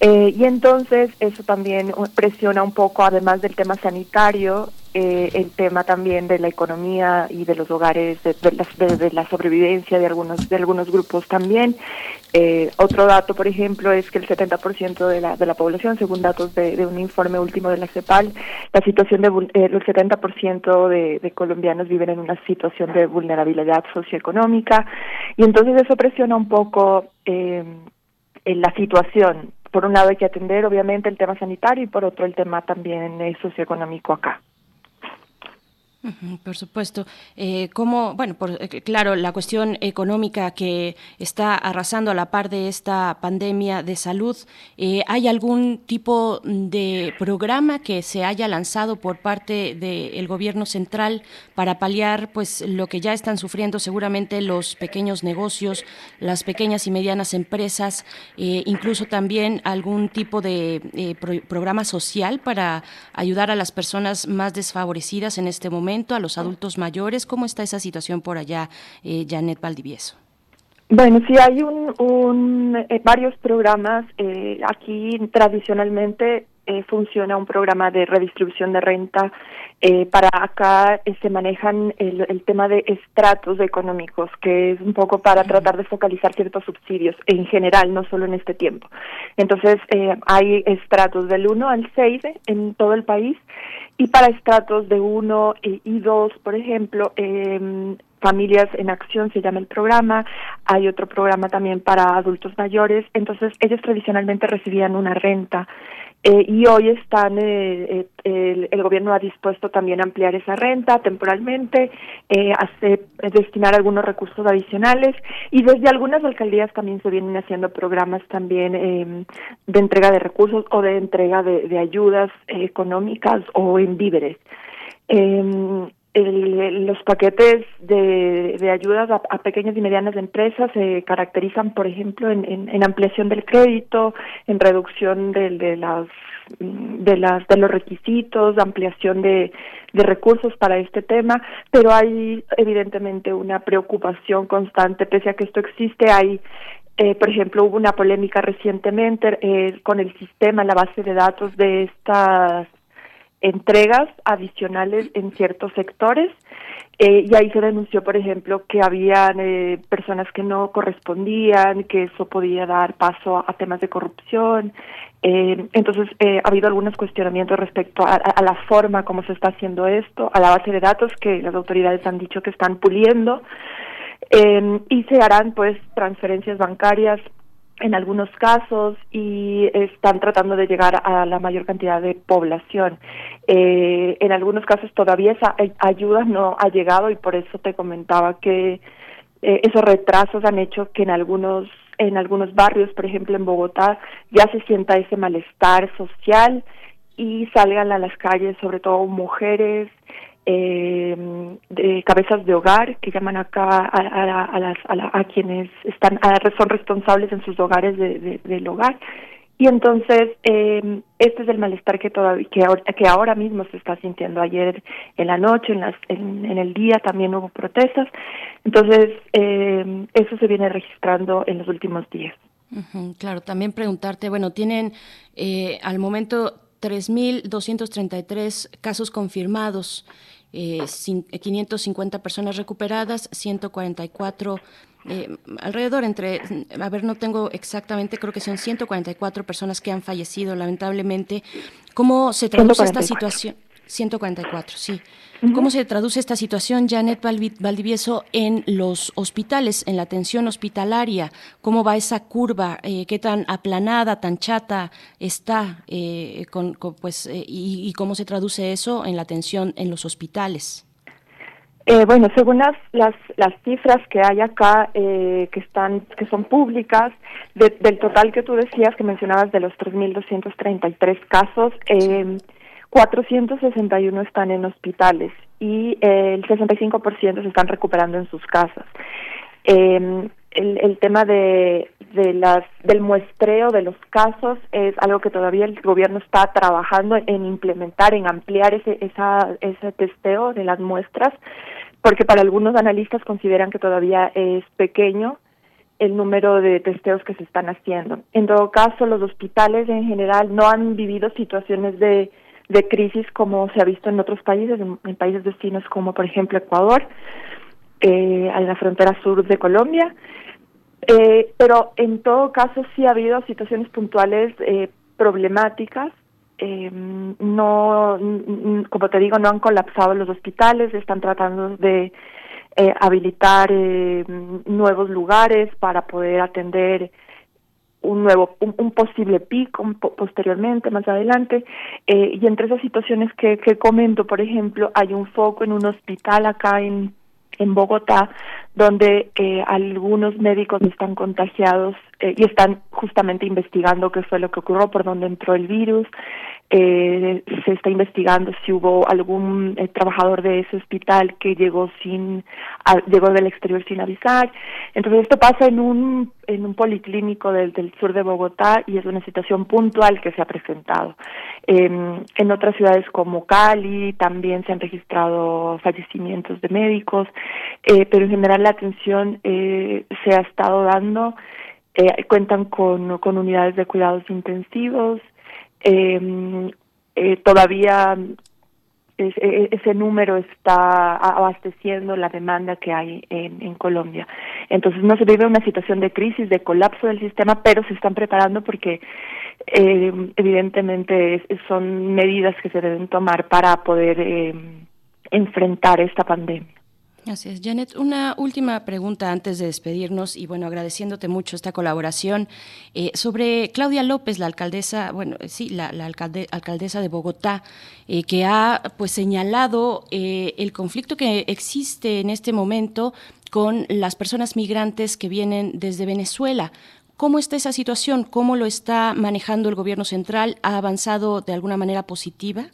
Eh, y entonces eso también presiona un poco, además del tema sanitario, eh, el tema también de la economía y de los hogares, de, la, sobrevivencia de algunos, de algunos grupos también. Eh, otro dato, por ejemplo, es que el 70% de la, de la población, según datos de, un informe último de la CEPAL, la situación de eh, los 70% de, de colombianos viven en una situación de vulnerabilidad socioeconómica y entonces eso presiona un poco eh, la situación. Por un lado hay que atender obviamente el tema sanitario y por otro el tema también socioeconómico acá. Por supuesto. Eh, como, bueno, por, eh, claro, la cuestión económica que está arrasando a la par de esta pandemia de salud, eh, ¿hay algún tipo de programa que se haya lanzado por parte del gobierno central para paliar pues lo que ya están sufriendo seguramente los pequeños negocios, las pequeñas y medianas empresas, incluso también algún tipo de programa social para ayudar a las personas más desfavorecidas en este momento? A los adultos mayores? ¿Cómo está esa situación por allá, eh, Janet Valdivieso? Bueno, sí hay un, eh, varios programas. Eh, aquí tradicionalmente eh, funciona un programa de redistribución de renta. para acá se manejan el, tema de estratos económicos, que es un poco para tratar de focalizar ciertos subsidios en general, no solo en este tiempo. Entonces, hay estratos del 1 al 6 en todo el país y para estratos de 1 y 2, por ejemplo, eh, Familias en Acción se llama el programa, hay otro programa también para adultos mayores, entonces ellos tradicionalmente recibían una renta eh, y hoy están, eh, eh, el, gobierno ha dispuesto también a ampliar esa renta temporalmente, eh, hace, destinar algunos recursos adicionales y desde algunas alcaldías también se vienen haciendo programas también em, de entrega de recursos o de entrega de, ayudas económicas o en víveres. Eh, los paquetes de, de ayudas a, pequeñas y medianas empresas se caracterizan, por ejemplo, en, en, ampliación del crédito, en reducción de, de las de las de los requisitos, ampliación de, de recursos para este tema, pero hay evidentemente una preocupación constante, pese a que esto existe, hay eh, por ejemplo, hubo una polémica recientemente eh, con el sistema, la base de datos de estas entregas adicionales en ciertos sectores eh, y ahí se denunció, por ejemplo, que habían eh, personas que no correspondían, que eso podía dar paso a, temas de corrupción. Eh, entonces, ha habido algunos cuestionamientos respecto a, a, la forma como se está haciendo esto, a la base de datos que las autoridades han dicho que están puliendo. y se harán, pues, transferencias bancarias en algunos casos y están tratando de llegar a la mayor cantidad de población. Eh, en algunos casos todavía esa ayuda no ha llegado y por eso te comentaba que eh, esos retrasos han hecho que en algunos en algunos barrios, por ejemplo en Bogotá, ya se sienta ese malestar social y salgan a las calles, sobre todo mujeres, eh, de cabezas de hogar que llaman acá a, a, a las, a, quienes están son responsables en sus hogares de, del hogar. Y entonces eh, este es el malestar que todavía que ahora, que ahora mismo se está sintiendo. Ayer en la noche en, las, en, en el día también hubo protestas. Entonces eh, eso se viene registrando en los últimos días. Claro también preguntarte bueno tienen eh, al momento 3.233 casos confirmados eh, 550 personas recuperadas, 144 eh, alrededor entre, a ver, no tengo exactamente, creo que son 144 personas que han fallecido, lamentablemente. ¿Cómo se traduce esta situación? 144, sí. ¿Cómo se traduce esta situación, Janet Valdivieso, en los hospitales, en la atención hospitalaria? ¿Cómo va esa curva? Eh, ¿Qué tan aplanada, tan chata está? Eh, con, pues, eh, y, cómo se traduce eso en la atención en los hospitales? bueno, según las, las, las, cifras que hay acá, que, están, que son públicas, del total que tú decías, que mencionabas de los 3.233 casos, eh, 461 están en hospitales y eh, el 65% se están recuperando en sus casas. El, el, tema de, de las del muestreo de los casos es algo que todavía el gobierno está trabajando en implementar, en ampliar ese esa, ese testeo de las muestras, porque para algunos analistas consideran que todavía es pequeño el número de testeos que se están haciendo. En todo caso, los hospitales en general no han vivido situaciones de de crisis como se ha visto en otros países, en, países vecinos como por ejemplo Ecuador, eh, en la frontera sur de Colombia. Eh, pero en todo caso sí ha habido situaciones puntuales eh, problemáticas. Eh, no, como te digo, no han colapsado los hospitales, están tratando de eh, habilitar eh, nuevos lugares para poder atender un nuevo, un, posible pico posteriormente, más adelante. Eh, y entre esas situaciones que, que comento, por ejemplo, hay un foco en un hospital acá en, en Bogotá donde eh, algunos médicos están contagiados eh, y están justamente investigando qué fue lo que ocurrió, por dónde entró el virus. Eh, se está investigando si hubo algún eh, trabajador de ese hospital que llegó sin llegó del exterior sin avisar. Entonces esto pasa en un en un policlínico del, del sur de Bogotá y es una situación puntual que se ha presentado. Eh, en otras ciudades como Cali también se han registrado fallecimientos de médicos eh, pero en general la atención eh, se ha estado dando cuentan con, con unidades de cuidados intensivos eh, eh, todavía e, ese número está abasteciendo la demanda que hay en, Colombia. Entonces no se vive una situación de crisis, de colapso del sistema, pero se están preparando porque eh, evidentemente son medidas que se deben tomar para poder eh, enfrentar esta pandemia. Así es, Janet. Una última pregunta antes de despedirnos y bueno, agradeciéndote mucho esta colaboración eh, sobre Claudia López, la alcaldesa, bueno, sí, la, alcaldesa de Bogotá, eh, que ha pues señalado eh, el conflicto que existe en este momento con las personas migrantes que vienen desde Venezuela. ¿Cómo está esa situación? ¿Cómo lo está manejando el gobierno central? ¿Ha avanzado de alguna manera positiva?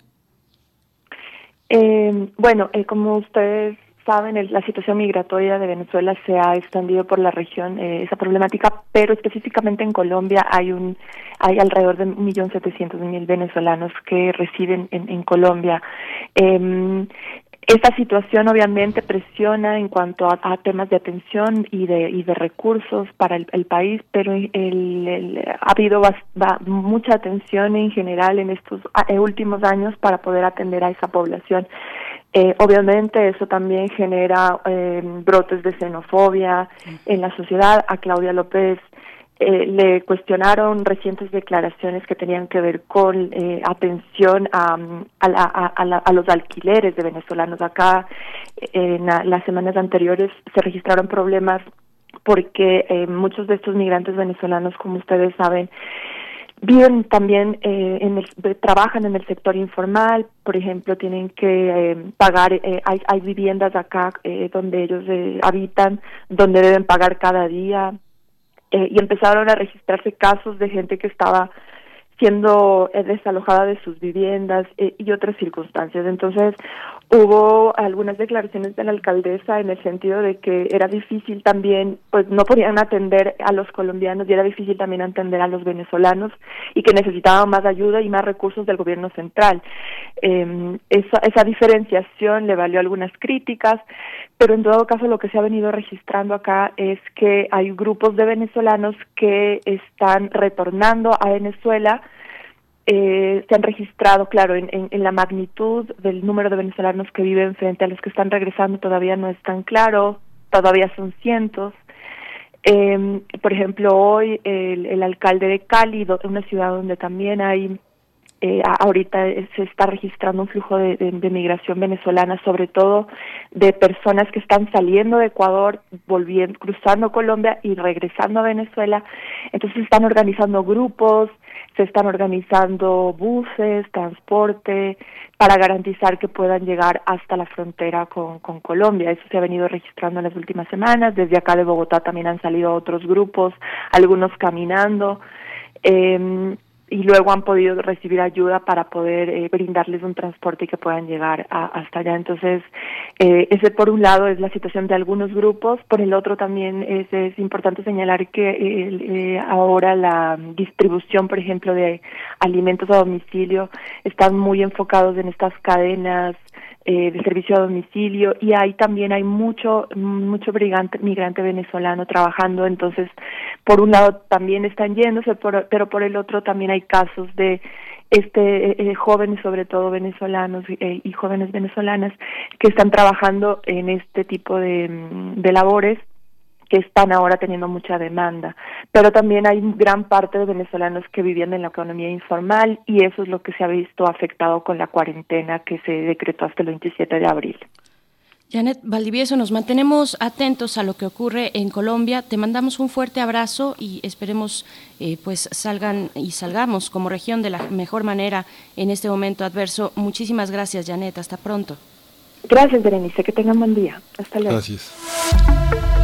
Eh, bueno, eh, como ustedes saben, la situación migratoria de Venezuela se ha extendido por la región, eh, esa problemática, pero específicamente en Colombia hay un hay alrededor de un millón setecientos mil venezolanos que residen en, Colombia. Eh, esta situación obviamente presiona en cuanto a, temas de atención y de, y de recursos para el, país, pero el, ha habido mucha atención en general en estos últimos años para poder atender a esa población. Eh, obviamente eso también genera eh, brotes de xenofobia en la sociedad. A Claudia López eh, le cuestionaron recientes declaraciones que tenían que ver con eh, atención a, a, los alquileres de venezolanos. Acá en las semanas anteriores se registraron problemas porque eh, muchos de estos migrantes venezolanos, como ustedes saben, viven también eh, en el, trabajan en el sector informal por ejemplo tienen que pagar hay, hay viviendas acá donde ellos habitan donde deben pagar cada día eh, y empezaron a registrarse casos de gente que estaba siendo eh, desalojada de sus viviendas eh, y otras circunstancias. Entonces, hubo algunas declaraciones de la alcaldesa en el sentido de que era difícil también, pues no podían atender a los colombianos y era difícil también atender a los venezolanos y que necesitaban más ayuda y más recursos del gobierno central. Eh, esa, esa diferenciación le valió algunas críticas, pero en todo caso lo que se ha venido registrando acá es que hay grupos de venezolanos que están retornando a Venezuela eh, se han registrado, claro, en, en, la magnitud del número de venezolanos que viven frente a los que están regresando todavía no es tan claro, todavía son cientos. Eh, por ejemplo, hoy el, el alcalde de Cali, una ciudad donde también hay eh, ahorita se está registrando un flujo de, de, migración venezolana, sobre todo de personas que están saliendo de Ecuador, volviendo, cruzando Colombia y regresando a Venezuela. Entonces están organizando grupos, se están organizando buses, transporte, para garantizar que puedan llegar hasta la frontera con, con Colombia. Eso se ha venido registrando en las últimas semanas. Desde acá de Bogotá también han salido otros grupos, algunos caminando. Eh, y luego han podido recibir ayuda para poder eh, brindarles un transporte y que puedan llegar hasta allá. Entonces, eh, ese por un lado es la situación de algunos grupos, por el otro también es, es importante señalar que eh, ahora la distribución, por ejemplo, de alimentos a domicilio están muy enfocados en estas cadenas eh, de servicio a domicilio y ahí también hay mucho mucho migrante, migrante venezolano trabajando. Entonces por un lado también están yéndose pero por el otro también hay casos de este eh, eh, jóvenes sobre todo venezolanos y jóvenes venezolanas que están trabajando en este tipo de labores que están ahora teniendo mucha demanda. Pero también hay gran parte de venezolanos que vivían en la economía informal y eso es lo que se ha visto afectado con la cuarentena que se decretó hasta el 27 de abril. Janet Valdivieso, nos mantenemos atentos a lo que ocurre en Colombia. Te mandamos un fuerte abrazo y esperemos eh, pues salgan y salgamos como región de la mejor manera en este momento adverso. Muchísimas gracias, Janet. Hasta pronto. Gracias, Berenice. Que tengan buen día. Hasta luego. Gracias.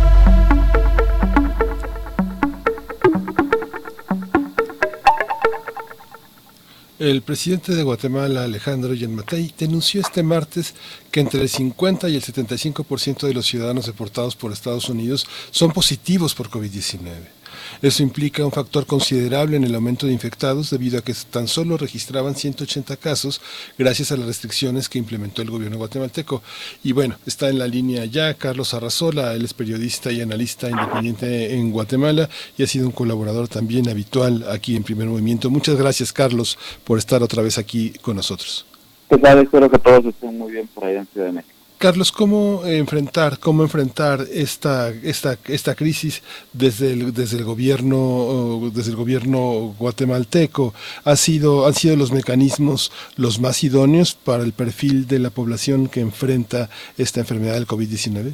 El presidente de Guatemala, Alejandro Yanmatei, denunció este martes que entre el 50 y el 75% de los ciudadanos deportados por Estados Unidos son positivos por COVID-19. Eso implica un factor considerable en el aumento de infectados debido a que tan solo registraban 180 casos gracias a las restricciones que implementó el gobierno guatemalteco. Y bueno, está en la línea ya Carlos Arrazola, él es periodista y analista independiente en Guatemala y ha sido un colaborador también habitual aquí en Primer Movimiento. Muchas gracias Carlos por estar otra vez aquí con nosotros. Espero que todos estén muy bien por ahí en Ciudad de México. Carlos, ¿cómo enfrentar, cómo enfrentar esta, esta, esta crisis desde el, desde el gobierno, desde el gobierno guatemalteco? ¿Ha sido, ¿Han sido los mecanismos los más idóneos para el perfil de la población que enfrenta esta enfermedad del COVID-19?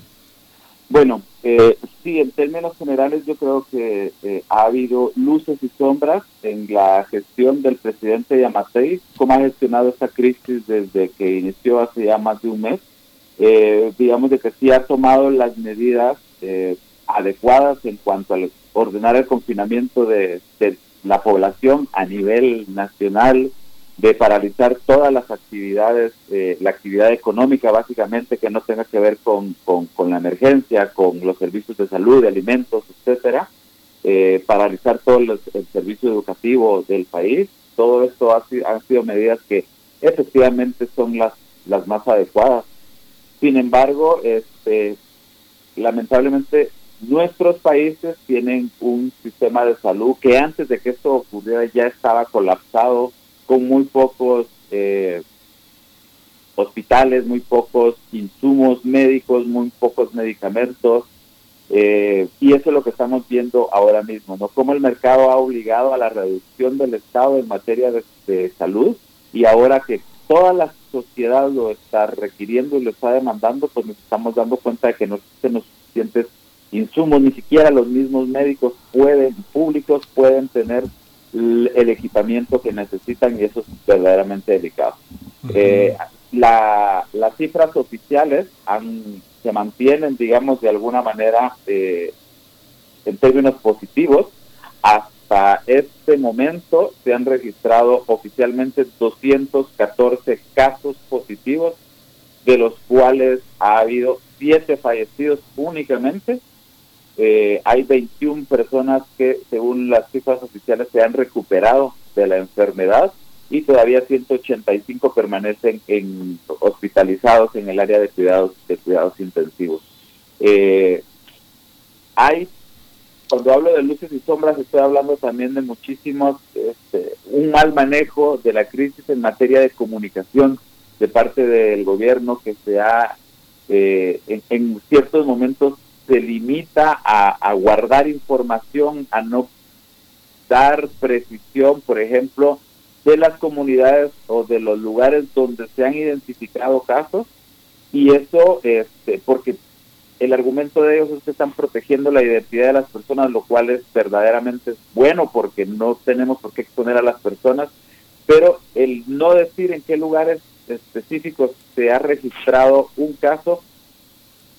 Bueno, eh, sí, en términos generales yo creo que eh, ha habido luces y sombras en la gestión del presidente Yamatei, cómo ha gestionado esta crisis desde que inició hace ya más de un mes eh, digamos de que sí ha tomado las medidas eh, adecuadas en cuanto a ordenar el confinamiento de, la población a nivel nacional de paralizar todas las actividades, eh, la actividad económica básicamente que no tenga que ver con, con, la emergencia, con los servicios de salud, de alimentos, etcétera, eh, paralizar todo el, servicio educativo del país. Todo esto ha, han sido medidas que efectivamente son las, las más adecuadas. Sin embargo, este, lamentablemente nuestros países tienen un sistema de salud que antes de que esto ocurriera ya estaba colapsado con muy pocos eh, hospitales, muy pocos insumos médicos, muy pocos medicamentos. Eh, y eso es lo que estamos viendo ahora mismo, ¿no? Cómo el mercado ha obligado a la reducción del Estado en materia de, salud y ahora que toda la sociedad lo está requiriendo y lo está demandando, pues nos estamos dando cuenta de que no existen los suficientes insumos, ni siquiera los mismos médicos pueden, públicos pueden tener el equipamiento que necesitan y eso es verdaderamente delicado. Eh, las cifras oficiales se mantienen, digamos, de alguna manera eh, en términos positivos. Hasta este momento se han registrado oficialmente 214 casos positivos, de los cuales ha habido 7 fallecidos únicamente eh, hay 21 personas que, según las cifras oficiales, se han recuperado de la enfermedad y todavía 185 permanecen en, hospitalizados en el área de cuidados de cuidados intensivos. Eh, hay, cuando hablo de luces y sombras, estoy hablando también de muchísimos, este, un mal manejo de la crisis en materia de comunicación de parte del gobierno que se ha eh, en ciertos momentos se limita a, guardar información, a no dar precisión, por ejemplo, de las comunidades o de los lugares donde se han identificado casos. Y eso este porque el argumento de ellos es que están protegiendo la identidad de las personas, lo cual es verdaderamente bueno porque no tenemos por qué exponer a las personas, pero el no decir en qué lugares específicos se ha registrado un caso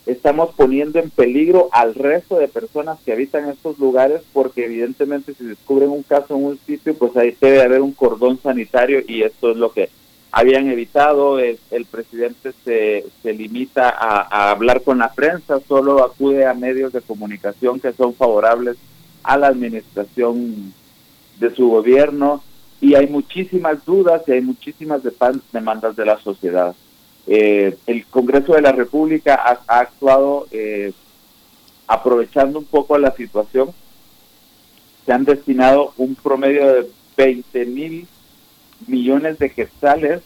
estamos poniendo en peligro al resto de personas que habitan estos lugares porque evidentemente si descubren un caso en un sitio pues ahí debe haber un cordón sanitario y esto es lo que habían evitado, el, presidente se, se limita a, hablar con la prensa, solo acude a medios de comunicación que son favorables a la administración de su gobierno y hay muchísimas dudas y hay muchísimas demandas de la sociedad. Eh, el Congreso de la República ha, actuado eh, aprovechando un poco la situación. Se han destinado un promedio de 20 mil millones de quetzales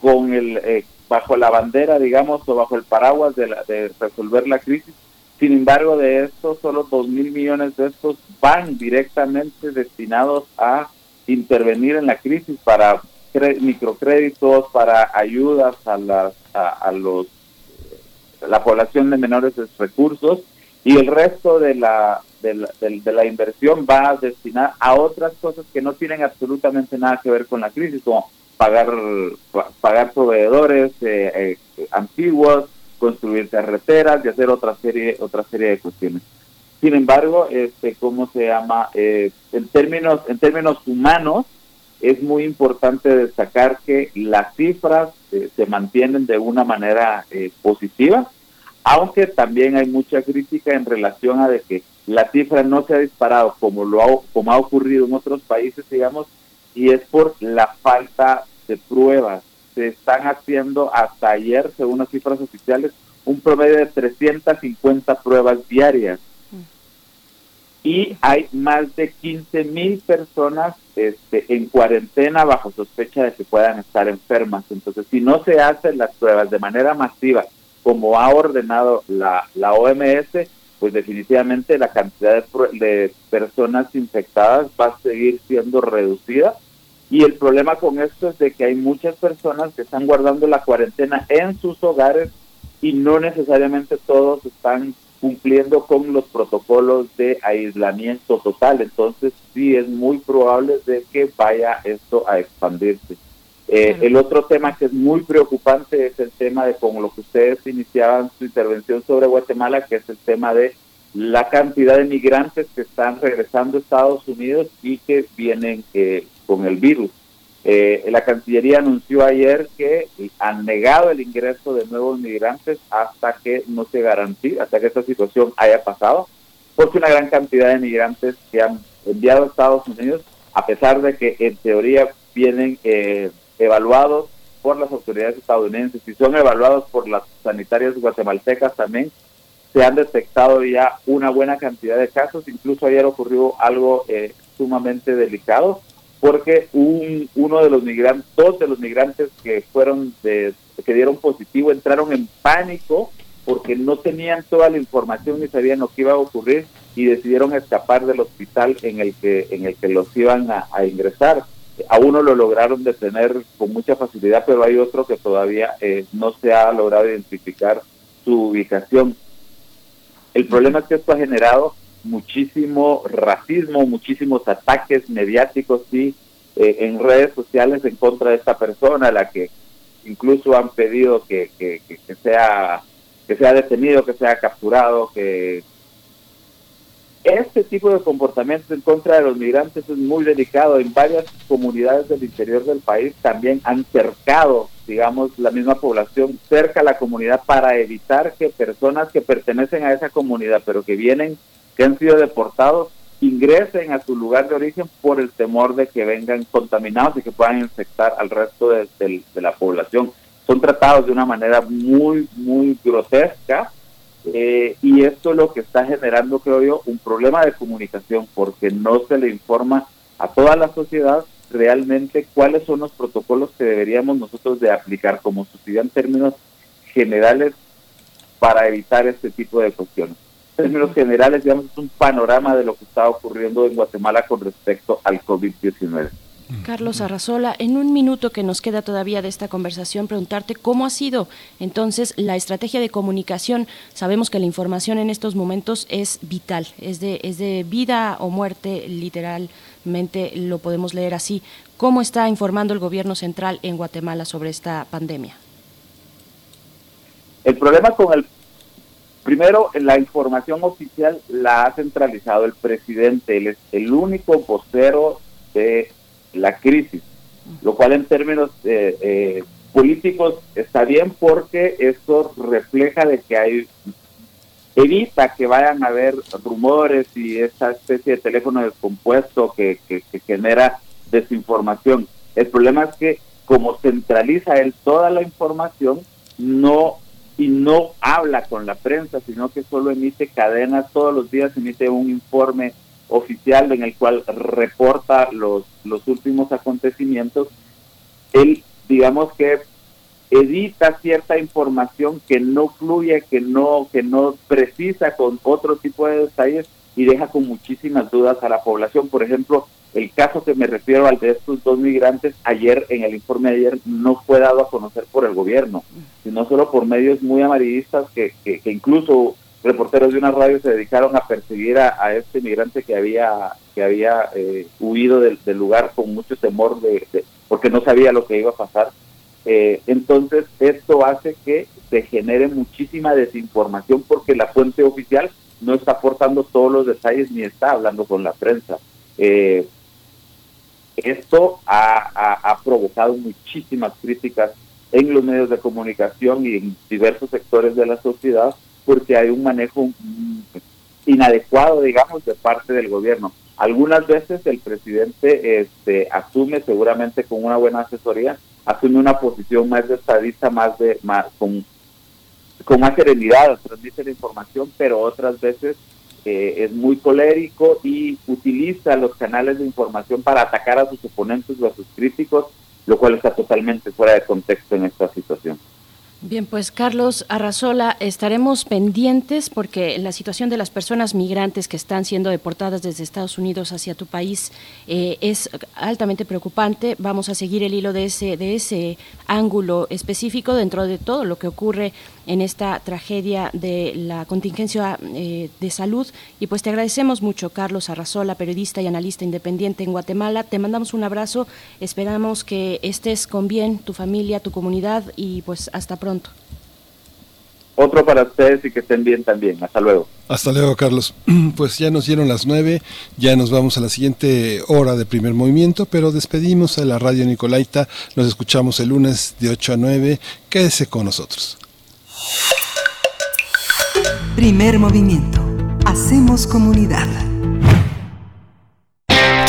con el eh, bajo la bandera, digamos, o bajo el paraguas de, de resolver la crisis. Sin embargo, de estos, solo 2 mil millones de estos van directamente destinados a intervenir en la crisis para microcréditos, para ayudas a, las, a, los la población de menores recursos y el resto de la, de la, de, la, inversión va a destinar a otras cosas que no tienen absolutamente nada que ver con la crisis, como pagar, pagar proveedores eh, eh, antiguos, construir carreteras y hacer otra serie, otra serie de cuestiones. Sin embargo, este, ¿cómo se llama? Eh, en términos, en términos humanos, es muy importante destacar que las cifras eh, se mantienen de una manera eh, positiva, aunque también hay mucha crítica en relación a de que la cifra no se ha disparado como lo ha, como ha ocurrido en otros países, digamos, y es por la falta de pruebas. Se están haciendo hasta ayer, según las cifras oficiales, un promedio de 350 pruebas diarias y hay más de 15 mil personas este, en cuarentena bajo sospecha de que puedan estar enfermas. Entonces, si no se hacen las pruebas de manera masiva, como ha ordenado la, la OMS, pues definitivamente la cantidad de, de personas infectadas va a seguir siendo reducida. Y el problema con esto es de que hay muchas personas que están guardando la cuarentena en sus hogares y no necesariamente todos están cumpliendo con los protocolos de aislamiento total. Entonces sí es muy probable de que vaya esto a expandirse. Eh, el otro tema que es muy preocupante es el tema de como lo que ustedes iniciaban su intervención sobre Guatemala, que es el tema de la cantidad de migrantes que están regresando a Estados Unidos y que vienen eh, con el virus. Eh, la Cancillería anunció ayer que han negado el ingreso de nuevos migrantes hasta que no se garantice, hasta que esta situación haya pasado, porque una gran cantidad de migrantes que han enviado a Estados Unidos, a pesar de que en teoría vienen eh, evaluados por las autoridades estadounidenses y son evaluados por las sanitarias guatemaltecas también, se han detectado ya una buena cantidad de casos. Incluso ayer ocurrió algo eh, sumamente delicado porque un, uno de los migrantes, dos de los migrantes que fueron de, que dieron positivo entraron en pánico porque no tenían toda la información ni sabían lo que iba a ocurrir y decidieron escapar del hospital en el que en el que los iban a, ingresar. A uno lo lograron detener con mucha facilidad, pero hay otro que todavía eh, no se ha logrado identificar su ubicación. El problema es que esto ha generado muchísimo racismo, muchísimos ataques mediáticos y eh, en redes sociales en contra de esta persona, la que incluso han pedido que, que, que, sea que sea detenido, que sea capturado, que este tipo de comportamientos en contra de los migrantes es muy delicado. En varias comunidades del interior del país también han cercado, digamos, la misma población cerca a la comunidad para evitar que personas que pertenecen a esa comunidad, pero que vienen que han sido deportados ingresen a su lugar de origen por el temor de que vengan contaminados y que puedan infectar al resto de, la población. Son tratados de una manera muy, muy grotesca eh, y esto es lo que está generando, creo yo, un problema de comunicación porque no se le informa a toda la sociedad realmente cuáles son los protocolos que deberíamos nosotros de aplicar como sociedad en términos generales para evitar este tipo de cuestiones términos generales, digamos, es un panorama de lo que está ocurriendo en Guatemala con respecto al COVID-19. Carlos Arrazola, en un minuto que nos queda todavía de esta conversación, preguntarte cómo ha sido entonces la estrategia de comunicación. Sabemos que la información en estos momentos es vital, es de, es de vida o muerte, literalmente lo podemos leer así. ¿Cómo está informando el gobierno central en Guatemala sobre esta pandemia? El problema con el Primero, la información oficial la ha centralizado el presidente, él es el único vocero de la crisis, lo cual en términos eh, eh, políticos está bien porque esto refleja de que hay evita que vayan a haber rumores y esa especie de teléfono descompuesto que, que, que genera desinformación. El problema es que como centraliza él toda la información, no y no habla con la prensa, sino que solo emite cadenas, todos los días emite un informe oficial en el cual reporta los, los últimos acontecimientos. Él, digamos que edita cierta información que no fluye, que no, que no precisa con otro tipo de detalles y deja con muchísimas dudas a la población. Por ejemplo, el caso que me refiero al de estos dos migrantes, ayer, en el informe de ayer, no fue dado a conocer por el gobierno, sino solo por medios muy amarillistas que, que, incluso reporteros de una radio se dedicaron a perseguir a, este migrante que había que había eh, huido del, lugar con mucho temor de, porque no sabía lo que iba a pasar. Eh, entonces esto hace que se genere muchísima desinformación porque la fuente oficial no está aportando todos los detalles ni está hablando con la prensa. Eh, esto ha, provocado muchísimas críticas en los medios de comunicación y en diversos sectores de la sociedad porque hay un manejo mm, inadecuado, digamos, de parte del gobierno. Algunas veces el presidente este, asume, seguramente con una buena asesoría, asume una posición más de estadista, más de más con, con más serenidad, transmite la información, pero otras veces eh, es muy colérico y utiliza los canales de información para atacar a sus oponentes o a sus críticos, lo cual está totalmente fuera de contexto en esta situación. Bien, pues Carlos Arrazola, estaremos pendientes porque la situación de las personas migrantes que están siendo deportadas desde Estados Unidos hacia tu país eh, es altamente preocupante. Vamos a seguir el hilo de ese, de ese ángulo específico dentro de todo lo que ocurre en esta tragedia de la contingencia eh, de salud. Y pues te agradecemos mucho, Carlos Arrazola, periodista y analista independiente en Guatemala. Te mandamos un abrazo, esperamos que estés con bien, tu familia, tu comunidad y pues hasta pronto. Otro para ustedes y que estén bien también. Hasta luego. Hasta luego, Carlos. Pues ya nos dieron las nueve, ya nos vamos a la siguiente hora de primer movimiento, pero despedimos a la radio Nicolaita. Nos escuchamos el lunes de 8 a 9. Quédese con nosotros. Primer movimiento. Hacemos comunidad.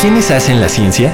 ¿Quiénes hacen la ciencia?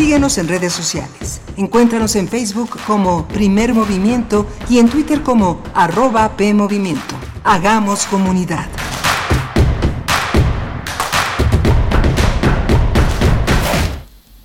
Síguenos en redes sociales. Encuéntranos en Facebook como Primer Movimiento y en Twitter como arroba PMovimiento. Hagamos comunidad.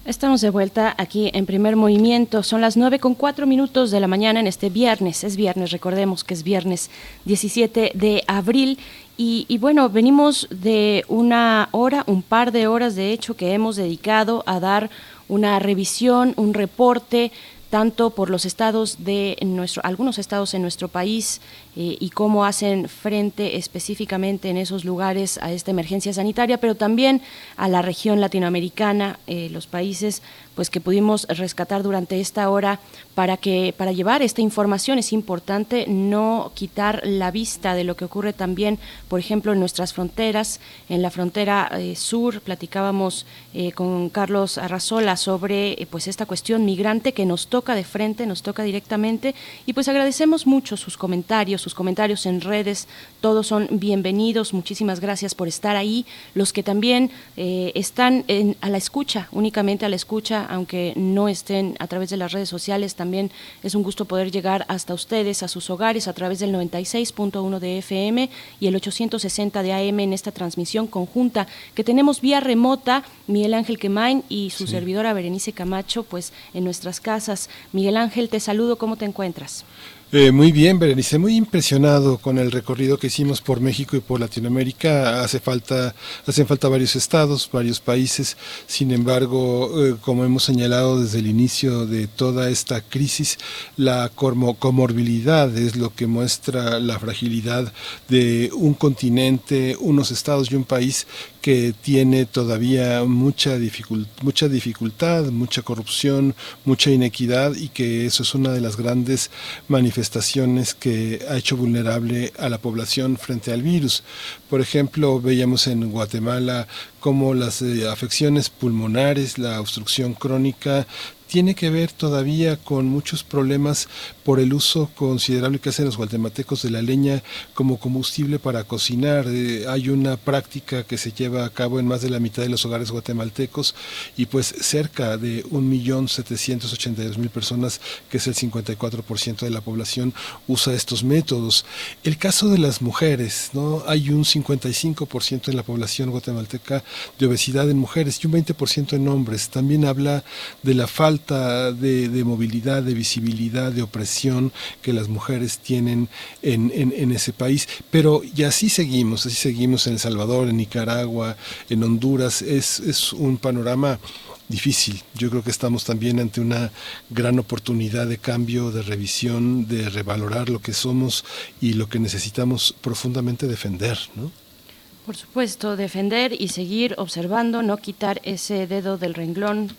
Estamos de vuelta aquí en primer movimiento. Son las nueve con cuatro minutos de la mañana en este viernes. Es viernes, recordemos que es viernes 17 de abril. Y, y, bueno, venimos de una hora, un par de horas de hecho, que hemos dedicado a dar una revisión, un reporte tanto por los estados de nuestro, algunos estados en nuestro país eh, y cómo hacen frente específicamente en esos lugares a esta emergencia sanitaria, pero también a la región latinoamericana, eh, los países pues que pudimos rescatar durante esta hora para que para llevar esta información. Es importante no quitar la vista de lo que ocurre también, por ejemplo, en nuestras fronteras, en la frontera eh, sur. Platicábamos con Carlos Arrazola sobre pues esta cuestión migrante que nos toca de frente, nos toca directamente y pues agradecemos mucho sus comentarios, sus comentarios en redes, todos son bienvenidos, muchísimas gracias por estar ahí, los que también están en, a la escucha, únicamente a la escucha aunque no estén a través de las redes sociales, también es un gusto poder llegar hasta ustedes, a sus hogares, a través del 96.1 de FM y el 860 de AM en esta transmisión conjunta que tenemos vía remota, Miguel Ángel Quemain y su servidora Berenice Camacho, pues en nuestras casas. Miguel Ángel, te saludo, ¿cómo te encuentras? Eh, muy bien, Berenice, muy impresionado con el recorrido que hicimos por México y por Latinoamérica. Hace falta, hacen falta varios estados, varios países. Sin embargo, eh, como hemos señalado desde el inicio de toda esta crisis, la comorbilidad es lo que muestra la fragilidad de un continente, unos estados y un país que tiene todavía mucha, dificultad, mucha corrupción, mucha inequidad y que eso es una de las grandes manifestaciones que ha hecho vulnerable a la población frente al virus. Por ejemplo, veíamos en Guatemala cómo las eh, afecciones pulmonares, la obstrucción crónica, tiene que ver todavía con muchos problemas por el uso considerable que hacen los guatemaltecos de la leña como combustible para cocinar. Eh, hay una práctica que se lleva a cabo en más de la mitad de los hogares guatemaltecos y pues cerca de 1.782.000 personas, que es el 54% de la población, usa estos métodos. El caso de las mujeres, ¿no? Hay un 55% en la población guatemalteca de obesidad en mujeres y un 20% en hombres. También habla de la falta de, movilidad, de visibilidad, de opresión que las mujeres tienen en, en, ese país. Pero y así seguimos, así seguimos en El Salvador, en Nicaragua, en Honduras. Es, es un panorama difícil. Yo creo que estamos también ante una gran oportunidad de cambio, de revisión, de revalorar lo que somos y lo que necesitamos profundamente defender, ¿no? Por supuesto, defender y seguir observando, no quitar ese dedo del renglón,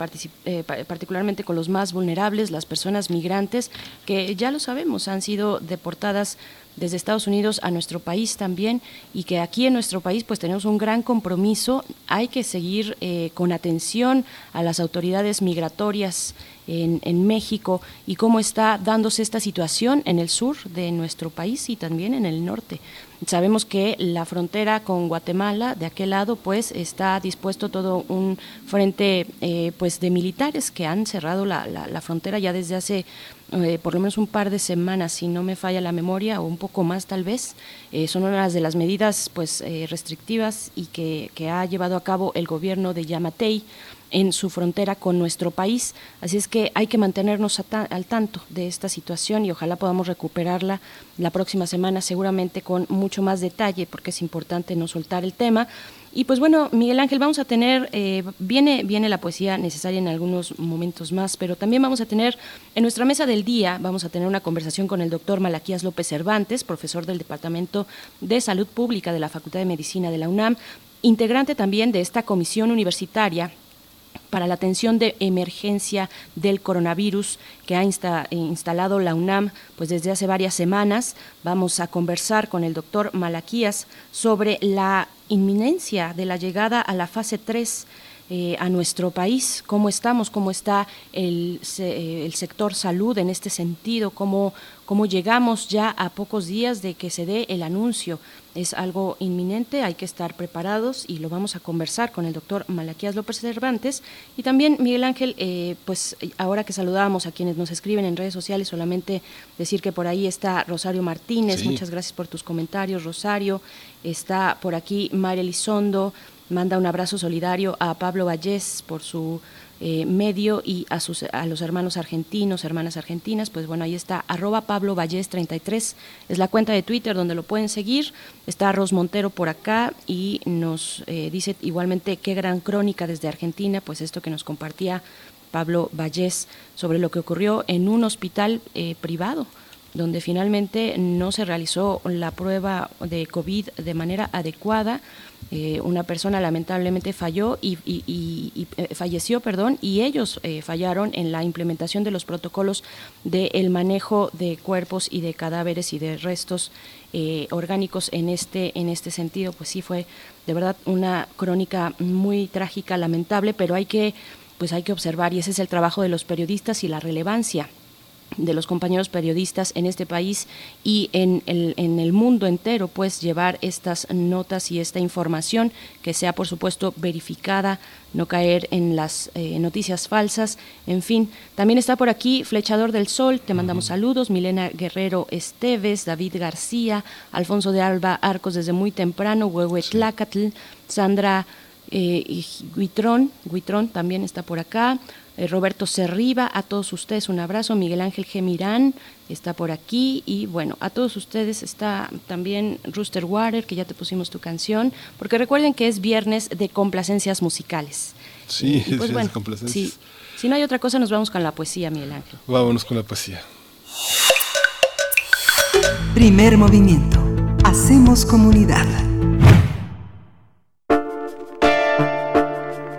eh, particularmente con los más vulnerables, las personas migrantes, que ya lo sabemos, han sido deportadas desde Estados Unidos a nuestro país también y que aquí en nuestro país pues tenemos un gran compromiso. Hay que seguir eh, con atención a las autoridades migratorias en, en, México y cómo está dándose esta situación en el sur de nuestro país y también en el norte. Sabemos que la frontera con Guatemala, de aquel lado, pues está dispuesto todo un frente eh, pues de militares que han cerrado la, la, frontera ya desde hace eh, por lo menos un par de semanas, si no me falla la memoria, o un poco más tal vez. Eh, son unas de las medidas pues restrictivas y que, que ha llevado a cabo el gobierno de Yamatei en su frontera con nuestro país. Así es que hay que mantenernos al tanto de esta situación y ojalá podamos recuperarla la próxima semana seguramente con mucho más detalle porque es importante no soltar el tema. Y pues bueno, Miguel Ángel, vamos a tener, eh, viene, viene la poesía necesaria en algunos momentos más, pero también vamos a tener en nuestra mesa del día, vamos a tener una conversación con el doctor Malaquías López Cervantes, profesor del Departamento de Salud Pública de la Facultad de Medicina de la UNAM, integrante también de esta comisión universitaria para la atención de emergencia del coronavirus que ha instalado la UNAM pues desde hace varias semanas. Vamos a conversar con el doctor Malaquías sobre la inminencia de la llegada a la fase 3 eh, a nuestro país, cómo estamos, cómo está el, el, sector salud en este sentido, cómo, cómo llegamos ya a pocos días de que se dé el anuncio. Es algo inminente, hay que estar preparados y lo vamos a conversar con el doctor Malaquías López Cervantes. Y también, Miguel Ángel, eh, pues ahora que saludamos a quienes nos escriben en redes sociales, solamente decir que por ahí está Rosario Martínez, muchas gracias por tus comentarios, Rosario. Está por aquí María Elizondo, manda un abrazo solidario a Pablo Vallés por su eh, medio y a, sus, a los hermanos argentinos, hermanas argentinas, pues bueno, ahí está, arroba Pablo Vallés 33, es la cuenta de Twitter donde lo pueden seguir, está Ros Montero por acá y nos eh, dice igualmente qué gran crónica desde Argentina, pues esto que nos compartía Pablo Vallés sobre lo que ocurrió en un hospital eh, privado donde finalmente no se realizó la prueba de COVID de manera adecuada. Eh, una persona lamentablemente falló y, eh, falleció, perdón, y ellos eh, fallaron en la implementación de los protocolos del manejo de cuerpos y de cadáveres y de restos orgánicos en este en este sentido. Pues sí fue de verdad una crónica muy trágica, lamentable, pero hay que pues hay que observar y ese es el trabajo de los periodistas y la relevancia de los compañeros periodistas en este país y en el, en el mundo entero, pues llevar estas notas y esta información que sea, por supuesto, verificada, no caer en las eh, noticias falsas, en fin. También está por aquí Flechador del Sol, te mandamos saludos, Milena Guerrero Esteves, David García, Alfonso de Alba Arcos desde muy temprano, Huehuetlacatl, Sandra eh, y Guitrón, Guitrón también está por acá. Eh, Roberto Cerriba, a todos ustedes un abrazo. Miguel Ángel Gemirán está por aquí. Y bueno, a todos ustedes está también Rooster Water, que ya te pusimos tu canción. Porque recuerden que es viernes de complacencias musicales. Sí, pues bueno, complacencias. Si no hay otra cosa, nos vamos con la poesía, Miguel Ángel. Vámonos con la poesía. Primer movimiento. Hacemos comunidad.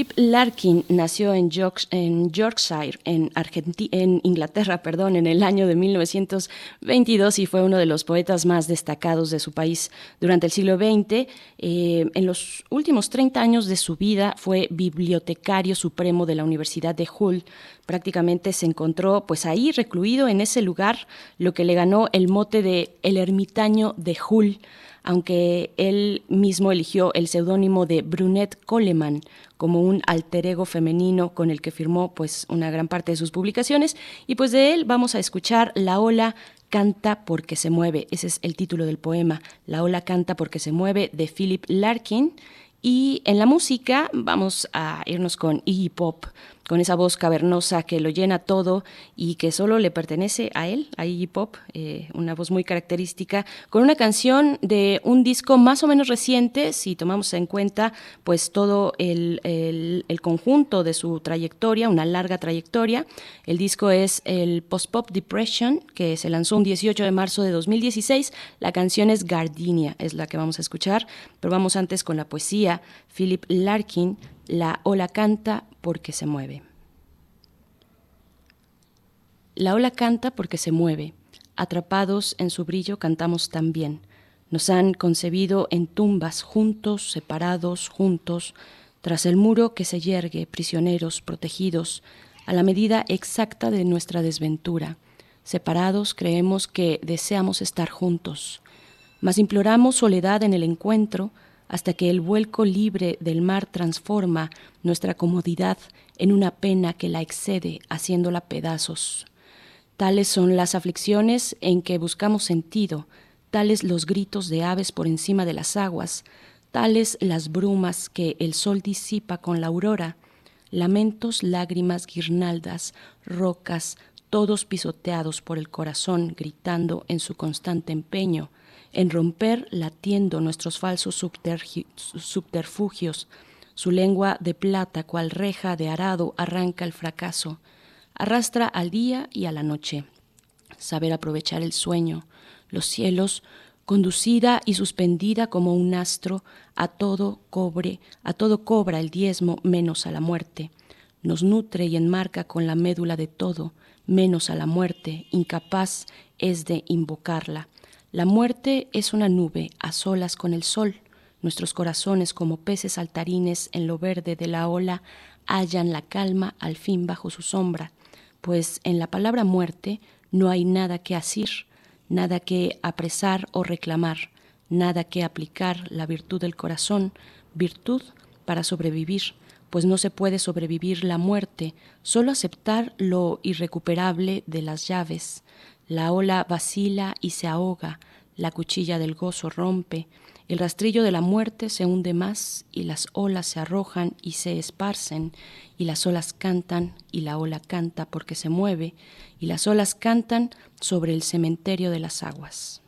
Philip Larkin nació en, Yorkshire, en, en Inglaterra, perdón, en el año de 1922 y fue uno de los poetas más destacados de su país durante el siglo XX. Eh, en los últimos 30 años de su vida fue bibliotecario supremo de la Universidad de Hull. Prácticamente se encontró pues ahí recluido en ese lugar, lo que le ganó el mote de el ermitaño de Hull aunque él mismo eligió el seudónimo de Brunette Coleman como un alter ego femenino con el que firmó pues una gran parte de sus publicaciones. Y pues de él vamos a escuchar La ola canta porque se mueve, ese es el título del poema, La ola canta porque se mueve de Philip Larkin. Y en la música vamos a irnos con Iggy Pop, con esa voz cavernosa que lo llena todo y que solo le pertenece a él, a Iggy Pop, eh, una voz muy característica, con una canción de un disco más o menos reciente, si tomamos en cuenta pues todo el, el conjunto de su trayectoria, una larga trayectoria. El disco es el Post Pop Depression, que se lanzó un 18 de marzo de 2016. La canción es Gardenia, es la que vamos a escuchar, pero vamos antes con la poesía. Philip Larkin, La ola canta porque se mueve. La ola canta porque se mueve. Atrapados en su brillo cantamos también. Nos han concebido en tumbas, juntos, separados, juntos, tras el muro que se yergue, prisioneros, protegidos, a la medida exacta de nuestra desventura. Separados creemos que deseamos estar juntos, mas imploramos soledad en el encuentro, hasta que el vuelco libre del mar transforma nuestra comodidad en una pena que la excede, haciéndola pedazos. Tales son las aflicciones en que buscamos sentido, tales los gritos de aves por encima de las aguas, tales las brumas que el sol disipa con la aurora, lamentos, lágrimas, guirnaldas, rocas, todos pisoteados por el corazón, gritando en su constante empeño, en romper latiendo nuestros falsos subterfugios. Su lengua de plata, cual reja de arado, arranca el fracaso, arrastra al día y a la noche. Saber aprovechar el sueño, los cielos, conducida y suspendida como un astro, a todo cobre, a todo cobra el diezmo menos a la muerte. Nos nutre y enmarca con la médula de todo, menos a la muerte, incapaz es de invocarla. La muerte es una nube a solas con el sol. Nuestros corazones, como peces saltarines en lo verde de la ola, hallan la calma al fin bajo su sombra, pues en la palabra muerte no hay nada que asir, nada que apresar o reclamar, nada que aplicar la virtud del corazón, virtud para sobrevivir, pues no se puede sobrevivir la muerte, solo aceptar lo irrecuperable de las llaves, la ola vacila y se ahoga, la cuchilla del gozo rompe, el rastrillo de la muerte se hunde más y las olas se arrojan y se esparcen, y las olas cantan y la ola canta porque se mueve, y las olas cantan sobre el cementerio de las aguas.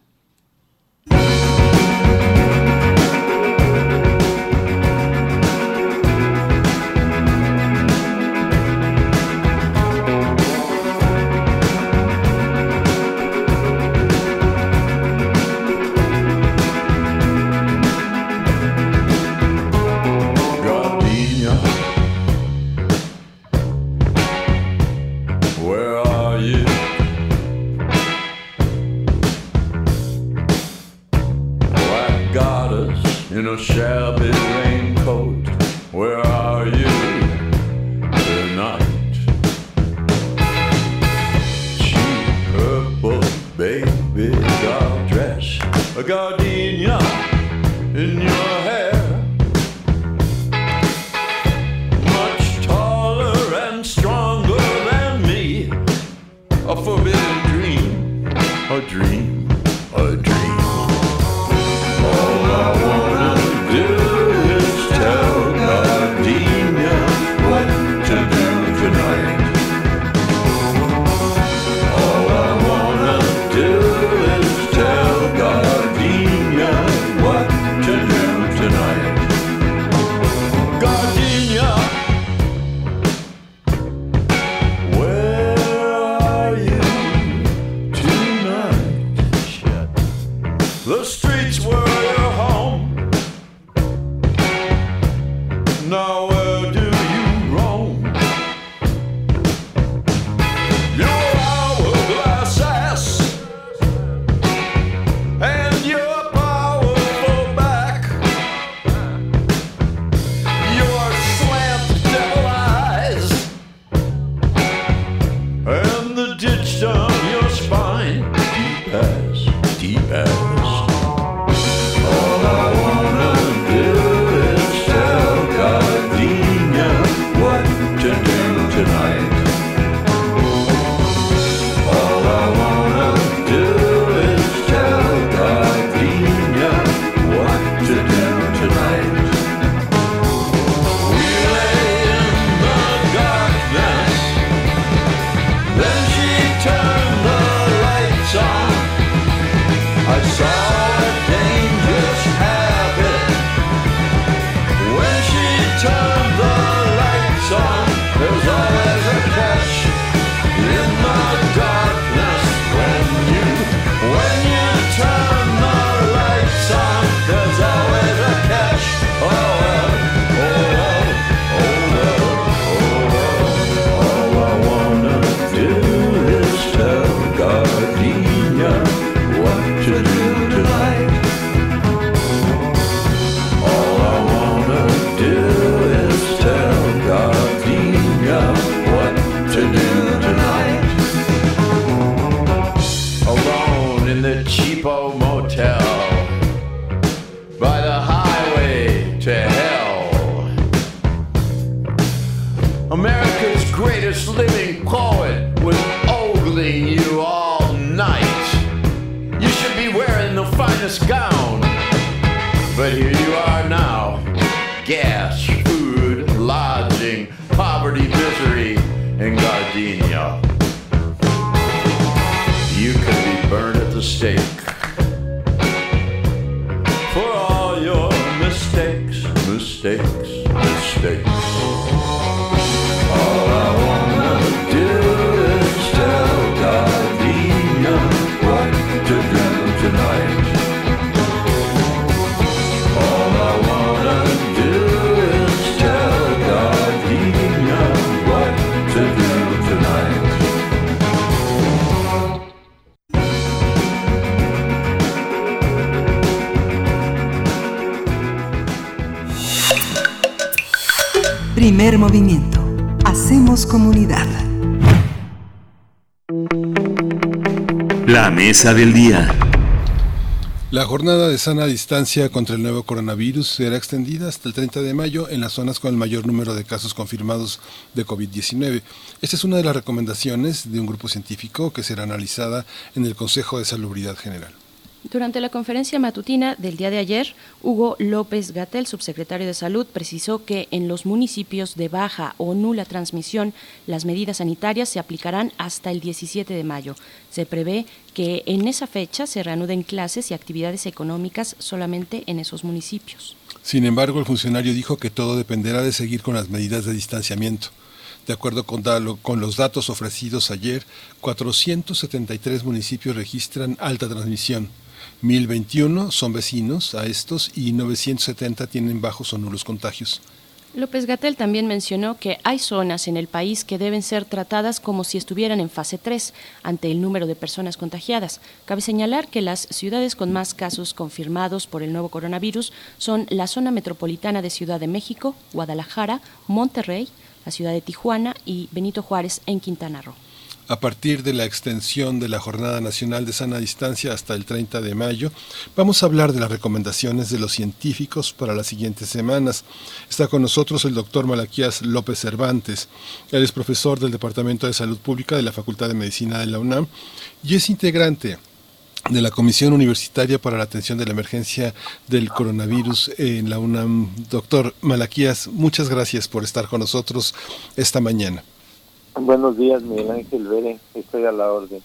A shabby raincoat. Where are you tonight? Cheap purple baby doll dress, a gardenia in your hair. Much taller and stronger than me, a forbidden dream a dream, día. La jornada de sana distancia contra el nuevo coronavirus será extendida hasta el 30 de mayo en las zonas con el mayor número de casos confirmados de COVID-19. Esta es una de las recomendaciones de un grupo científico que será analizada en el Consejo de Salubridad General. Durante la conferencia matutina del día de ayer, Hugo López Gatel, subsecretario de Salud, precisó que en los municipios de baja o nula transmisión las medidas sanitarias se aplicarán hasta el 17 de mayo. Se prevé que en esa fecha se reanuden clases y actividades económicas solamente en esos municipios. Sin embargo, el funcionario dijo que todo dependerá de seguir con las medidas de distanciamiento. De acuerdo con, con, los datos ofrecidos ayer, 473 municipios registran alta transmisión. 1021 son vecinos a estos y 970 tienen bajos o nulos contagios. López Gatel también mencionó que hay zonas en el país que deben ser tratadas como si estuvieran en fase 3 ante el número de personas contagiadas. Cabe señalar que las ciudades con más casos confirmados por el nuevo coronavirus son la zona metropolitana de Ciudad de México, Guadalajara, Monterrey, la ciudad de Tijuana y Benito Juárez en Quintana Roo. A partir de la extensión de la Jornada Nacional de Sana Distancia hasta el 30 de mayo, vamos a hablar de las recomendaciones de los científicos para las siguientes semanas. Está con nosotros el doctor Malaquías López Cervantes. Él es profesor del Departamento de Salud Pública de la Facultad de Medicina de la UNAM y es integrante de la Comisión Universitaria para la Atención de la Emergencia del Coronavirus en la UNAM. Doctor Malaquías, muchas gracias por estar con nosotros esta mañana. Buenos días, Miguel Ángel Vélez, estoy a la orden.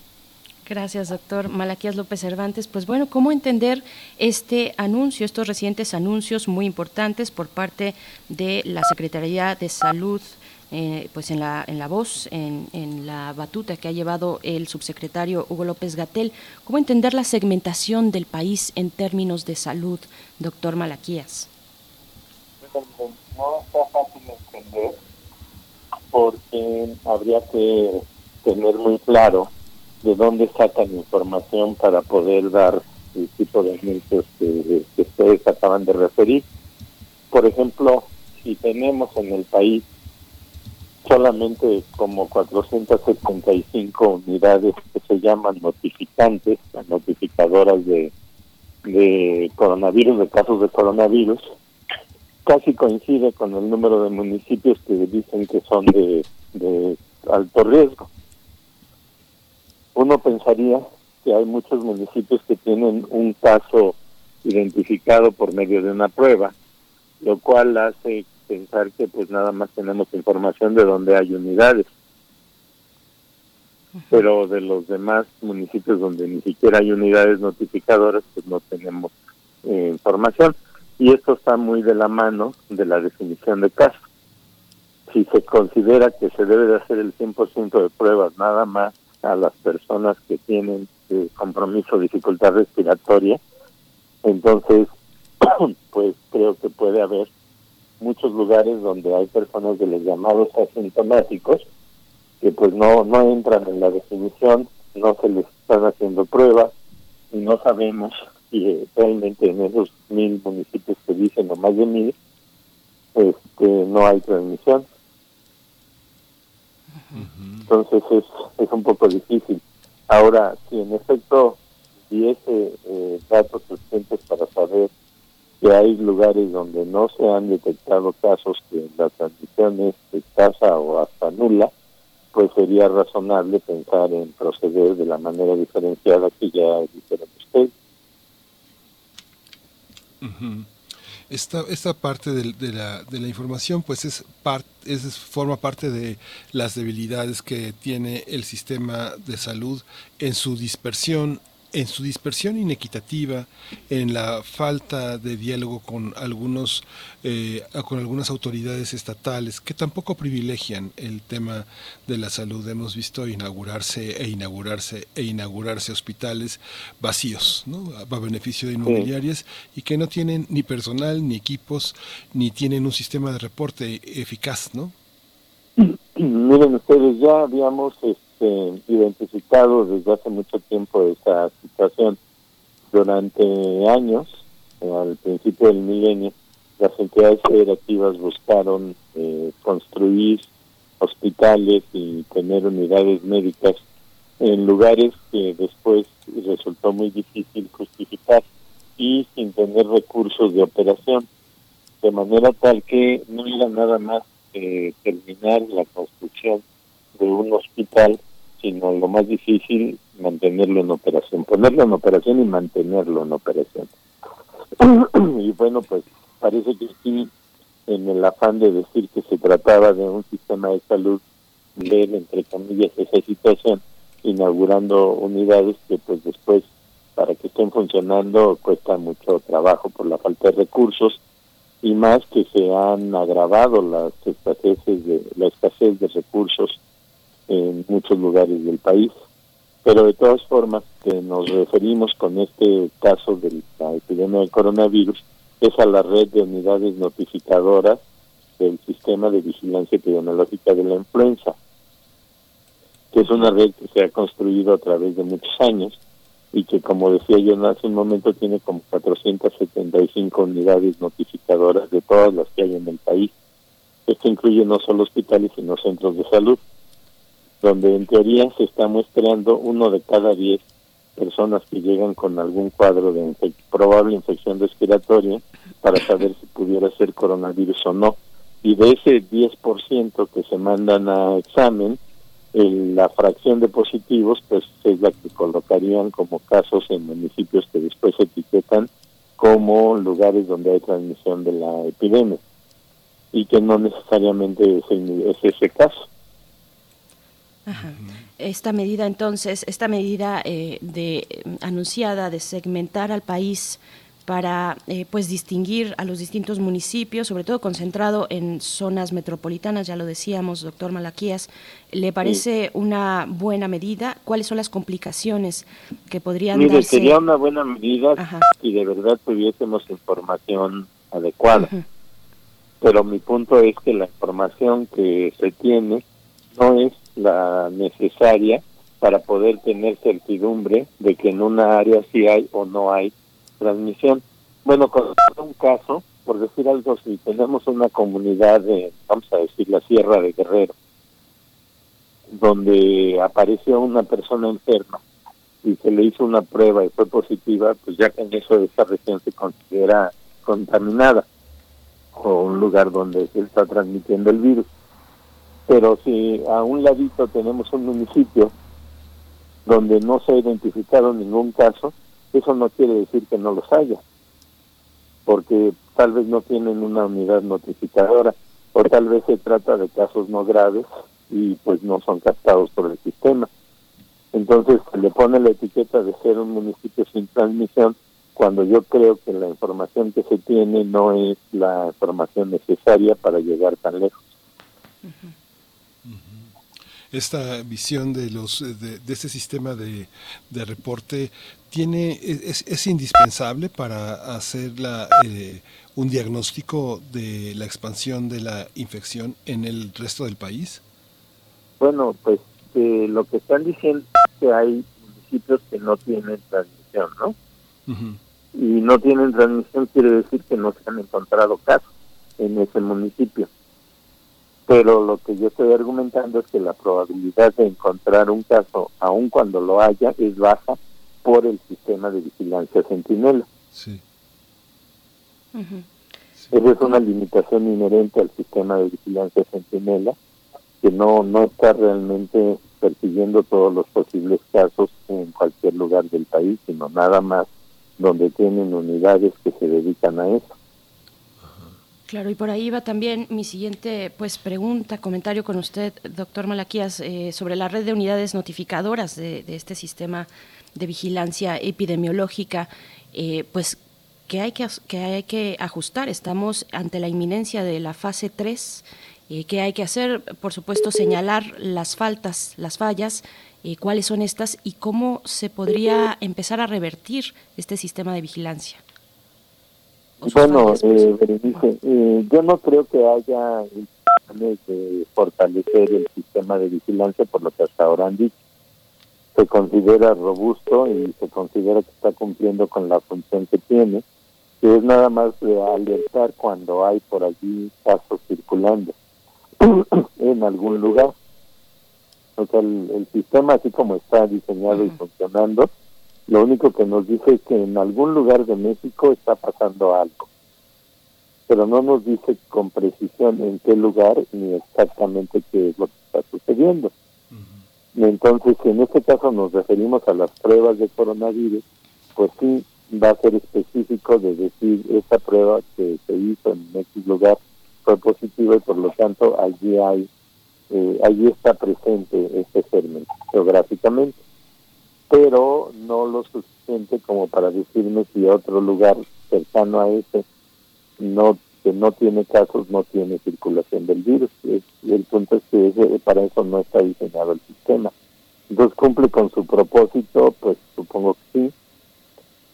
Gracias, doctor Malaquías López Cervantes. Pues bueno, ¿cómo entender este anuncio, estos recientes anuncios muy importantes por parte de la Secretaría de Salud? Eh, pues en la, en la voz, en, en, la batuta que ha llevado el subsecretario Hugo López Gatel. ¿Cómo entender la segmentación del país en términos de salud, doctor Malaquías? No está fácil entender porque habría que tener muy claro de dónde sacan información para poder dar el tipo de anuncios que, ustedes acaban de referir. Por ejemplo, si tenemos en el país solamente como 475 unidades que se llaman notificantes, notificadoras de, de coronavirus, de casos de coronavirus, casi coincide con el número de municipios que dicen que son de, de alto riesgo. Uno pensaría que hay muchos municipios que tienen un caso identificado por medio de una prueba, lo cual hace pensar que pues nada más tenemos información de donde hay unidades. Pero de los demás municipios donde ni siquiera hay unidades notificadoras, pues no tenemos eh, información. Y esto está muy de la mano de la definición de caso. Si se considera que se debe de hacer el 100% de pruebas nada más a las personas que tienen eh, compromiso, dificultad respiratoria, entonces pues creo que puede haber muchos lugares donde hay personas de los llamados asintomáticos que pues no no entran en la definición, no se les están haciendo pruebas y no sabemos si eh, realmente en esos mil municipios que dicen o más de mil este no hay transmisión. Entonces es, es un poco difícil. Ahora, si en efecto hubiese eh, datos suficientes para saber que hay lugares donde no se han detectado casos que la transmisión es escasa o hasta nula, pues sería razonable pensar en proceder de la manera diferenciada que ya dijeron ustedes. Esta, esta parte de, la, de la información pues es, part, es forma parte de las debilidades que tiene el sistema de salud en su dispersión en su dispersión inequitativa, en la falta de diálogo con algunos eh, con algunas autoridades estatales que tampoco privilegian el tema de la salud. Hemos visto inaugurarse e inaugurarse e inaugurarse hospitales vacíos, ¿no? a beneficio de inmobiliarias y que no tienen ni personal ni equipos ni tienen un sistema de reporte eficaz, ¿no? Miren ustedes, ya habíamos este, identificado desde hace mucho tiempo esa situación. Durante años, eh, al principio del milenio, las entidades federativas buscaron eh, construir hospitales y tener unidades médicas en lugares que después resultó muy difícil justificar y sin tener recursos de operación, de manera tal que no era nada más eh, terminar la construcción de un hospital, sino lo más difícil, mantenerlo en operación, ponerlo en operación y mantenerlo en operación. y bueno, pues parece que sí, en el afán de decir que se trataba de un sistema de salud, ver entre comillas esa situación, inaugurando unidades que pues después para que estén funcionando cuesta mucho trabajo por la falta de recursos y más que se han agravado las escaseces de la escasez de recursos en muchos lugares del país pero de todas formas que nos referimos con este caso de la epidemia del coronavirus es a la red de unidades notificadoras del sistema de vigilancia epidemiológica de la influenza que es una red que se ha construido a través de muchos años y que como decía yo hace un momento tiene como 475 unidades notificadoras de todas las que hay en el país. Esto incluye no solo hospitales sino centros de salud, donde en teoría se está muestreando uno de cada diez personas que llegan con algún cuadro de probable infección respiratoria para saber si pudiera ser coronavirus o no. Y de ese 10% que se mandan a examen, el- la fracción de positivos pues es la que colocarían como casos en municipios que después se etiquetan como lugares donde hay transmisión de la epidemia y que no necesariamente es, ese caso. Ajá. Esta medida, entonces, esta medida eh, de eh, anunciada de segmentar al país para eh, pues distinguir a los distintos municipios, sobre todo concentrado en zonas metropolitanas, ya lo decíamos, doctor Malaquías, ¿le parece una buena medida? ¿Cuáles son las complicaciones que podrían Mire, darse? sería una buena medida Ajá. si de verdad tuviésemos información adecuada. Pero mi punto es que la información que se tiene no es la necesaria para poder tener certidumbre de que en una área sí hay o no hay transmisión. Bueno, con un caso, por decir algo, si tenemos una comunidad de, vamos a decir, la Sierra de Guerrero, donde apareció una persona enferma y se le hizo una prueba y fue positiva, pues ya que en eso esa región se considera contaminada o un lugar donde se está transmitiendo el virus. Pero si a un ladito tenemos un municipio donde no se ha identificado ningún caso, eso no quiere decir que no los haya, porque tal vez no tienen una unidad notificadora o tal vez se trata de casos no graves y pues no son captados por el sistema. Entonces le pone la etiqueta de ser un municipio sin transmisión cuando yo creo que la información que se tiene no es la información necesaria para llegar tan lejos. Esta visión de los de, de este sistema de, de reporte tiene es, es indispensable para hacer la, eh, un diagnóstico de la expansión de la infección en el resto del país Bueno, pues eh, lo que están diciendo es que hay municipios que no tienen transmisión, ¿no? Y no tienen transmisión quiere decir que no se han encontrado casos en ese municipio. Pero lo que yo estoy argumentando es que la probabilidad de encontrar un caso, aun cuando lo haya, es baja por el sistema de vigilancia centinela. Sí. Esa es una limitación inherente al sistema de vigilancia centinela que no, no está realmente persiguiendo todos los posibles casos en cualquier lugar del país, sino nada más donde tienen unidades que se dedican a eso. Claro, y por ahí va también mi siguiente pues pregunta, comentario con usted, doctor Malaquías, eh, sobre la red de unidades notificadoras de, este sistema de vigilancia epidemiológica, eh, pues que hay que, hay que ajustar. Estamos ante la inminencia de la fase 3, eh, que hay que hacer, por supuesto, señalar las faltas, las fallas, eh, cuáles son estas y cómo se podría empezar a revertir este sistema de vigilancia. Bueno, eh, Berenice, eh, yo no creo que haya intenciones de fortalecer el sistema de vigilancia por lo que hasta ahora han dicho. Se considera robusto y se considera que está cumpliendo con la función que tiene, que es nada más de alertar cuando hay por allí casos circulando en algún lugar. O sea, el, el sistema así como está diseñado y funcionando, lo único que nos dice es que en algún lugar de México está pasando algo, pero no nos dice con precisión en qué lugar ni exactamente qué es lo que está sucediendo. Y Entonces, si en este caso nos referimos a las pruebas de coronavirus, pues sí va a ser específico de decir esta prueba que se hizo en X lugar fue positiva y por lo tanto allí hay, eh, allí está presente este germen geográficamente pero no lo suficiente como para decirme si otro lugar cercano a ese no que no tiene casos no tiene circulación del virus. El punto es que ese- para eso no está diseñado el sistema. Entonces cumple con su propósito pues supongo que sí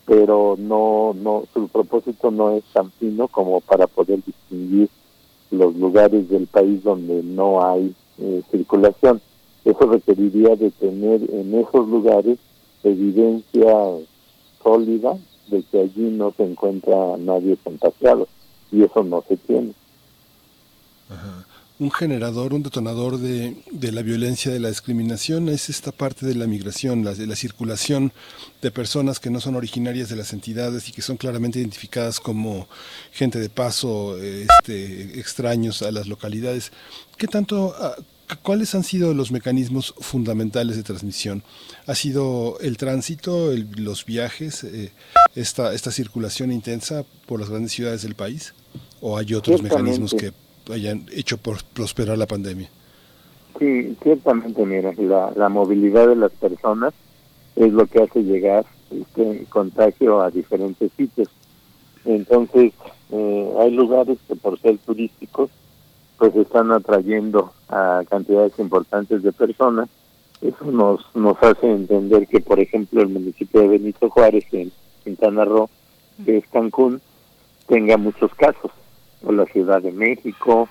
pero no no su propósito no es tan fino como para poder distinguir los lugares del país donde no hay eh, circulación eso requeriría de tener en esos lugares evidencia sólida de que allí no se encuentra nadie contagiado y eso no se tiene. un generador, un detonador de, de la violencia, de la discriminación, es esta parte de la migración, la, de la circulación de personas que no son originarias de las entidades y que son claramente identificadas como gente de paso, este, extraños a las localidades. ¿Qué tanto ah, ¿cuáles han sido los mecanismos fundamentales de transmisión? ¿Ha sido el tránsito, los viajes, eh, esta, esta circulación intensa por las grandes ciudades del país? ¿O hay otros mecanismos que hayan hecho prosperar la pandemia? Sí, ciertamente, mira, la, la movilidad de las personas es lo que hace llegar este contagio a diferentes sitios. Entonces, eh, hay lugares que por ser turísticos, pues están atrayendo a cantidades importantes de personas. Eso nos, nos hace entender que, por ejemplo, el municipio de Benito Juárez, en Quintana Roo, que es Cancún, tenga muchos casos, o la Ciudad de México,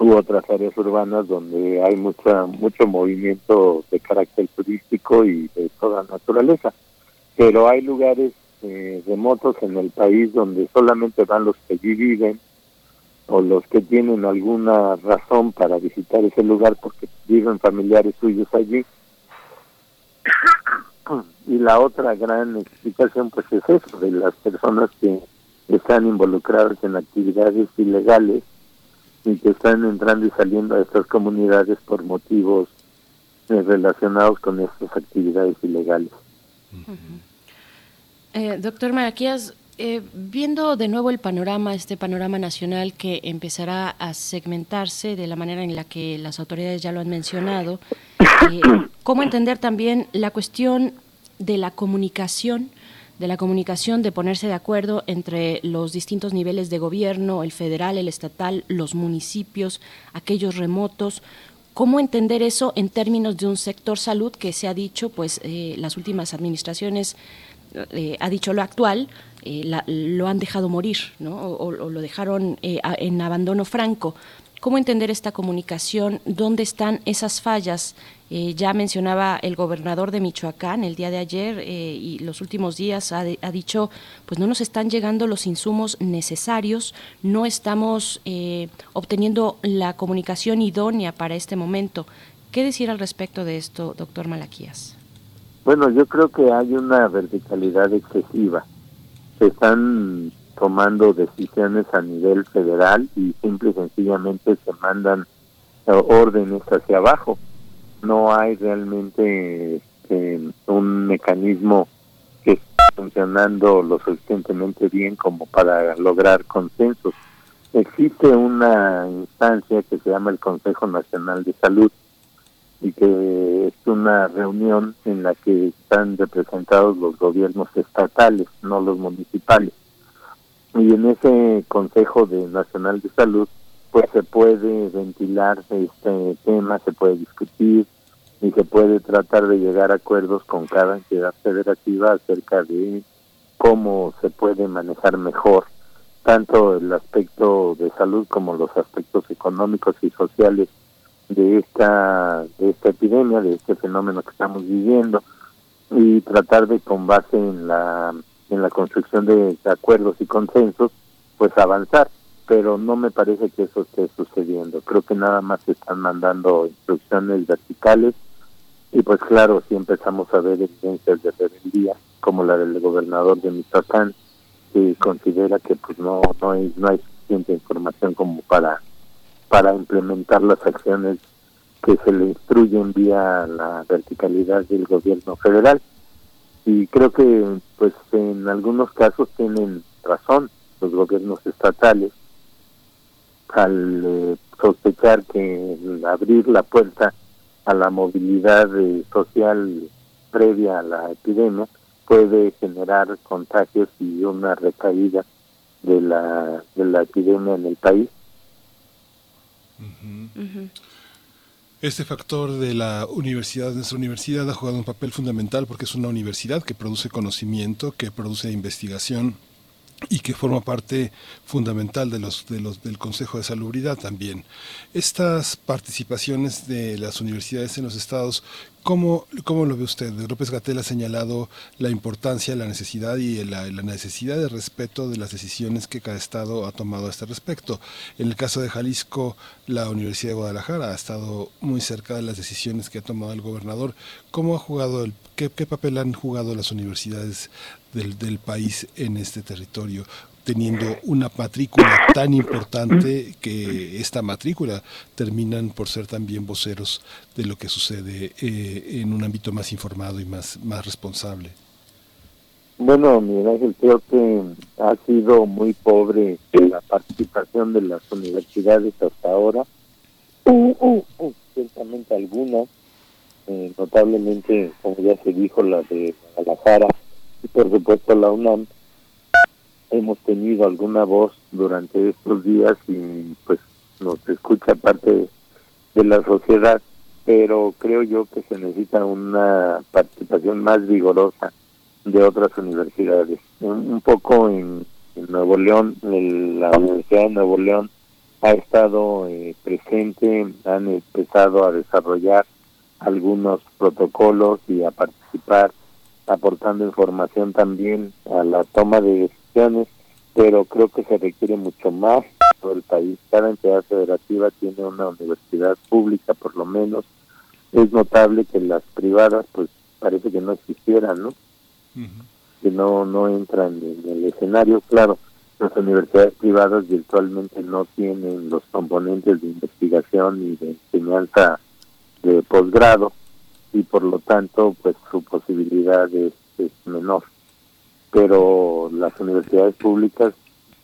u otras áreas urbanas donde hay mucha mucho movimiento de carácter turístico y de toda naturaleza. Pero hay lugares eh, remotos en el país donde solamente van los que allí viven o los que tienen alguna razón para visitar ese lugar porque viven familiares suyos allí. Y la otra gran explicación pues es eso, de las personas que están involucradas en actividades ilegales y que están entrando y saliendo a estas comunidades por motivos eh, relacionados con estas actividades ilegales. Eh, doctor Maraquías, eh, viendo de nuevo el panorama, este panorama nacional que empezará a segmentarse de la manera en la que las autoridades ya lo han mencionado, ¿cómo entender también la cuestión de la comunicación de la comunicación, de ponerse de acuerdo entre los distintos niveles de gobierno, el federal, el estatal, los municipios, aquellos remotos. ¿Cómo entender eso en términos de un sector salud que se ha dicho, pues eh, las últimas administraciones, eh, ha dicho lo actual, eh, lo han dejado morir, ¿no? o, lo dejaron en abandono franco? ¿Cómo entender esta comunicación? ¿Dónde están esas fallas? Eh, ya mencionaba el gobernador de Michoacán el día de ayer eh, y los últimos días ha, dicho, pues no nos están llegando los insumos necesarios, no estamos eh, obteniendo la comunicación idónea para este momento. ¿Qué decir al respecto de esto, doctor Malaquías? Bueno, yo creo que hay una verticalidad excesiva. Se están tomando decisiones a nivel federal y simple y sencillamente se mandan eh, órdenes hacia abajo. No hay realmente este, un mecanismo que esté funcionando lo suficientemente bien como para lograr consensos. Existe una instancia que se llama el Consejo Nacional de Salud y que es una reunión en la que están representados los gobiernos estatales, no los municipales. Y en ese Consejo de Nacional de Salud pues se puede ventilar este tema, se puede discutir y se puede tratar de llegar a acuerdos con cada entidad federativa acerca de cómo se puede manejar mejor tanto el aspecto de salud como los aspectos económicos y sociales de esta de esta epidemia, de este fenómeno que estamos viviendo y tratar de con base en la en la construcción de acuerdos y consensos, pues avanzar. Pero no me parece que eso esté sucediendo. Creo que nada más se están mandando instrucciones verticales y pues claro, si empezamos a ver evidencias de rebeldía, como la del gobernador de Michoacán, que considera que pues no no hay, no hay suficiente información como para para implementar las acciones que se le instruyen vía la verticalidad del gobierno federal y creo que pues en algunos casos tienen razón los gobiernos estatales al eh, sospechar que abrir la puerta a la movilidad eh, social previa a la epidemia puede generar contagios y una recaída de la de la epidemia en el país. Este factor de la universidad, nuestra universidad ha jugado un papel fundamental porque es una universidad que produce conocimiento, que produce investigación y que forma parte fundamental de los, de los, del Consejo de Salubridad también. Estas participaciones de las universidades en los estados ¿Cómo, ¿Cómo, lo ve usted? López Gatel ha señalado la importancia, la necesidad y la, necesidad de respeto de las decisiones que cada estado ha tomado a este respecto. En el caso de Jalisco, la Universidad de Guadalajara ha estado muy cerca de las decisiones que ha tomado el gobernador. ¿Cómo ha jugado, el, qué, papel han jugado las universidades del, del país en este territorio teniendo una matrícula tan importante que esta matrícula terminan por ser también voceros de lo que sucede eh, en un ámbito más informado y más, más responsable. Bueno, Miguel Ángel, creo que ha sido muy pobre la participación de las universidades hasta ahora. Uh, uh, uh, ciertamente algunas, eh, notablemente, como ya se dijo, la de Guadalajara y por supuesto la UNAM, hemos tenido alguna voz durante estos días y pues nos escucha parte de la sociedad, pero creo yo que se necesita una participación más vigorosa de otras universidades. Un, poco en, Nuevo León, la Universidad de Nuevo León ha estado eh, presente, han empezado a desarrollar algunos protocolos y a participar, aportando información también a la toma de pero creo que se requiere mucho más todo el país. Cada entidad federativa tiene una universidad pública, por lo menos. Es notable que las privadas, pues parece que no existieran, ¿no? Que no, no entran en el escenario. Claro, las universidades privadas virtualmente no tienen los componentes de investigación y de enseñanza de posgrado y por lo tanto, pues su posibilidad es menor pero las universidades públicas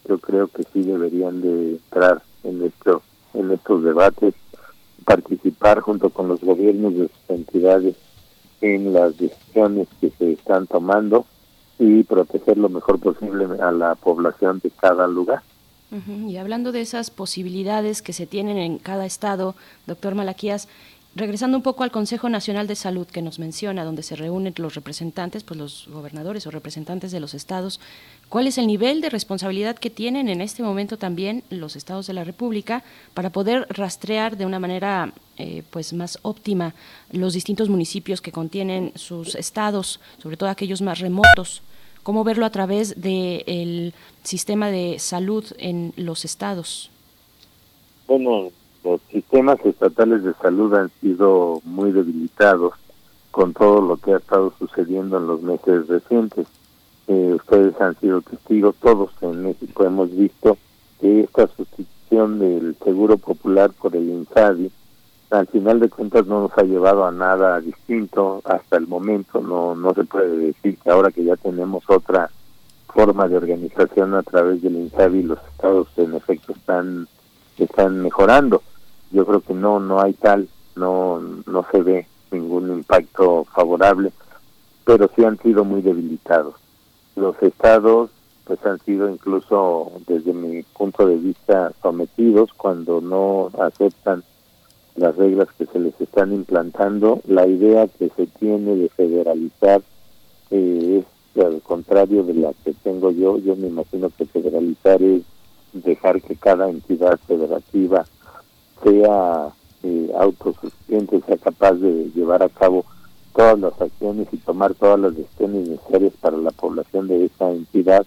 yo creo que sí deberían de entrar en esto en estos debates participar junto con los gobiernos de sus entidades en las decisiones que se están tomando y proteger lo mejor posible a la población de cada lugar. Y hablando de esas posibilidades que se tienen en cada estado, doctor Malaquías, Regresando un poco al Consejo Nacional de Salud que nos menciona, donde se reúnen los representantes, pues los gobernadores o representantes de los estados, ¿cuál es el nivel de responsabilidad que tienen en este momento también los estados de la República para poder rastrear de una manera eh, pues más óptima los distintos municipios que contienen sus estados, sobre todo aquellos más remotos? ¿Cómo verlo a través del sistema de salud en los estados? Bueno, los sistemas estatales de salud han sido muy debilitados con todo lo que ha estado sucediendo en los meses recientes. Eh, ustedes han sido testigos, todos en México hemos visto que esta sustitución del Seguro Popular por el INSABI, al final de cuentas no nos ha llevado a nada distinto hasta el momento, no, no se puede decir que ahora que ya tenemos otra forma de organización a través del INSABI los estados en efecto están, están mejorando yo creo que no no hay tal no no se ve ningún impacto favorable pero sí han sido muy debilitados. Los estados pues han sido incluso desde mi punto de vista sometidos cuando no aceptan las reglas que se les están implantando. La idea que se tiene de federalizar eh, es al contrario de la que tengo yo yo me imagino que federalizar es dejar que cada entidad federativa sea eh, autosuficiente, sea capaz de llevar a cabo todas las acciones y tomar todas las decisiones necesarias para la población de esa entidad.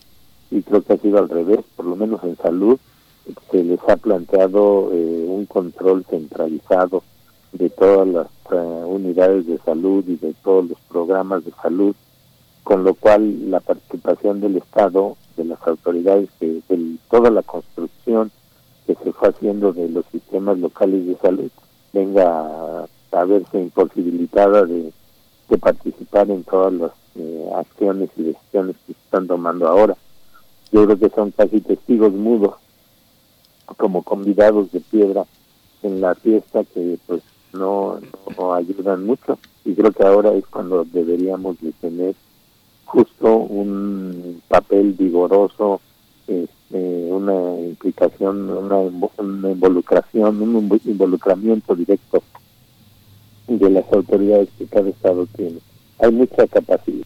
Y creo que ha sido al revés, por lo menos en salud se les ha planteado eh, un control centralizado de todas las eh, unidades de salud y de todos los programas de salud, con lo cual la participación del Estado, de las autoridades, de toda la construcción que se fue haciendo de los sistemas locales de salud venga a, verse imposibilitada de, participar en todas las eh, acciones y decisiones que se están tomando ahora. Yo creo que son casi testigos mudos, como convidados de piedra en la fiesta que pues no, no ayudan mucho y creo que ahora es cuando deberíamos de tener justo un papel vigoroso este, una implicación, una, involucración, un involucramiento directo de las autoridades que cada estado tiene. Hay mucha capacidad,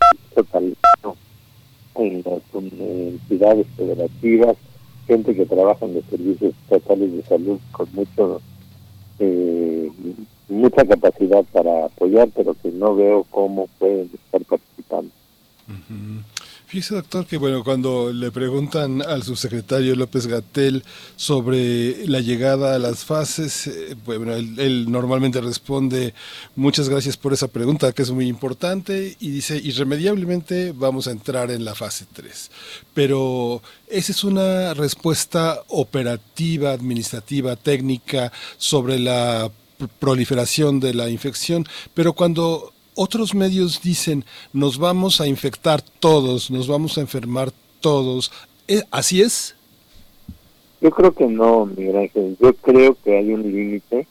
en las entidades federativas, gente que trabaja en los servicios estatales de salud con mucho eh, mucha capacidad para apoyar, pero que no veo cómo pueden estar participando. Fíjese, doctor, que bueno, cuando le preguntan al subsecretario López Gatel sobre la llegada a las fases, eh, bueno, él, normalmente responde muchas gracias por esa pregunta, que es muy importante, y dice, irremediablemente vamos a entrar en la fase 3. Pero esa es una respuesta operativa, administrativa, técnica sobre la proliferación de la infección, pero cuando otros medios dicen, nos vamos a infectar todos, nos vamos a enfermar todos. ¿E-, ¿Así es? Yo creo que no, Miguel Ángel. Yo creo que hay un límite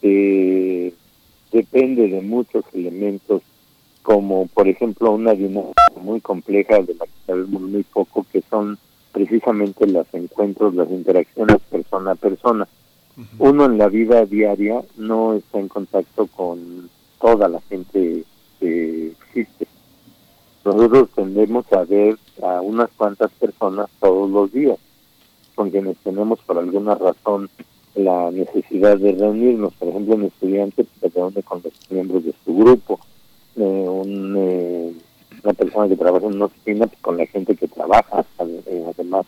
que depende de muchos elementos, como por ejemplo una dinámica muy compleja de la que sabemos muy poco, que son precisamente los encuentros, las interacciones persona a persona. Uno en la vida diaria no está en contacto con toda la gente que existe. Nosotros tendemos a ver a unas cuantas personas todos los días, con quienes tenemos por alguna razón la necesidad de reunirnos. Por ejemplo, un estudiante se reúne con los miembros de su grupo, eh, un, eh, una persona que trabaja en una oficina pues, con la gente que trabaja eh, además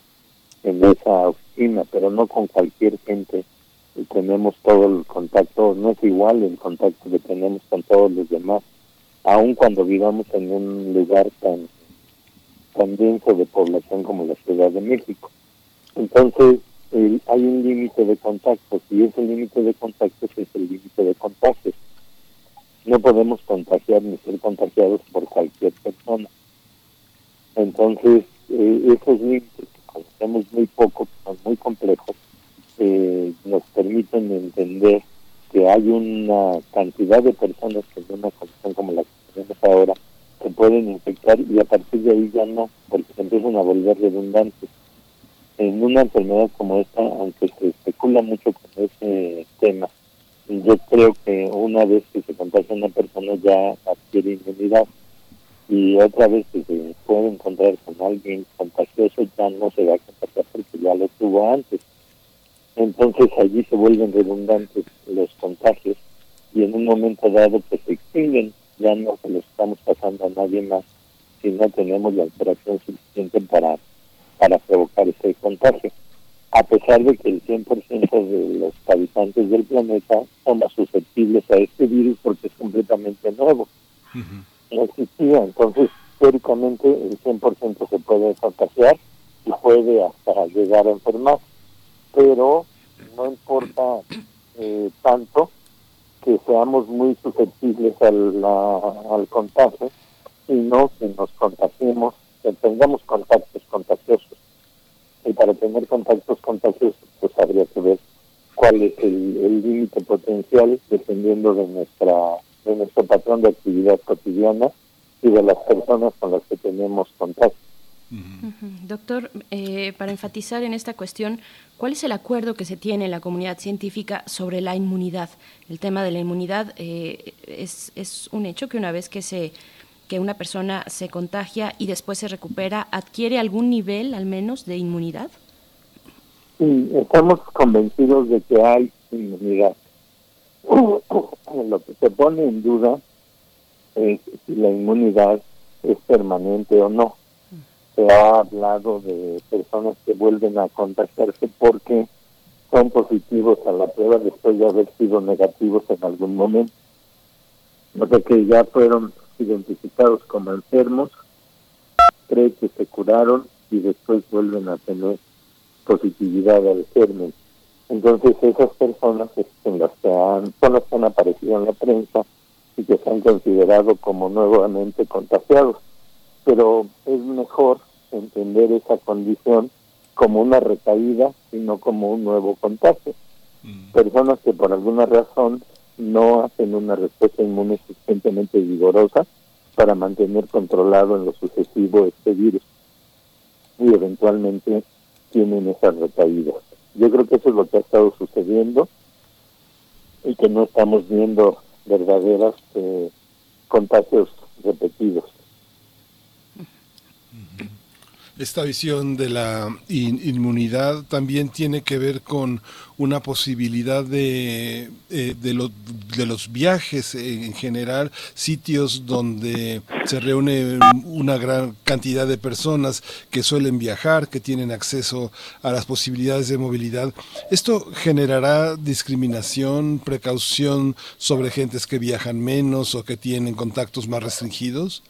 en esa oficina, pero no con cualquier gente tenemos todo el contacto, no es igual el contacto que tenemos con todos los demás, aun cuando vivamos en un lugar tan, tan denso de población como la Ciudad de México. Entonces, hay un límite de contactos y ese límite de contactos es el límite de contagios. No podemos contagiar ni ser contagiados por cualquier persona. Entonces, eh, esos límites que conocemos muy poco, son muy complejos, eh, nos permiten entender que hay una cantidad de personas que en una condición como la que tenemos ahora se pueden infectar y a partir de ahí ya no, porque se empiezan a volver redundantes. En una enfermedad como esta, aunque se especula mucho con ese tema, yo creo que una vez que se contagia una persona ya adquiere inmunidad y otra vez que se puede encontrar con alguien contagioso ya no se va a contagiar porque ya lo tuvo antes entonces allí se vuelven redundantes los contagios y en un momento dado pues se extinguen, ya no se los estamos pasando a nadie más si no tenemos la interacción suficiente para, para provocar ese contagio. A pesar de que el 100% de los habitantes del planeta son más susceptibles a este virus porque es completamente nuevo. No existía, entonces teóricamente el 100% se puede contagiar y puede hasta llegar a enfermar pero no importa eh, tanto que seamos muy susceptibles al, al contagio, sino que nos contagiemos, que tengamos contactos contagiosos. Y para tener contactos contagiosos, pues habría que ver cuál es el límite potencial dependiendo de nuestra de nuestro patrón de actividad cotidiana y de las personas con las que tenemos contacto. Doctor, eh, para enfatizar en esta cuestión, ¿cuál es el acuerdo que se tiene en la comunidad científica sobre la inmunidad? El tema de la inmunidad eh, es, un hecho que una vez que se que una persona se contagia y después se recupera, adquiere algún nivel al menos de inmunidad. Sí, estamos convencidos de que hay inmunidad. Lo que se pone en duda es si la inmunidad es permanente o no se ha hablado de personas que vuelven a contagiarse porque son positivos a la prueba después de haber sido negativos en algún momento. O sea que ya fueron identificados como enfermos, cree que se curaron y después vuelven a tener positividad al germen. Entonces esas personas en las que han, son las que han aparecido en la prensa y que se han considerado como nuevamente contagiados pero es mejor entender esa condición como una recaída y no como un nuevo contagio. Mm. Personas que por alguna razón no hacen una respuesta inmune suficientemente vigorosa para mantener controlado en lo sucesivo este virus y eventualmente tienen esas recaídas. Yo creo que eso es lo que ha estado sucediendo y que no estamos viendo verdaderas eh, contagios repetidos. Esta visión de la inmunidad también tiene que ver con una posibilidad de, eh, de, de, los viajes en general, sitios donde se reúne una gran cantidad de personas que suelen viajar, que tienen acceso a las posibilidades de movilidad. ¿Esto generará discriminación, precaución sobre gentes que viajan menos o que tienen contactos más restringidos?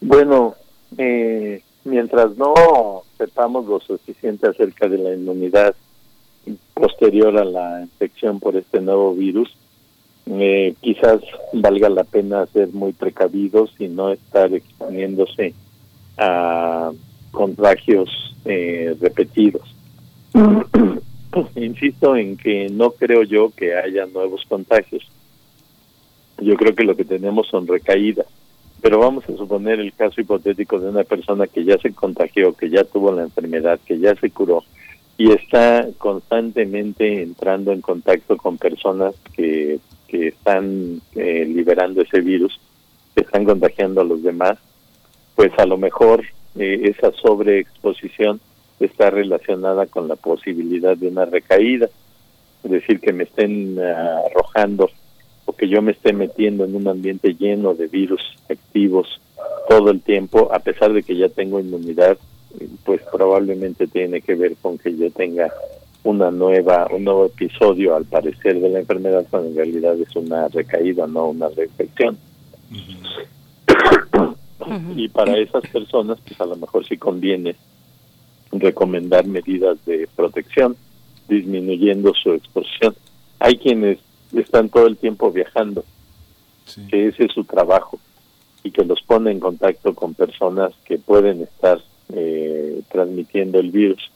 Bueno, eh, mientras no sepamos lo suficiente acerca de la inmunidad posterior a la infección por este nuevo virus, eh, quizás valga la pena ser muy precavidos y no estar exponiéndose a contagios eh, repetidos. Insisto en que no creo yo que haya nuevos contagios. Yo creo que lo que tenemos son recaídas pero vamos a suponer el caso hipotético de una persona que ya se contagió, que ya tuvo la enfermedad, que ya se curó y está constantemente entrando en contacto con personas que, que están eh, liberando ese virus, que están contagiando a los demás, pues a lo mejor eh, esa sobreexposición está relacionada con la posibilidad de una recaída, es decir, que me estén ah, que yo me esté metiendo en un ambiente lleno de virus activos todo el tiempo, a pesar de que ya tengo inmunidad, pues probablemente tiene que ver con que yo tenga una nueva un nuevo episodio al parecer de la enfermedad cuando en realidad es una recaída no una reinfección. Y para esas personas pues a lo mejor sí conviene recomendar medidas de protección disminuyendo su exposición. Hay quienes están todo el tiempo viajando, que ese es su trabajo y que los pone en contacto con personas que pueden estar eh, transmitiendo el virus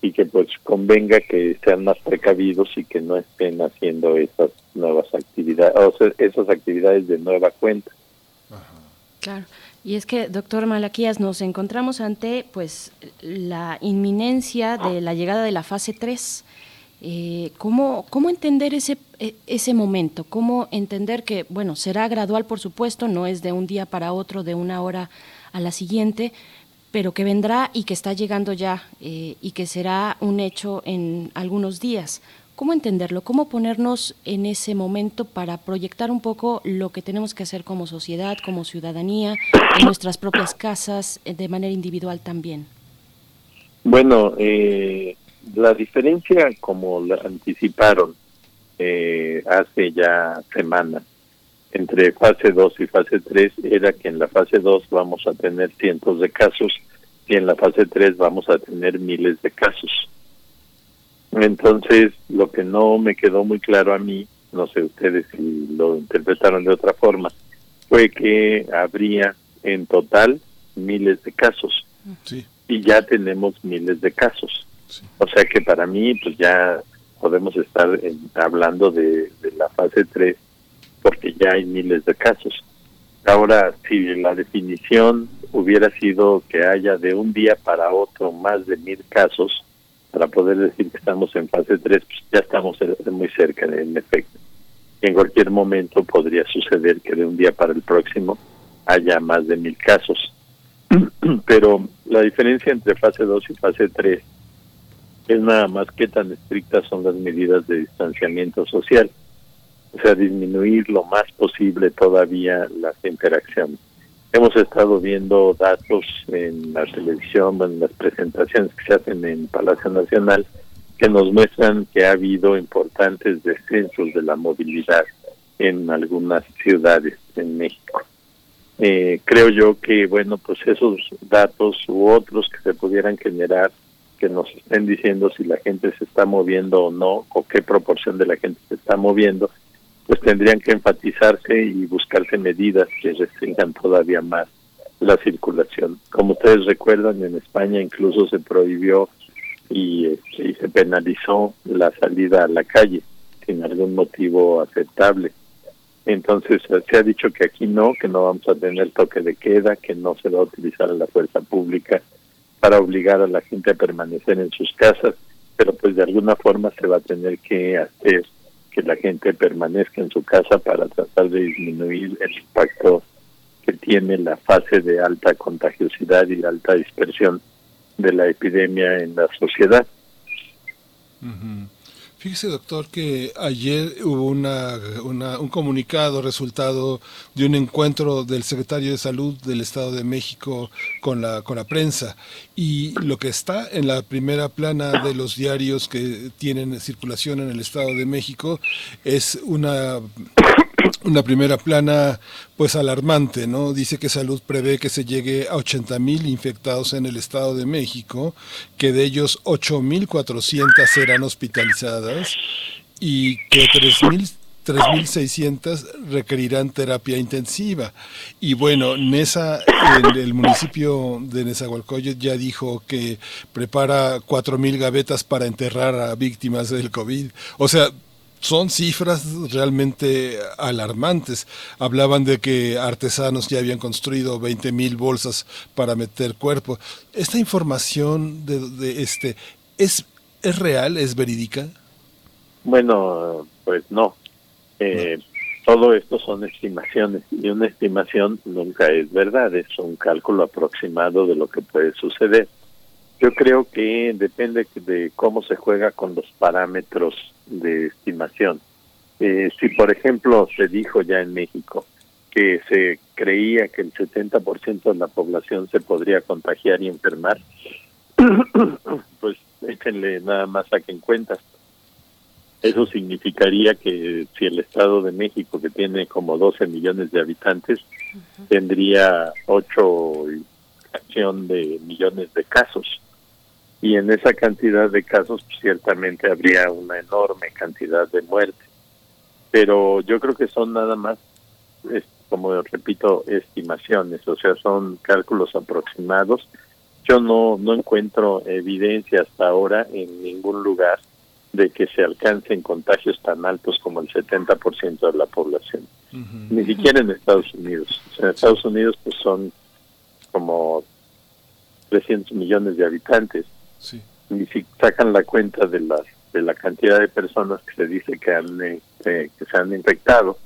y que pues convenga que sean más precavidos y que no estén haciendo esas nuevas actividades, o sea, esas actividades de nueva cuenta. Claro. Y es que, doctor Malaquías, nos encontramos ante pues la inminencia de la llegada de la fase 3 eh, ¿cómo, ¿Cómo entender ese, e, ese momento? ¿Cómo entender que, bueno, será gradual, por supuesto, no es de un día para otro, de una hora a la siguiente, pero que vendrá y que está llegando ya eh, y que será un hecho en algunos días? ¿Cómo entenderlo? ¿Cómo ponernos en ese momento para proyectar un poco lo que tenemos que hacer como sociedad, como ciudadanía, en nuestras propias casas, eh, de manera individual también? Bueno, eh, la diferencia, como la anticiparon eh, hace ya semanas, entre fase 2 y fase 3 era que en la fase 2 vamos a tener cientos de casos y en la fase 3 vamos a tener miles de casos. Entonces, lo que no me quedó muy claro a mí, no sé ustedes si lo interpretaron de otra forma, fue que habría en total miles de casos. Y ya tenemos miles de casos. O sea que para mí, pues ya podemos estar hablando de, la fase 3 porque ya hay miles de casos. Ahora, si la definición hubiera sido que haya de un día para otro más de mil casos, para poder decir que estamos en fase 3, pues ya estamos muy cerca, en efecto. En cualquier momento podría suceder que de un día para el próximo haya más de mil casos. Pero la diferencia entre fase 2 y fase 3 es nada más que tan estrictas son las medidas de distanciamiento social, o sea, disminuir lo más posible todavía las interacciones. Hemos estado viendo datos en la televisión, en las presentaciones que se hacen en Palacio Nacional, que nos muestran que ha habido importantes descensos de la movilidad en algunas ciudades en México. Eh, creo yo que, bueno, pues esos datos u otros que se pudieran generar que nos estén diciendo si la gente se está moviendo o no, o qué proporción de la gente se está moviendo, pues tendrían que enfatizarse y buscarse medidas que restringan todavía más la circulación. Como ustedes recuerdan, en España incluso se prohibió y, este, se penalizó la salida a la calle sin algún motivo aceptable. Entonces se ha dicho que aquí no, que no vamos a tener toque de queda, que no se va a utilizar la fuerza pública para obligar a la gente a permanecer en sus casas, pero pues de alguna forma se va a tener que hacer que la gente permanezca en su casa para tratar de disminuir el impacto que tiene la fase de alta contagiosidad y alta dispersión de la epidemia en la sociedad. Fíjese, doctor, que ayer hubo una, un comunicado resultado de un encuentro del secretario de Salud del Estado de México con la, con la prensa. Y lo que está en la primera plana de los diarios que tienen circulación en el Estado de México es una una primera plana pues alarmante, ¿no? Dice que Salud prevé que se llegue a 80 mil infectados en el Estado de México, que de ellos 8.400 serán hospitalizadas y que 3.000 3.600 requerirán terapia intensiva. Y bueno, Nesa, el, el municipio de Nezahualcóyotl ya dijo que prepara 4.000 gavetas para enterrar a víctimas del COVID. O sea, son cifras realmente alarmantes. Hablaban de que artesanos ya habían construido 20 mil bolsas para meter cuerpo. ¿Esta información de, este es, es real, es verídica? Bueno, pues no. Eh, Todo esto son estimaciones y una estimación nunca es verdad, es un cálculo aproximado de lo que puede suceder. Yo creo que depende de cómo se juega con los parámetros de estimación. Eh, si, por ejemplo, se dijo ya en México que se creía que el 70% de la población se podría contagiar y enfermar, pues échenle nada más saquen cuentas. Eso significaría que si el Estado de México, que tiene como 12 millones de habitantes, tendría 8 de millones de casos y en esa cantidad de casos pues, ciertamente habría una enorme cantidad de muertes. Pero yo creo que son nada más, como repito, estimaciones, o sea, son cálculos aproximados. Yo no, no encuentro evidencia hasta ahora en ningún lugar de que se alcancen contagios tan altos como el 70% de la población. Ni siquiera en Estados Unidos. en Estados Unidos pues son como 300 millones de habitantes y si sacan la cuenta de la, de la cantidad de personas que se dice que, han, este, que se han infectado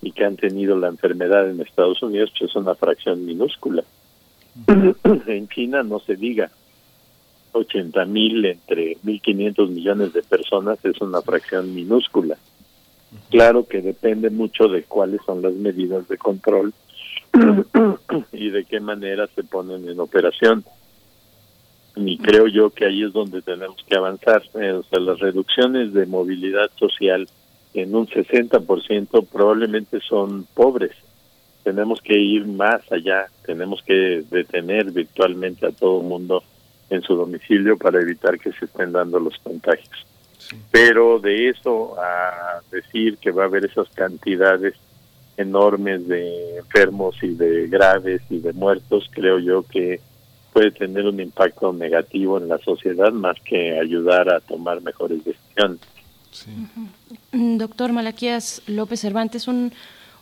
y que han tenido la enfermedad en Estados Unidos, pues es una fracción minúscula. en China no se diga. 80 mil entre 1.500 millones de personas es una fracción minúscula. Claro que depende mucho de cuáles son las medidas de control y de qué manera se ponen en operación y creo yo que ahí es donde tenemos que avanzar. Eh, o sea, las reducciones de movilidad social en un 60% probablemente son pobres. Tenemos que ir más allá, tenemos que detener virtualmente a todo mundo en su domicilio para evitar que se estén dando los contagios. Pero de eso a decir que va a haber esas cantidades enormes de enfermos y de graves y de muertos, creo yo que puede tener un impacto negativo en la sociedad más que ayudar a tomar mejores decisiones. Doctor Malaquías López Cervantes, un,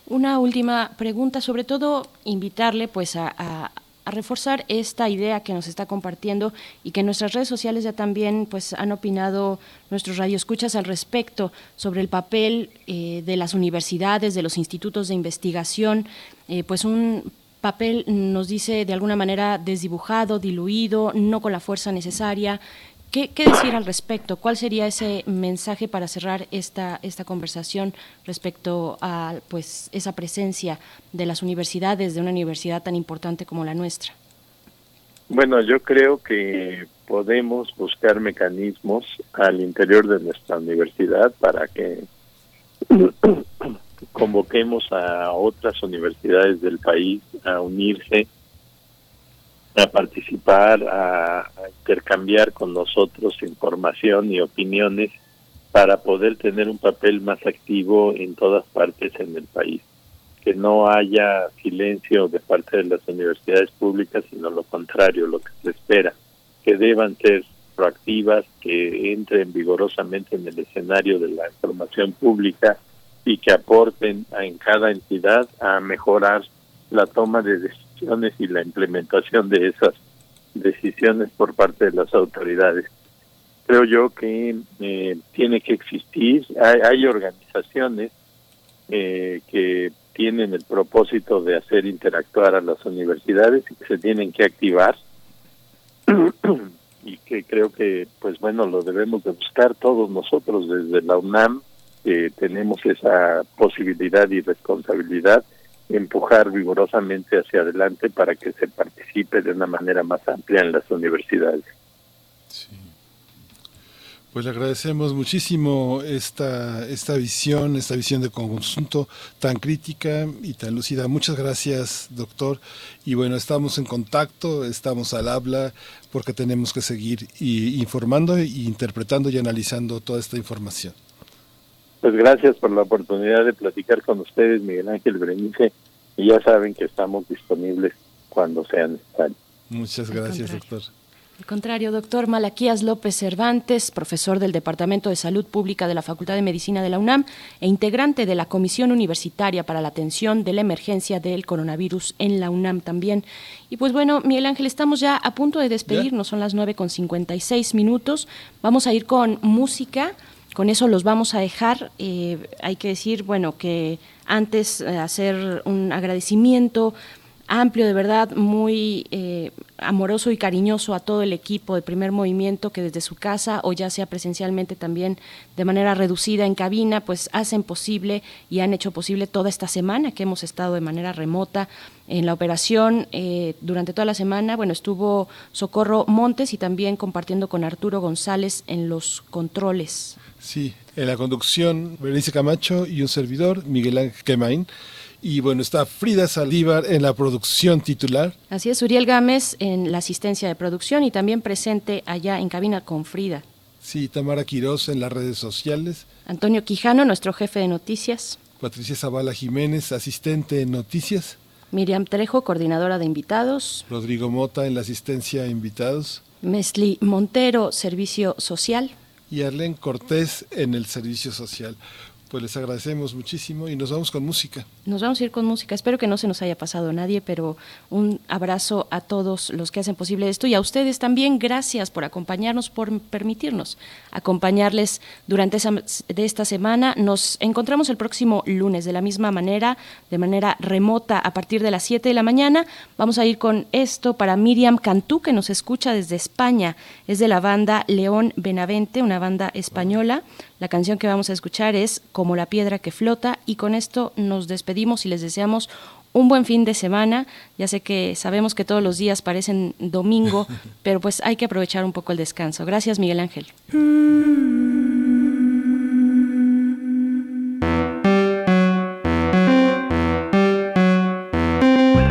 una última pregunta, sobre todo invitarle pues a, a, reforzar esta idea que nos está compartiendo y que en nuestras redes sociales ya también pues han opinado nuestros radioescuchas al respecto sobre el papel eh, de las universidades, de los institutos de investigación, eh, pues un papel nos dice de alguna manera desdibujado, diluido, no con la fuerza necesaria. ¿Qué, decir al respecto? ¿Cuál sería ese mensaje para cerrar esta, esta conversación respecto a pues, esa presencia de las universidades, de una universidad tan importante como la nuestra? Bueno, yo creo que podemos buscar mecanismos al interior de nuestra universidad para que convoquemos a otras universidades del país a unirse, a participar, a, intercambiar con nosotros información y opiniones para poder tener un papel más activo en todas partes en el país. Que no haya silencio de parte de las universidades públicas, sino lo contrario, lo que se espera, que deban ser proactivas, que entren vigorosamente en el escenario de la información pública y que aporten en cada entidad a mejorar la toma de decisiones y la implementación de esas decisiones por parte de las autoridades. Creo yo que eh, tiene que existir, hay, organizaciones eh, que tienen el propósito de hacer interactuar a las universidades y que se tienen que activar y que creo que pues bueno lo debemos de buscar todos nosotros desde la UNAM que tenemos esa posibilidad y responsabilidad empujar vigorosamente hacia adelante para que se participe de una manera más amplia en las universidades. Pues le agradecemos muchísimo esta, esta visión, esta visión de conjunto tan crítica y tan lúcida. Muchas gracias, doctor. Y bueno, estamos en contacto, estamos al habla, porque tenemos que seguir informando, e interpretando y analizando toda esta información. Pues gracias por la oportunidad de platicar con ustedes, Miguel Ángel Berenice, y ya saben que estamos disponibles cuando sea necesario. Muchas gracias, doctor. Al contrario, doctor Malaquías López Cervantes, profesor del Departamento de Salud Pública de la Facultad de Medicina de la UNAM e integrante de la Comisión Universitaria para la Atención de la Emergencia del Coronavirus en la UNAM también. Y pues bueno, Miguel Ángel, estamos ya a punto de despedirnos, son las 9 con 56 minutos. Vamos a ir con música. Con eso los vamos a dejar. Eh, hay que decir, bueno, que antes eh, hacer un agradecimiento amplio, de verdad, muy eh, amoroso y cariñoso a todo el equipo de primer movimiento que desde su casa o ya sea presencialmente también de manera reducida en cabina, pues hacen posible y han hecho posible toda esta semana que hemos estado de manera remota en la operación eh, durante toda la semana. Bueno, estuvo Socorro Montes y también compartiendo con Arturo González en los controles. Sí, en la conducción, Berenice Camacho y un servidor, Miguel Ángel Quemain. Y bueno, está Frida Saldívar en la producción titular. Así es, Uriel Gámez en la asistencia de producción y también presente allá en cabina con Frida. Sí, Tamara Quiroz en las redes sociales. Antonio Quijano, nuestro jefe de noticias. Patricia Zavala Jiménez, asistente en noticias. Miriam Trejo, coordinadora de invitados. Rodrigo Mota en la asistencia a invitados. Mesli Montero, servicio social. Y Arlen Cortés en el servicio social pues les agradecemos muchísimo y nos vamos con música. Nos vamos a ir con música. Espero que no se nos haya pasado nadie, pero un abrazo a todos los que hacen posible esto y a ustedes también. Gracias por acompañarnos, por permitirnos acompañarles durante esa, de esta semana. Nos encontramos el próximo lunes de la misma manera, de manera remota a partir de las 7 de la mañana. Vamos a ir con esto para Miriam Cantú, que nos escucha desde España. Es de la banda León Benavente, una banda española. La canción que vamos a escuchar es Como la piedra que flota y con esto nos despedimos y les deseamos un buen fin de semana. Ya sé que sabemos que todos los días parecen domingo, pero pues hay que aprovechar un poco el descanso. Gracias, Miguel Ángel.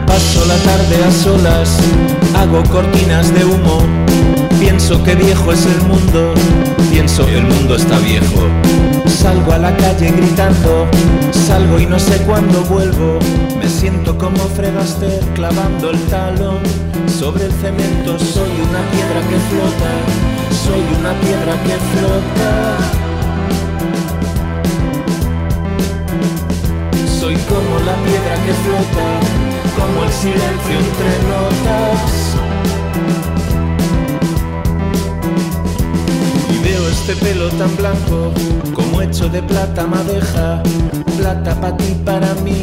Paso la tarde a solas, hago cortinas de humo, pienso que viejo es el mundo pienso que el mundo está viejo. Salgo a la calle gritando, salgo y no sé cuándo vuelvo. Me siento como Fred Astaire clavando el talón sobre el cemento. Soy una piedra que flota, soy una piedra que flota. Soy como la piedra que flota, como el silencio entre notas. Este pelo tan blanco, como hecho de plata madeja, plata para ti, para mí,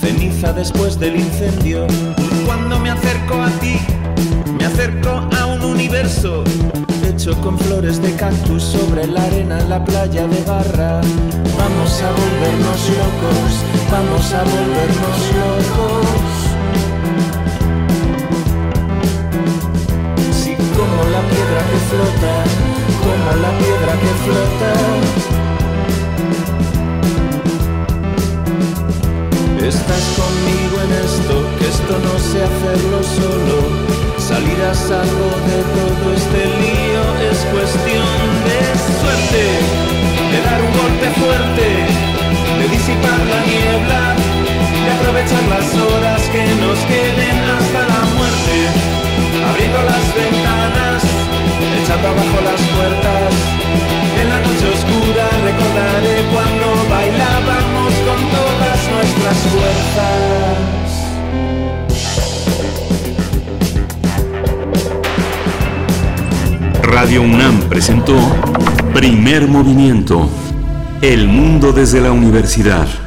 ceniza después del incendio. Cuando me acerco a ti, me acerco a un universo hecho con flores de cactus sobre la arena en la playa de Barra. Vamos a volvernos locos, vamos a volvernos locos. Como la piedra que flota como la piedra que flota. Estás conmigo en esto, que esto no sé hacerlo solo. Salir a salvo de todo este lío es cuestión de suerte, de dar un golpe fuerte, de disipar la niebla, de aprovechar las horas que nos queden hasta la muerte, abriendo las ventanas abajo las puertas. En la noche oscura recordaré cuando bailábamos con todas nuestras fuerzas. Radio UNAM presentó Primer Movimiento. El mundo desde la universidad.